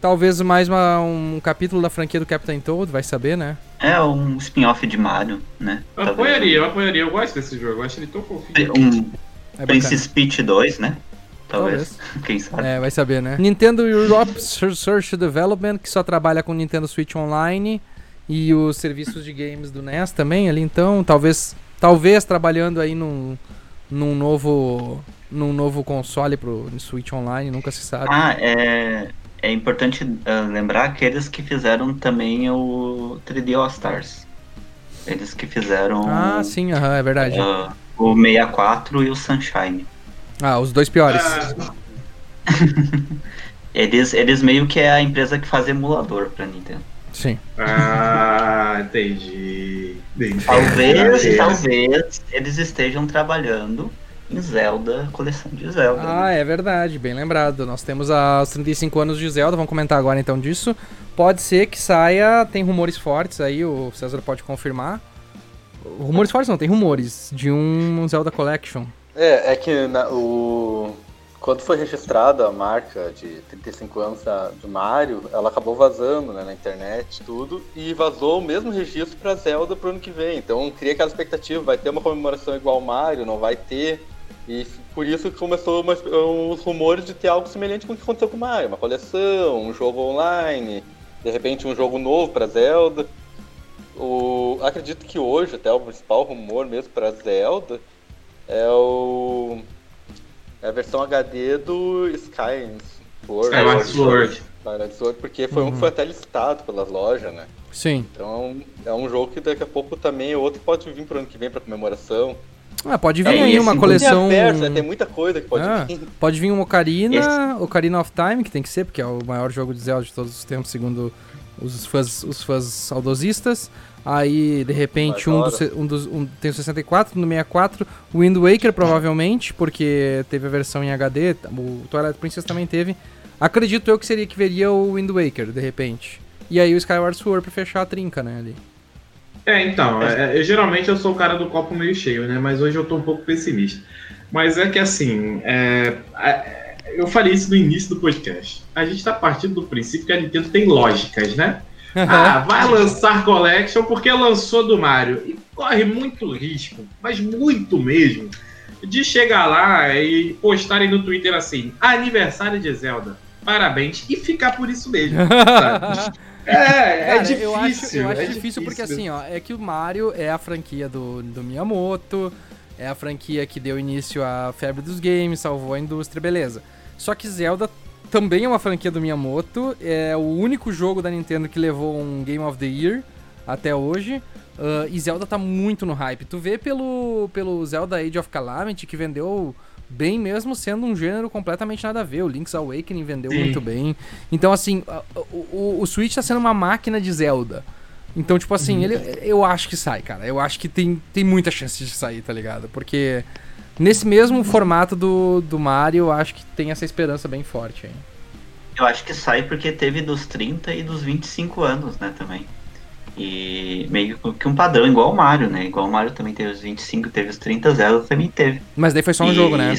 Talvez mais uma- um capítulo da franquia do Captain Toad, vai saber, né? É um spin-off de Mario, né? Eu Talvez apoiaria, eu apoiaria. Eu gosto desse jogo, eu acho ele tão fofinho. Um É Princess Peach 2, né? Talvez. Quem sabe. É, vai saber, né? Nintendo Europe Research Development, que só trabalha com Nintendo Switch Online e os serviços de games do NES também ali, então, talvez talvez trabalhando aí num, num novo num novo console pro Switch Online, nunca se sabe. Ah, é, é importante ah, lembrar aqueles que fizeram também o 3D All Stars. Eles que fizeram Ah, sim, aham, é verdade. ah, o 64 e o Sunshine. Ah, os dois piores. Ah, Eles, eles meio que é a empresa que faz emulador pra Nintendo. Sim. ah, entendi. entendi. Talvez, talvez eles estejam trabalhando em Zelda, coleção de Zelda. Ah, é verdade, bem lembrado. Nós temos a- os 35 anos de Zelda, vamos comentar agora então disso. Pode ser que saia, tem rumores fortes aí, o César pode confirmar. Rumores fortes não, tem rumores de um Zelda Collection. É, é que na- o... quando foi registrada a marca de 35 anos da, do Mario, ela acabou vazando né, na internet tudo, e vazou o mesmo registro pra Zelda pro ano que vem. Então cria aquela expectativa, vai ter uma comemoração igual ao Mario, não vai ter. E por isso que começou uma- os rumores de ter algo semelhante com o que aconteceu com o Mario, uma coleção, um jogo online, de repente um jogo novo pra Zelda. O, acredito que hoje até o principal rumor mesmo pra Zelda é o é a versão HD do Sky Sword. Skyward Sword. Skyward Sword, porque foi um Uhum. que foi até listado pelas lojas, né? Sim. Então é um, é um jogo que daqui a pouco também é outro que pode vir pro ano que vem pra comemoração. Ah, pode vir É, aí uma coleção. Aberto, né? Tem muita coisa que pode Ah, vir. pode vir um Ocarina, Ocarina of Time, que tem que ser, porque é o maior jogo de Zelda de todos os tempos, segundo os fãs, os fãs saudosistas. Aí, de repente, um, dos, um dos. Um, tem o 64, no 64, o Wind Waker, provavelmente, porque teve a versão em HD, o Twilight Princess também teve. Acredito eu que seria que veria o Wind Waker, de repente. E aí o Skyward Sword pra fechar a trinca, né, ali. É, então, é, eu, geralmente eu sou o cara do copo meio cheio, né? Mas hoje eu tô um pouco pessimista. Mas é que assim, é, é, eu falei isso no início do podcast. A gente tá partindo do princípio que a Nintendo tem lógicas, né? Ah, vai lançar Collection porque lançou do Mario. E corre muito risco, mas muito mesmo, de chegar lá e postarem no Twitter assim: aniversário de Zelda. Parabéns. E ficar por isso mesmo. sabe? É, é Cara, difícil. Eu acho, eu acho é difícil, porque mesmo. assim, ó, é que o Mario é a franquia do, do Miyamoto, é a franquia que deu início à febre dos games, salvou a indústria, beleza. Só que Zelda também é uma franquia do Miyamoto, é o único jogo da Nintendo que levou um Game of the Year até hoje. Uh, e Zelda tá muito no hype. Tu vê pelo, pelo Zelda Age of Calamity que vendeu bem mesmo sendo um gênero completamente nada a ver. O Link's Awakening vendeu Sim. muito bem. Então, assim, o, o, o Switch tá sendo uma máquina de Zelda. Então, tipo assim, ele, eu acho que sai, cara. Eu acho que tem, tem muita chance de sair, tá ligado? Porque nesse mesmo formato do, do Mario, eu acho que tem essa esperança bem forte aí. Eu acho que sai porque teve dos 30 e dos 25 anos, né, também. E meio que um padrão, igual o Mario, né? Igual o Mario também teve os 25, teve os 30, Zelda também teve. Mas daí foi só um E- jogo, né?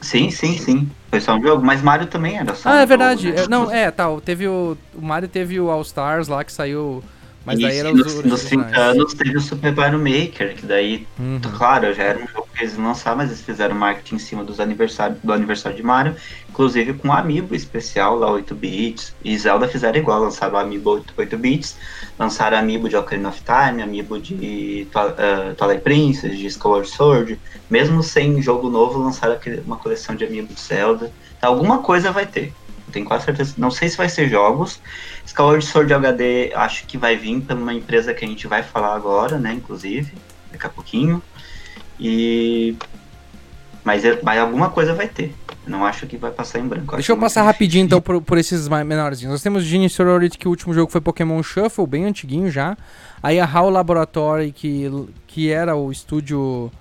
Sim, sim, sim. Foi só um jogo, mas Mario também era só um Ah, é jogo, verdade. né? É, Não, é, tal. Teve o. O Mario teve o All Stars lá que saiu. Mas daí Isso, era e os nos, nos 30 originais. anos teve o Super Mario Maker, que daí, Uhum. claro, já era um jogo que eles não lançaram, mas eles fizeram marketing em cima dos aniversário, do aniversário de Mario, inclusive com um amiibo especial lá, 8 bits, e Zelda fizeram igual, lançaram o amiibo 8, 8 bits, lançaram amiibo de Ocarina of Time, amiibo de eh, Twilight Princess, de Skyward Sword, mesmo sem jogo novo, lançaram uma coleção de amiibo de Zelda, Então, alguma coisa vai ter. Tenho quase certeza. Não sei se vai ser jogos. Skyward Sword HD acho que vai vir por uma empresa que a gente vai falar agora, né? Inclusive, daqui a pouquinho. E. Mas, é- mas alguma coisa vai ter. Não acho que vai passar em branco. Deixa eu passar rapidinho então por, por esses menorzinhos. Nós temos Genie Sorority, que o último jogo foi Pokémon Shuffle, bem antiguinho já. Aí a HAL Laboratory, que, que era o estúdio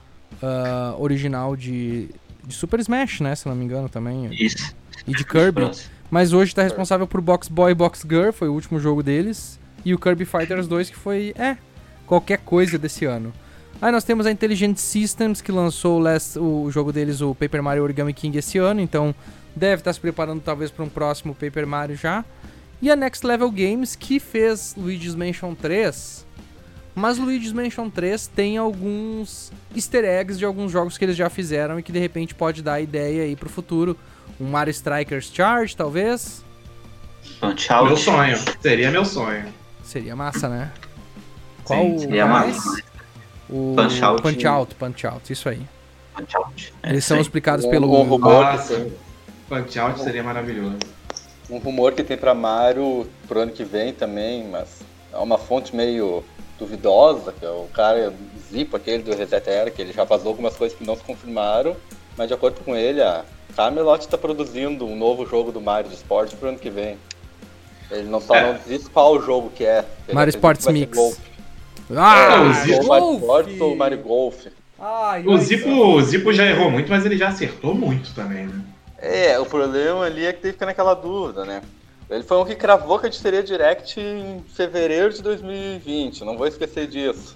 ah, original de, de Super Smash, né? Se não me engano também. Isso. E de Kirby. Mas hoje tá responsável por Box Boy e Box Girl, foi o último jogo deles. E o Kirby Fighters 2, que foi, é, qualquer coisa desse ano. Aí nós temos a Intelligent Systems, que lançou o, last- o jogo deles, o Paper Mario Origami King, esse ano. Então deve estar se preparando talvez para um próximo Paper Mario já. E a Next Level Games, que fez Luigi's Mansion 3. Mas Luigi's Mansion 3 tem alguns easter eggs de alguns jogos que eles já fizeram e que de repente pode dar ideia aí pro futuro. Um Mario Strikers Charge, talvez. Punch Out. Meu sonho. Seria meu sonho. Seria massa, né? Sim, Qual Seria mais? massa. O Punch Out. Punch Out, Punch Out, isso aí. Punch Out. É Eles são explicados Um- pelo. um rumor Nossa. tem, Punch Out seria maravilhoso. um rumor que tem pra Mario pro ano que vem também, mas é uma fonte meio duvidosa, que é o cara Zipo, aquele do Reset Era, que ele já vazou algumas coisas que não se confirmaram, mas de acordo com ele, a Camelot está produzindo um novo jogo do Mario de esporte pro ano que vem. Ele não só É. não diz qual jogo que é. Ele Mario Sports que Mix. Golf. Ah, o Ou Zipo- Mario Sports ou Mario Golf. Ai, O Zipo, o Zipo já errou muito, mas ele já acertou muito também, né? É, o problema ali é que fica naquela dúvida, né? Ele foi um que cravou que a gente teria Direct em fevereiro de 2020, não vou esquecer disso.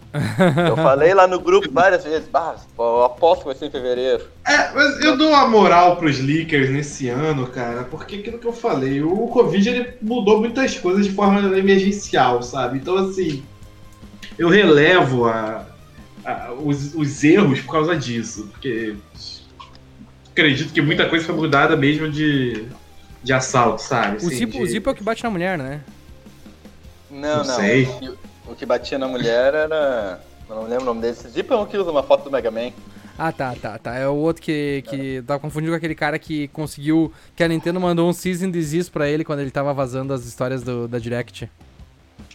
Eu falei lá no grupo várias vezes, bah, eu aposto que vai ser em fevereiro. É, mas eu dou uma moral pros leakers nesse ano, cara, porque aquilo que eu falei, o Covid ele mudou muitas coisas de forma emergencial, sabe? Então, assim, eu relevo a, a- os, os erros por causa disso, porque acredito que muita coisa foi mudada mesmo de, de assalto, sabe? O Assim, Zipo, de- o Zipo é o que bate na mulher, né? Não, Não não. sei. O, que, o que batia na mulher era. Eu não lembro o nome dele. Esse Zip é um que usa uma foto do Mega Man. Ah, tá, tá, tá. É o outro que, que tava confundindo com aquele cara que conseguiu. Que a Nintendo mandou um Season Desist pra ele quando ele tava vazando as histórias do, da Direct.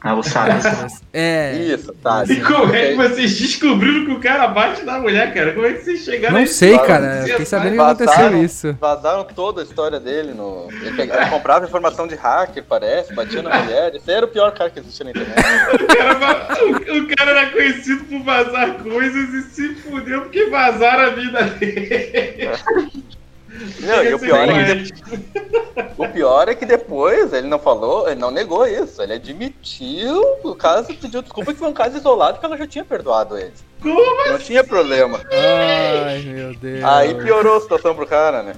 Ah, o Sabe. É. Isso, tá. E como é que vocês descobriram que o cara bate na mulher, cara? Como é que vocês chegaram Não sei, cara. Fiquei sabe? sabendo que aconteceu isso. Vazaram toda a história dele no. Ele, pegava, ele comprava informação de hacker, parece, batia na mulher. Esse era o pior cara que existia na internet. O cara, o- o cara era conhecido por vazar coisas e se fudeu porque vazaram a vida dele. Não, e o pior, é que, de- o pior é que depois ele não falou, ele não negou isso. Ele admitiu o caso, pediu desculpa que foi um caso isolado que ela já tinha perdoado ele. Como Não tinha problema. Ai, meu Deus. Aí piorou a situação pro cara, né?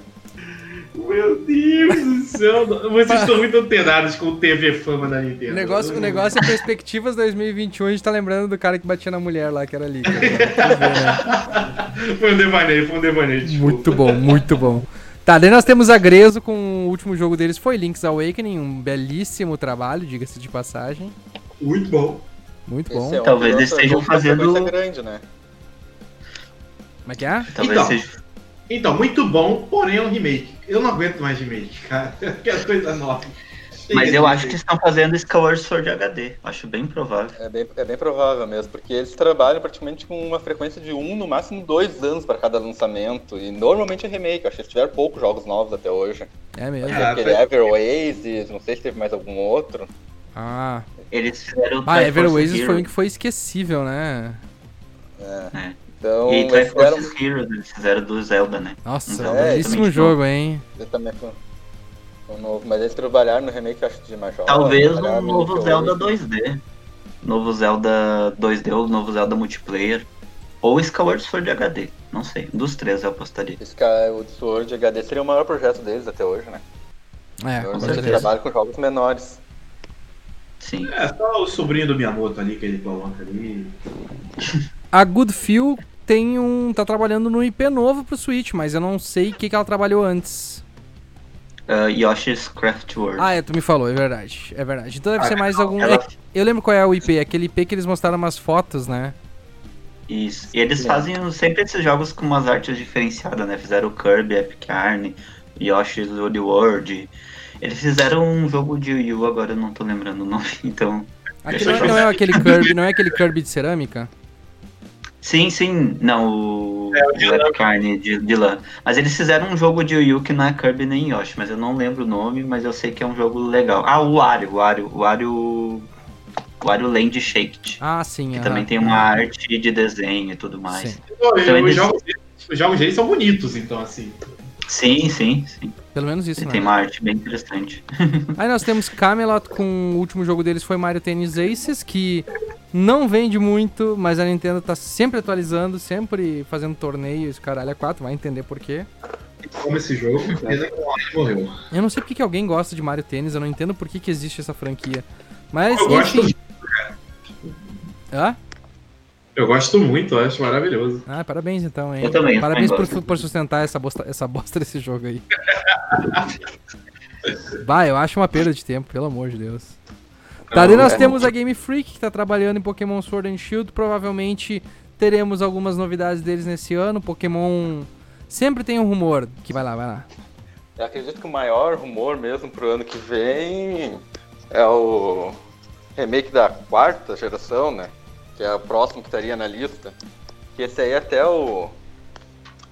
Meu Deus do céu. Vocês estão muito antenados com o TV Fama da Nintendo. O negócio, o negócio é perspectivas 2021, a gente tá lembrando do cara que batia na mulher lá, que era ali. Foi um devaneio, foi um devaneio. desculpa. Muito bom, muito bom. Tá, daí nós temos a Grezo com o último jogo deles foi Link's Awakening, um belíssimo trabalho, diga-se de passagem. Muito bom. Muito bom. É Talvez eles estejam fazendo- grande, né? Como é que é? Talvez Então. seja. Então, muito bom, porém é um remake. Eu não aguento mais remake, cara. Eu quero coisa nova. Mas eu acho que estão fazendo Skyward Sword HD. Acho bem provável. É bem, é bem provável mesmo, porque eles trabalham praticamente com uma frequência de um, no máximo dois anos para cada lançamento. E normalmente é remake, acho que eles tiveram poucos jogos novos até hoje. É mesmo. É. Aquele Ever Oasis, não sei se teve mais algum outro. Ah, Eles fizeram ah Ever Oasis foi um que foi esquecível, né? É. Então, E eles fizeram. Triforce Heroes, eles fizeram do Zelda, né? Nossa, Então, é, belíssimo jogo, hein? Ele também foi foi novo, mas eles trabalharam no remake, acho que de Major. Talvez um no novo Zelda Awakening. 2D. Novo Zelda 2D ou novo Zelda multiplayer. Ou Skyward Sword HD. Não sei. Um dos três eu apostaria. O Sword HD seria o maior projeto deles até hoje, né? É, Hoje com eles certeza. trabalham com jogos menores. Sim. É, só o sobrinho do Miyamoto ali que ele coloca ali. A Good Feel tem um. tá trabalhando no IP novo pro Switch, mas eu não sei o que, que ela trabalhou antes. Uh, Yoshi's Craft World. Ah, é, tu me falou, é verdade. É verdade. Então deve Ah, ser mais algum. ela- é, eu lembro qual é o IP, aquele IP que eles mostraram umas fotos, né? Isso. E eles Sim. fazem sempre esses jogos com umas artes diferenciadas, né? Fizeram o Kirby, Epic Yarn, Yoshi's Woody World. Eles fizeram um jogo de Wii U, agora eu não tô lembrando o nome, então. Aquele Deixa eu não, é aquele Kirby, não é aquele Kirby de cerâmica? Sim, sim. Não, o, É, o de de, de lã. Mas eles fizeram um jogo de não é Kirby nem Yoshi, mas eu não lembro o nome, mas eu sei que é um jogo legal. Ah, o Wario, o Wario, o Wario. O Wario Land Shaked. Ah, sim. Que também tem uma arte de desenho e tudo mais. Sim. Então os, eles- jogos, deles- os jogos deles são bonitos, então, assim. Sim, sim, sim. Pelo menos isso, E né? tem uma arte bem interessante. Aí nós temos Camelot com o último jogo deles foi Mario Tennis Aces, que não vende muito, mas a Nintendo tá sempre atualizando, sempre fazendo torneios, caralho, a 4, vai entender por quê. Como esse jogo, Mario morreu. Eu não sei porque que alguém gosta de Mario Tennis, eu não entendo por que, que existe essa franquia. Mas, Eu gosto, enfim. Hã? eu gosto muito, eu acho maravilhoso. Ah, parabéns então, hein? Eu também, eu Parabéns também por, por sustentar essa bosta, essa bosta desse jogo aí. Vai, eu acho uma perda de tempo, pelo amor de Deus. Tá, daí nós é. temos a Game Freak, que tá trabalhando em Pokémon Sword and Shield. Provavelmente teremos algumas novidades deles nesse ano. Pokémon sempre tem um rumor. Que vai lá, vai lá. Eu acredito que o maior rumor mesmo pro ano que vem é o remake da quarta geração, né? Que é o próximo que estaria na lista. Que esse aí até o.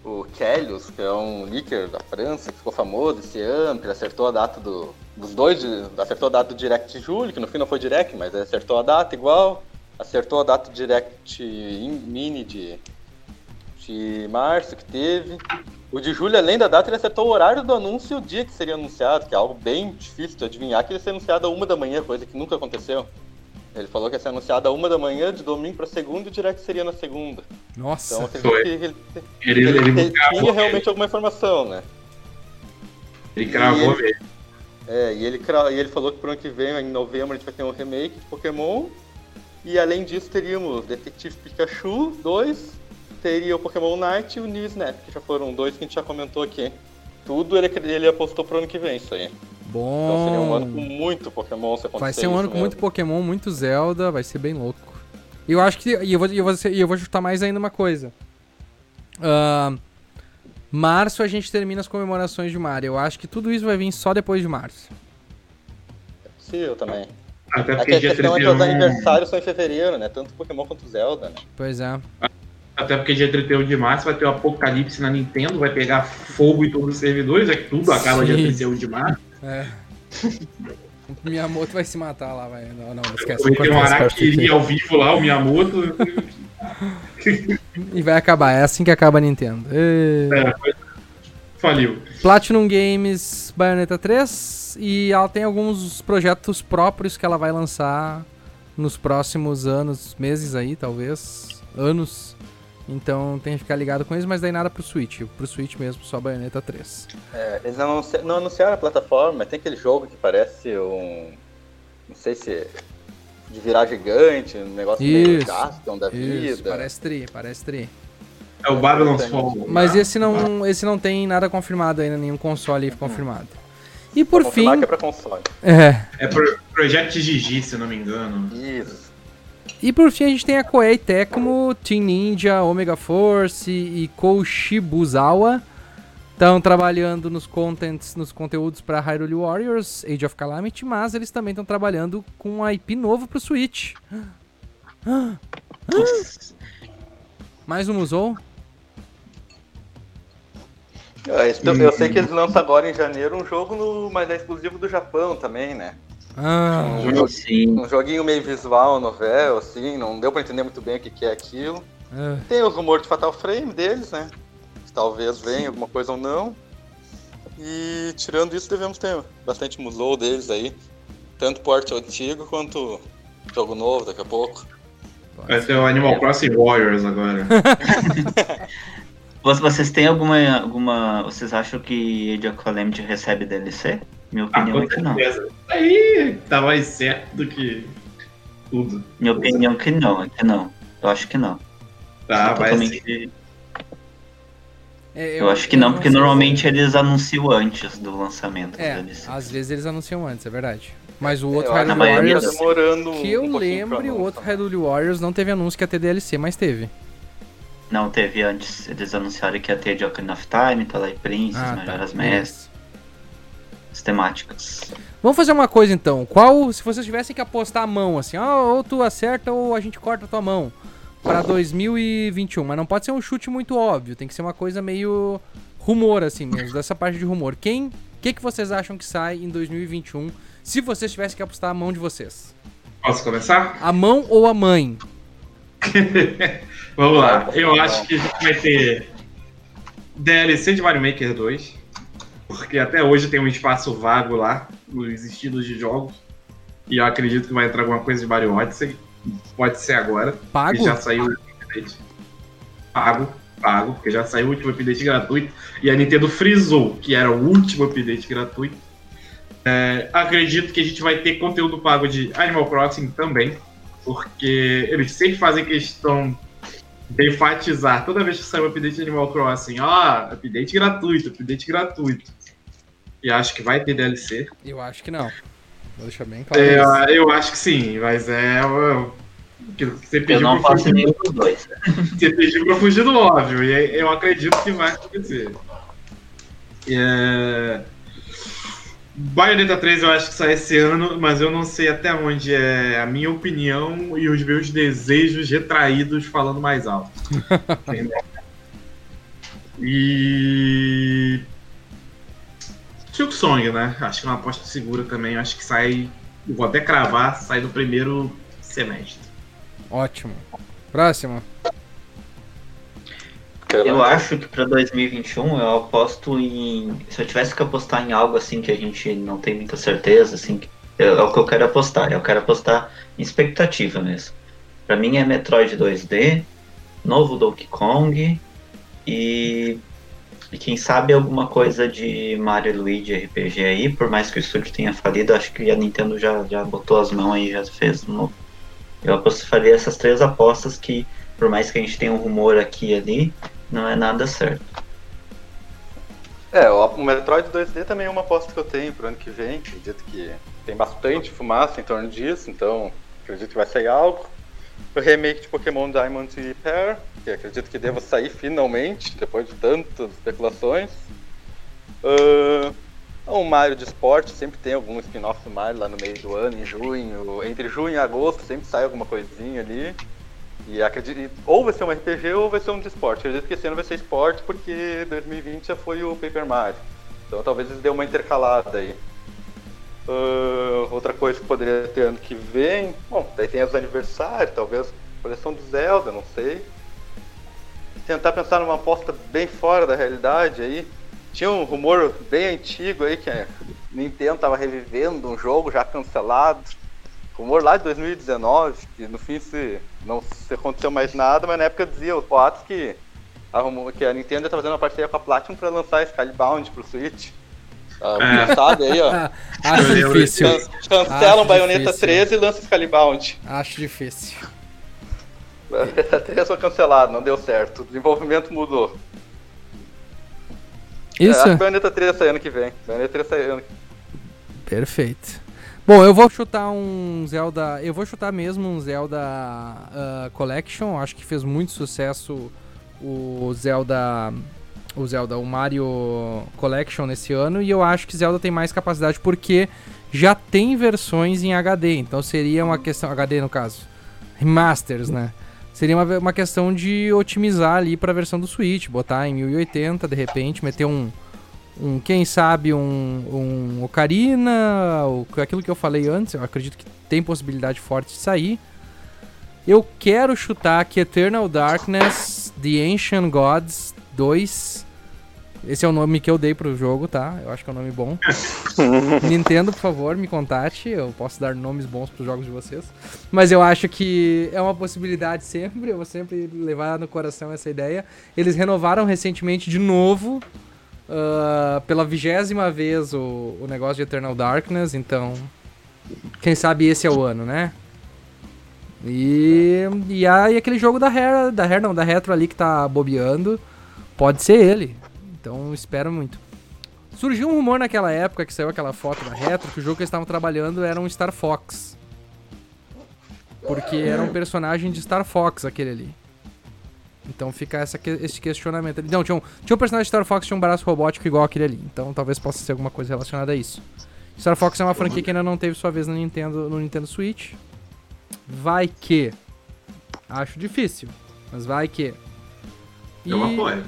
O Kellius, que é um leaker da França, que ficou famoso esse ano, que acertou a data do, dos dois, acertou a data do Direct de julho, que no fim não foi Direct, mas acertou a data igual, acertou a data do Direct in- Mini de, de março que teve. O de julho, além da data, ele acertou o horário do anúncio e o dia que seria anunciado, que é algo bem difícil de adivinhar, que ele ia ser anunciado a uma da manhã, coisa que nunca aconteceu. Ele falou que ia ser anunciado a uma da manhã, de domingo para segunda, e o direct seria na segunda. Então, Nossa. acredito Foi. que ele, Ele, ele, ele, tinha realmente alguma informação, né? ele cravou E mesmo. É, e ele, e ele falou que pro ano que vem, em novembro, a gente vai ter um remake de Pokémon. E além disso, teríamos Detective Pikachu 2, teria o Pokémon Night e o New Snap, que já foram dois que a gente já comentou aqui. Tudo ele, ele apostou pro ano que vem, isso aí. Então seria um ano com Bom. muito Pokémon se Vai ser um ano com mesmo. muito Pokémon, muito Zelda. Vai ser bem louco. E eu acho que. E eu vou, eu vou, eu vou chutar mais ainda uma coisa. Ahn, março a gente termina as comemorações de Mario. Eu acho que tudo isso vai vir só depois de março. Sim, eu também. Até É que porque a dia questão é que os 31. aniversários são em fevereiro, né? Tanto Pokémon quanto Zelda, né? Pois é. Até porque dia 31 de março vai ter o apocalipse na Nintendo, vai pegar fogo em todos os servidores, é que tudo acaba dia Sim. 31 de março. É. O Miyamoto vai se matar lá, vai. Não, não, esquece. Vai ter um Araquiri aqui. ao vivo lá, o Miyamoto. E vai acabar. É assim que acaba a Nintendo. Ê. É, foi- Faliu. Platinum Games Bayonetta 3 e ela tem alguns projetos próprios que ela vai lançar nos próximos anos, meses aí, talvez, anos. Então tem que ficar ligado com isso, mas daí nada pro Switch. Pro Switch mesmo, só Bayonetta 3. É, eles não, não anunciaram a plataforma, mas tem aquele jogo que parece um. Não sei se. De virar gigante, um negócio meio Isso, Gaston da Isso, vida. parece tri, parece tri. É o Babylon's Fall. Mas esse não, esse não tem nada confirmado ainda, nenhum console confirmado. E por fim, que é pra console. é, É pro Project Gigi, se eu não me engano. Isso. E por fim a gente tem a Koei Tecmo, Team Ninja, Omega Force e Koushibuzawa Estão trabalhando nos contents, nos conteúdos para Hyrule Warriors, Age of Calamity, mas eles também estão trabalhando com um IP novo pro Switch. Mais um Musou? Eu, eu sei que eles lançam agora em janeiro um jogo, no, mas é exclusivo do Japão também, né? Ah, Um, jo- um joguinho meio visual, novel, assim, não deu pra entender muito bem o que, que é aquilo. ah, Tem os rumores de Fatal Frame deles, né? Talvez venha alguma coisa ou não. E tirando isso, devemos ter bastante musou deles aí. Tanto porte antigo quanto jogo novo daqui a pouco. Vai ter o Animal Crossing Warriors agora. Vo- Vocês têm alguma, alguma. Vocês acham que Age of Calamity recebe DLC? Minha Ah, opinião com é que não. certeza. Aí tá mais certo do que tudo. Minha opinião é que não, é que não. Eu acho que não. Tá, vai totalmente- ser. É, Eu, acho que não, porque sei. normalmente eles anunciam antes do lançamento É, deles. às vezes eles anunciam antes, é verdade. Mas o outro Eu acho Hyrule Warriors, tá demorando que eu um lembre, o outro. Hyrule Warriors não teve anúncio que ia ter DLC, mas teve. Não, teve antes. Eles anunciaram que ia ter de Ocarina of Time, Twilight Princess, Ah, tá. Majora's Mask, beleza. as temáticas. Vamos fazer uma coisa então. Qual, se vocês tivessem que apostar a mão, assim, ó, ou tu acerta ou a gente corta a tua mão pra 2021, mas não pode ser um chute muito óbvio, tem que ser uma coisa meio rumor assim mesmo, dessa parte de rumor. Quem, que que vocês acham que sai em 2021 se vocês tivessem que apostar a mão de vocês? Posso começar? A mão ou a mãe? Vamos lá. Eu acho que a gente vai ter DLC de Mario Maker 2. Porque até hoje tem um espaço vago lá nos estilos de jogos. E eu acredito que vai entrar alguma coisa de Mario Odyssey. Pode ser agora. Pago? Já saiu o último update. Pago, pago, porque já saiu o último update gratuito. E a Nintendo frisou que era o último update gratuito. É, acredito que a gente vai ter conteúdo pago de Animal Crossing também. Porque eles sempre fazem questão de enfatizar toda vez que sai um update de Animal Crossing. Ah, update gratuito, update gratuito. E acho que vai ter DLC. Eu acho que não. Vou deixar bem claro. isso. É, eu acho que sim, mas é. que Você Eu pediu não pra faço fugir, nenhum dos dois. você pediu pra fugir do óbvio, e aí eu acredito que vai acontecer. É... Bayonetta 3 eu acho que sai esse ano, mas eu não sei até onde é a minha opinião e os meus desejos retraídos falando mais alto. Entendeu? E. Silk Song, né? Acho que é uma aposta segura também. Acho que sai. Vou até cravar, sai no primeiro semestre. Ótimo. Próximo. Eu acho que pra 2021 eu aposto em. Se eu tivesse que apostar em algo assim que a gente não tem muita certeza, assim, que- é, é o que eu quero apostar. Eu quero apostar em expectativa mesmo. Pra mim é Metroid 2D, novo Donkey Kong e. E quem sabe alguma coisa de Mario Luigi RPG aí, por mais que o estúdio tenha falido, acho que a Nintendo já, já botou as mãos aí já fez um novo. Eu faria essas três apostas que, por mais que a gente tenha um rumor aqui e ali, não é nada certo. É, o Metroid 2D também é uma aposta que eu tenho pro ano que vem. Acredito que tem bastante fumaça em torno disso, então acredito que vai sair algo. O remake de Pokémon Diamond e Pearl, que acredito que deva sair finalmente, depois de tantas especulações. Ah, o Mario de esporte, sempre tem algum spin-off do Mario lá no meio do ano, em junho. Entre junho e agosto sempre sai alguma coisinha ali. E acredito, ou vai ser um RPG ou vai ser um de esporte. Acredito que esse ano vai ser esporte porque 2020 já foi o Paper Mario. Então talvez eles dêem uma intercalada aí. Ah, outra coisa que poderia ter ano que vem. Bom, daí tem os aniversários, talvez coleção do Zelda, não sei. Tentar pensar numa aposta bem fora da realidade aí. Tinha um rumor bem antigo aí que a Nintendo tava revivendo um jogo já cancelado. Rumor lá de 2019, que no fim se não se aconteceu mais nada, mas na época dizia os boatos que a, que a Nintendo tá fazendo uma parceria com a Platinum pra lançar Skybound pro Switch. Ah, É. sabe aí, ó. Acho difícil. Can- Cancelam Acho Bayonetta difícil. 13 e lança Skybound. Acho difícil. Bayonetta 13 foi cancelado, não deu certo. O desenvolvimento mudou. É, Isso? acho que Bayonetta 3 sai ano que vem. Bayonetta 3 sai ano que Perfeito. Bom, eu vou chutar um Zelda. Eu vou chutar mesmo um Zelda ah, Collection. Acho que fez muito sucesso o Zelda o Zelda, o Mario Collection nesse ano, e eu acho que Zelda tem mais capacidade porque já tem versões em HD, então seria uma questão. HD no caso. Remasters, né? Seria uma, uma questão de otimizar ali para a versão do Switch, botar em 1080 de repente, meter um. um quem sabe um, um Ocarina, aquilo que eu falei antes, eu acredito que tem possibilidade forte de sair. Eu quero chutar que Eternal Darkness, The Ancient Gods 2. Esse é o nome que eu dei pro jogo, tá? Eu acho que é um nome bom. Nintendo, por favor, me contate. Eu posso dar nomes bons pros jogos de vocês. Mas eu acho que é uma possibilidade sempre. Eu vou sempre levar no coração essa ideia. Eles renovaram recentemente de novo. Uh, pela vigésima vez o, o negócio de Eternal Darkness. Então, quem sabe esse é o ano, né? E, e aí aquele jogo da Rare, da Rare não, da Retro ali que tá bobeando, pode ser ele. Então espero muito. Surgiu um rumor naquela época que saiu aquela foto da Retro que o jogo que eles estavam trabalhando era um Star Fox. Porque era um personagem de Star Fox aquele ali. Então fica essa, esse questionamento. Não, tinha um, tinha um personagem de Star Fox que tinha um braço robótico igual aquele ali. Então talvez possa ser alguma coisa relacionada a isso. Star Fox é uma franquia que ainda não teve sua vez no Nintendo, no Nintendo Switch. Vai que. Acho difícil, mas vai que. E... Eu apoio.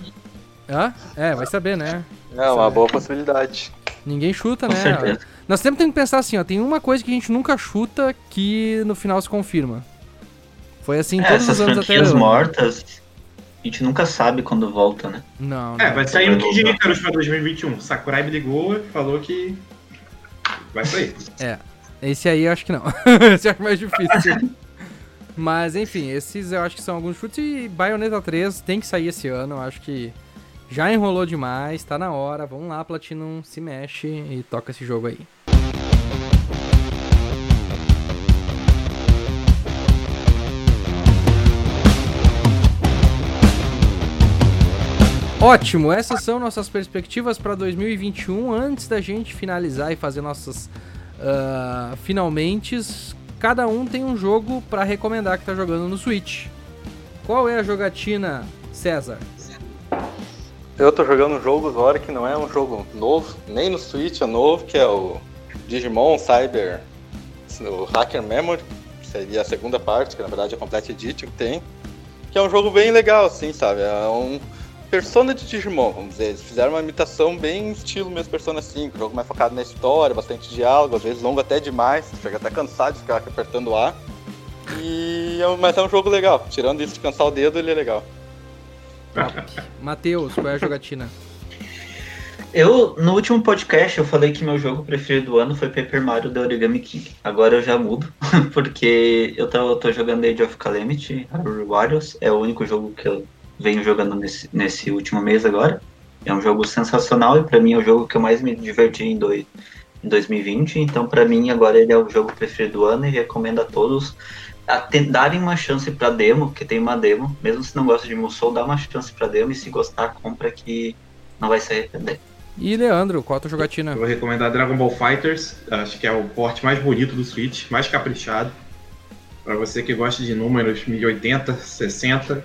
Hã? É, vai saber, né? É uma boa possibilidade. Ninguém chuta, né? Nós sempre temos que pensar assim, ó, tem uma coisa que a gente nunca chuta que no final se confirma. Foi assim é, todos os anos até Essas mortas, a gente nunca sabe quando volta, né? Não, É, vai sair um Kid Icarus pra 2021. Sakurai me ligou e falou que vai sair. É, esse aí eu acho que não. esse eu acho mais difícil. Mas enfim, esses eu acho que são alguns chutes e Bayonetta 3 tem que sair esse ano, eu acho que já enrolou demais, tá na hora. Vamos lá, Platinum, se mexe e toca esse jogo aí. Ótimo, essas são nossas perspectivas para 2021. Antes da gente finalizar e fazer nossas uh, finalmente, cada um tem um jogo para recomendar que tá jogando no Switch. Qual é a jogatina, César? Eu tô jogando um jogo agora que não é um jogo novo, nem no Switch é novo, que é o Digimon Cyber, o Hacker Memory, que seria a segunda parte, que na verdade é a Complete Edition que tem. Que é um jogo bem legal, assim, sabe? É um Persona de Digimon, vamos dizer. Eles fizeram uma imitação bem estilo mesmo Persona 5, um jogo mais focado na história, bastante diálogo, às vezes longo até demais, chega até cansado de ficar apertando A. E, é mas é um jogo legal, tirando isso de cansar o dedo, ele é legal. Matheus, qual é a jogatina? Eu, no último podcast, eu falei que meu jogo preferido do ano foi Paper Mario The Origami King. Agora eu já mudo, porque eu tô, eu tô jogando Age of Calamity, Warriors, é o único jogo que eu venho jogando nesse, nesse último mês agora. É um jogo sensacional e para mim é o jogo que eu mais me diverti em, dois, em 2020. Então, para mim, agora ele é o jogo preferido do ano e recomendo a todos darem uma chance para demo, que tem uma demo. Mesmo se não gosta de Musou, dá uma chance para demo e se gostar, compra que não vai se arrepender. E Leandro, qual a tua jogatina? Eu vou recomendar Dragon Ball Fighters, acho que é o porte mais bonito do Switch, mais caprichado. Para você que gosta de números 1080, 60,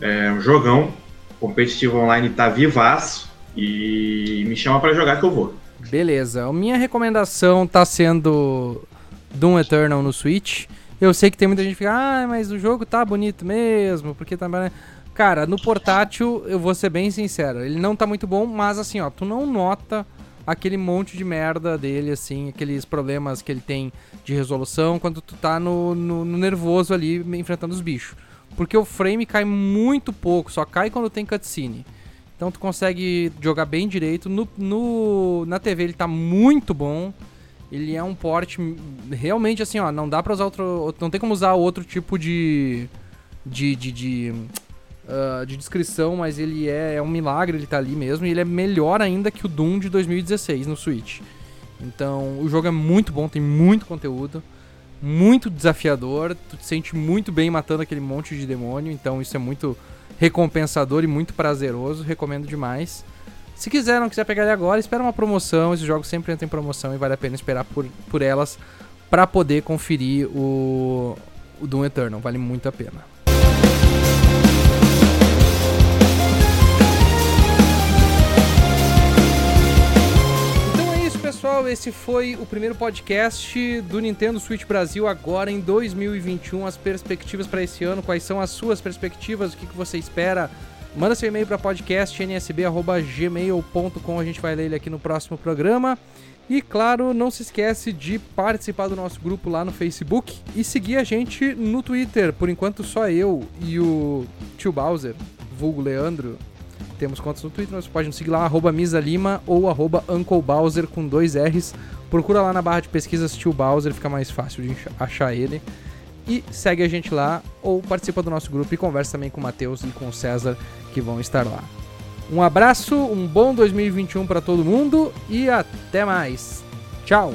é um jogão. Competitivo online tá vivaço. E me chama para jogar que eu vou. Beleza. A minha recomendação tá sendo Doom Eternal no Switch. Eu sei que tem muita gente que fica, ah, mas o jogo tá bonito mesmo, porque tá. Cara, no portátil, eu vou ser bem sincero, ele não tá muito bom, mas assim, ó, tu não nota aquele monte de merda dele, assim, aqueles problemas que ele tem de resolução quando tu tá no, no, no nervoso ali enfrentando os bichos. Porque o frame cai muito pouco, só cai quando tem cutscene. Então tu consegue jogar bem direito. No, no, na TV ele tá muito bom. Ele é um port realmente assim, ó, não dá pra usar outro. Não tem como usar outro tipo de. de. de, de, uh, de descrição, mas ele é, é um milagre ele tá ali mesmo. E ele é melhor ainda que o Doom de 2016 no Switch. Então o jogo é muito bom, tem muito conteúdo muito desafiador, tu te sente muito bem matando aquele monte de demônio, então isso é muito recompensador e muito prazeroso, recomendo demais. Se quiser, não quiser pegar ele agora, espera uma promoção. Esses jogos sempre entram em promoção e vale a pena esperar por, por elas para poder conferir o, o Doom Eternal. Vale muito a pena. Então é pessoal, esse foi o primeiro podcast do Nintendo Switch Brasil agora em 2021. As perspectivas para esse ano, quais são as suas perspectivas, o que, que você espera Manda seu e-mail para podcastnsb.gmail.com, a gente vai ler ele aqui no próximo programa. E claro, não se esquece de participar do nosso grupo lá no Facebook e seguir a gente no Twitter. Por enquanto, só eu e o tio Bowser, vulgo Leandro, temos contas no Twitter. Você pode nos seguir lá, arroba Misa Lima ou arroba Uncle Bowser com dois R's. Procura lá na barra de pesquisas tio Bowser, fica mais fácil de achar ele. E segue a gente lá ou participa do nosso grupo e conversa também com o Matheus e com o César que vão estar lá. Um abraço, um bom 2021 para todo mundo e até mais. Tchau!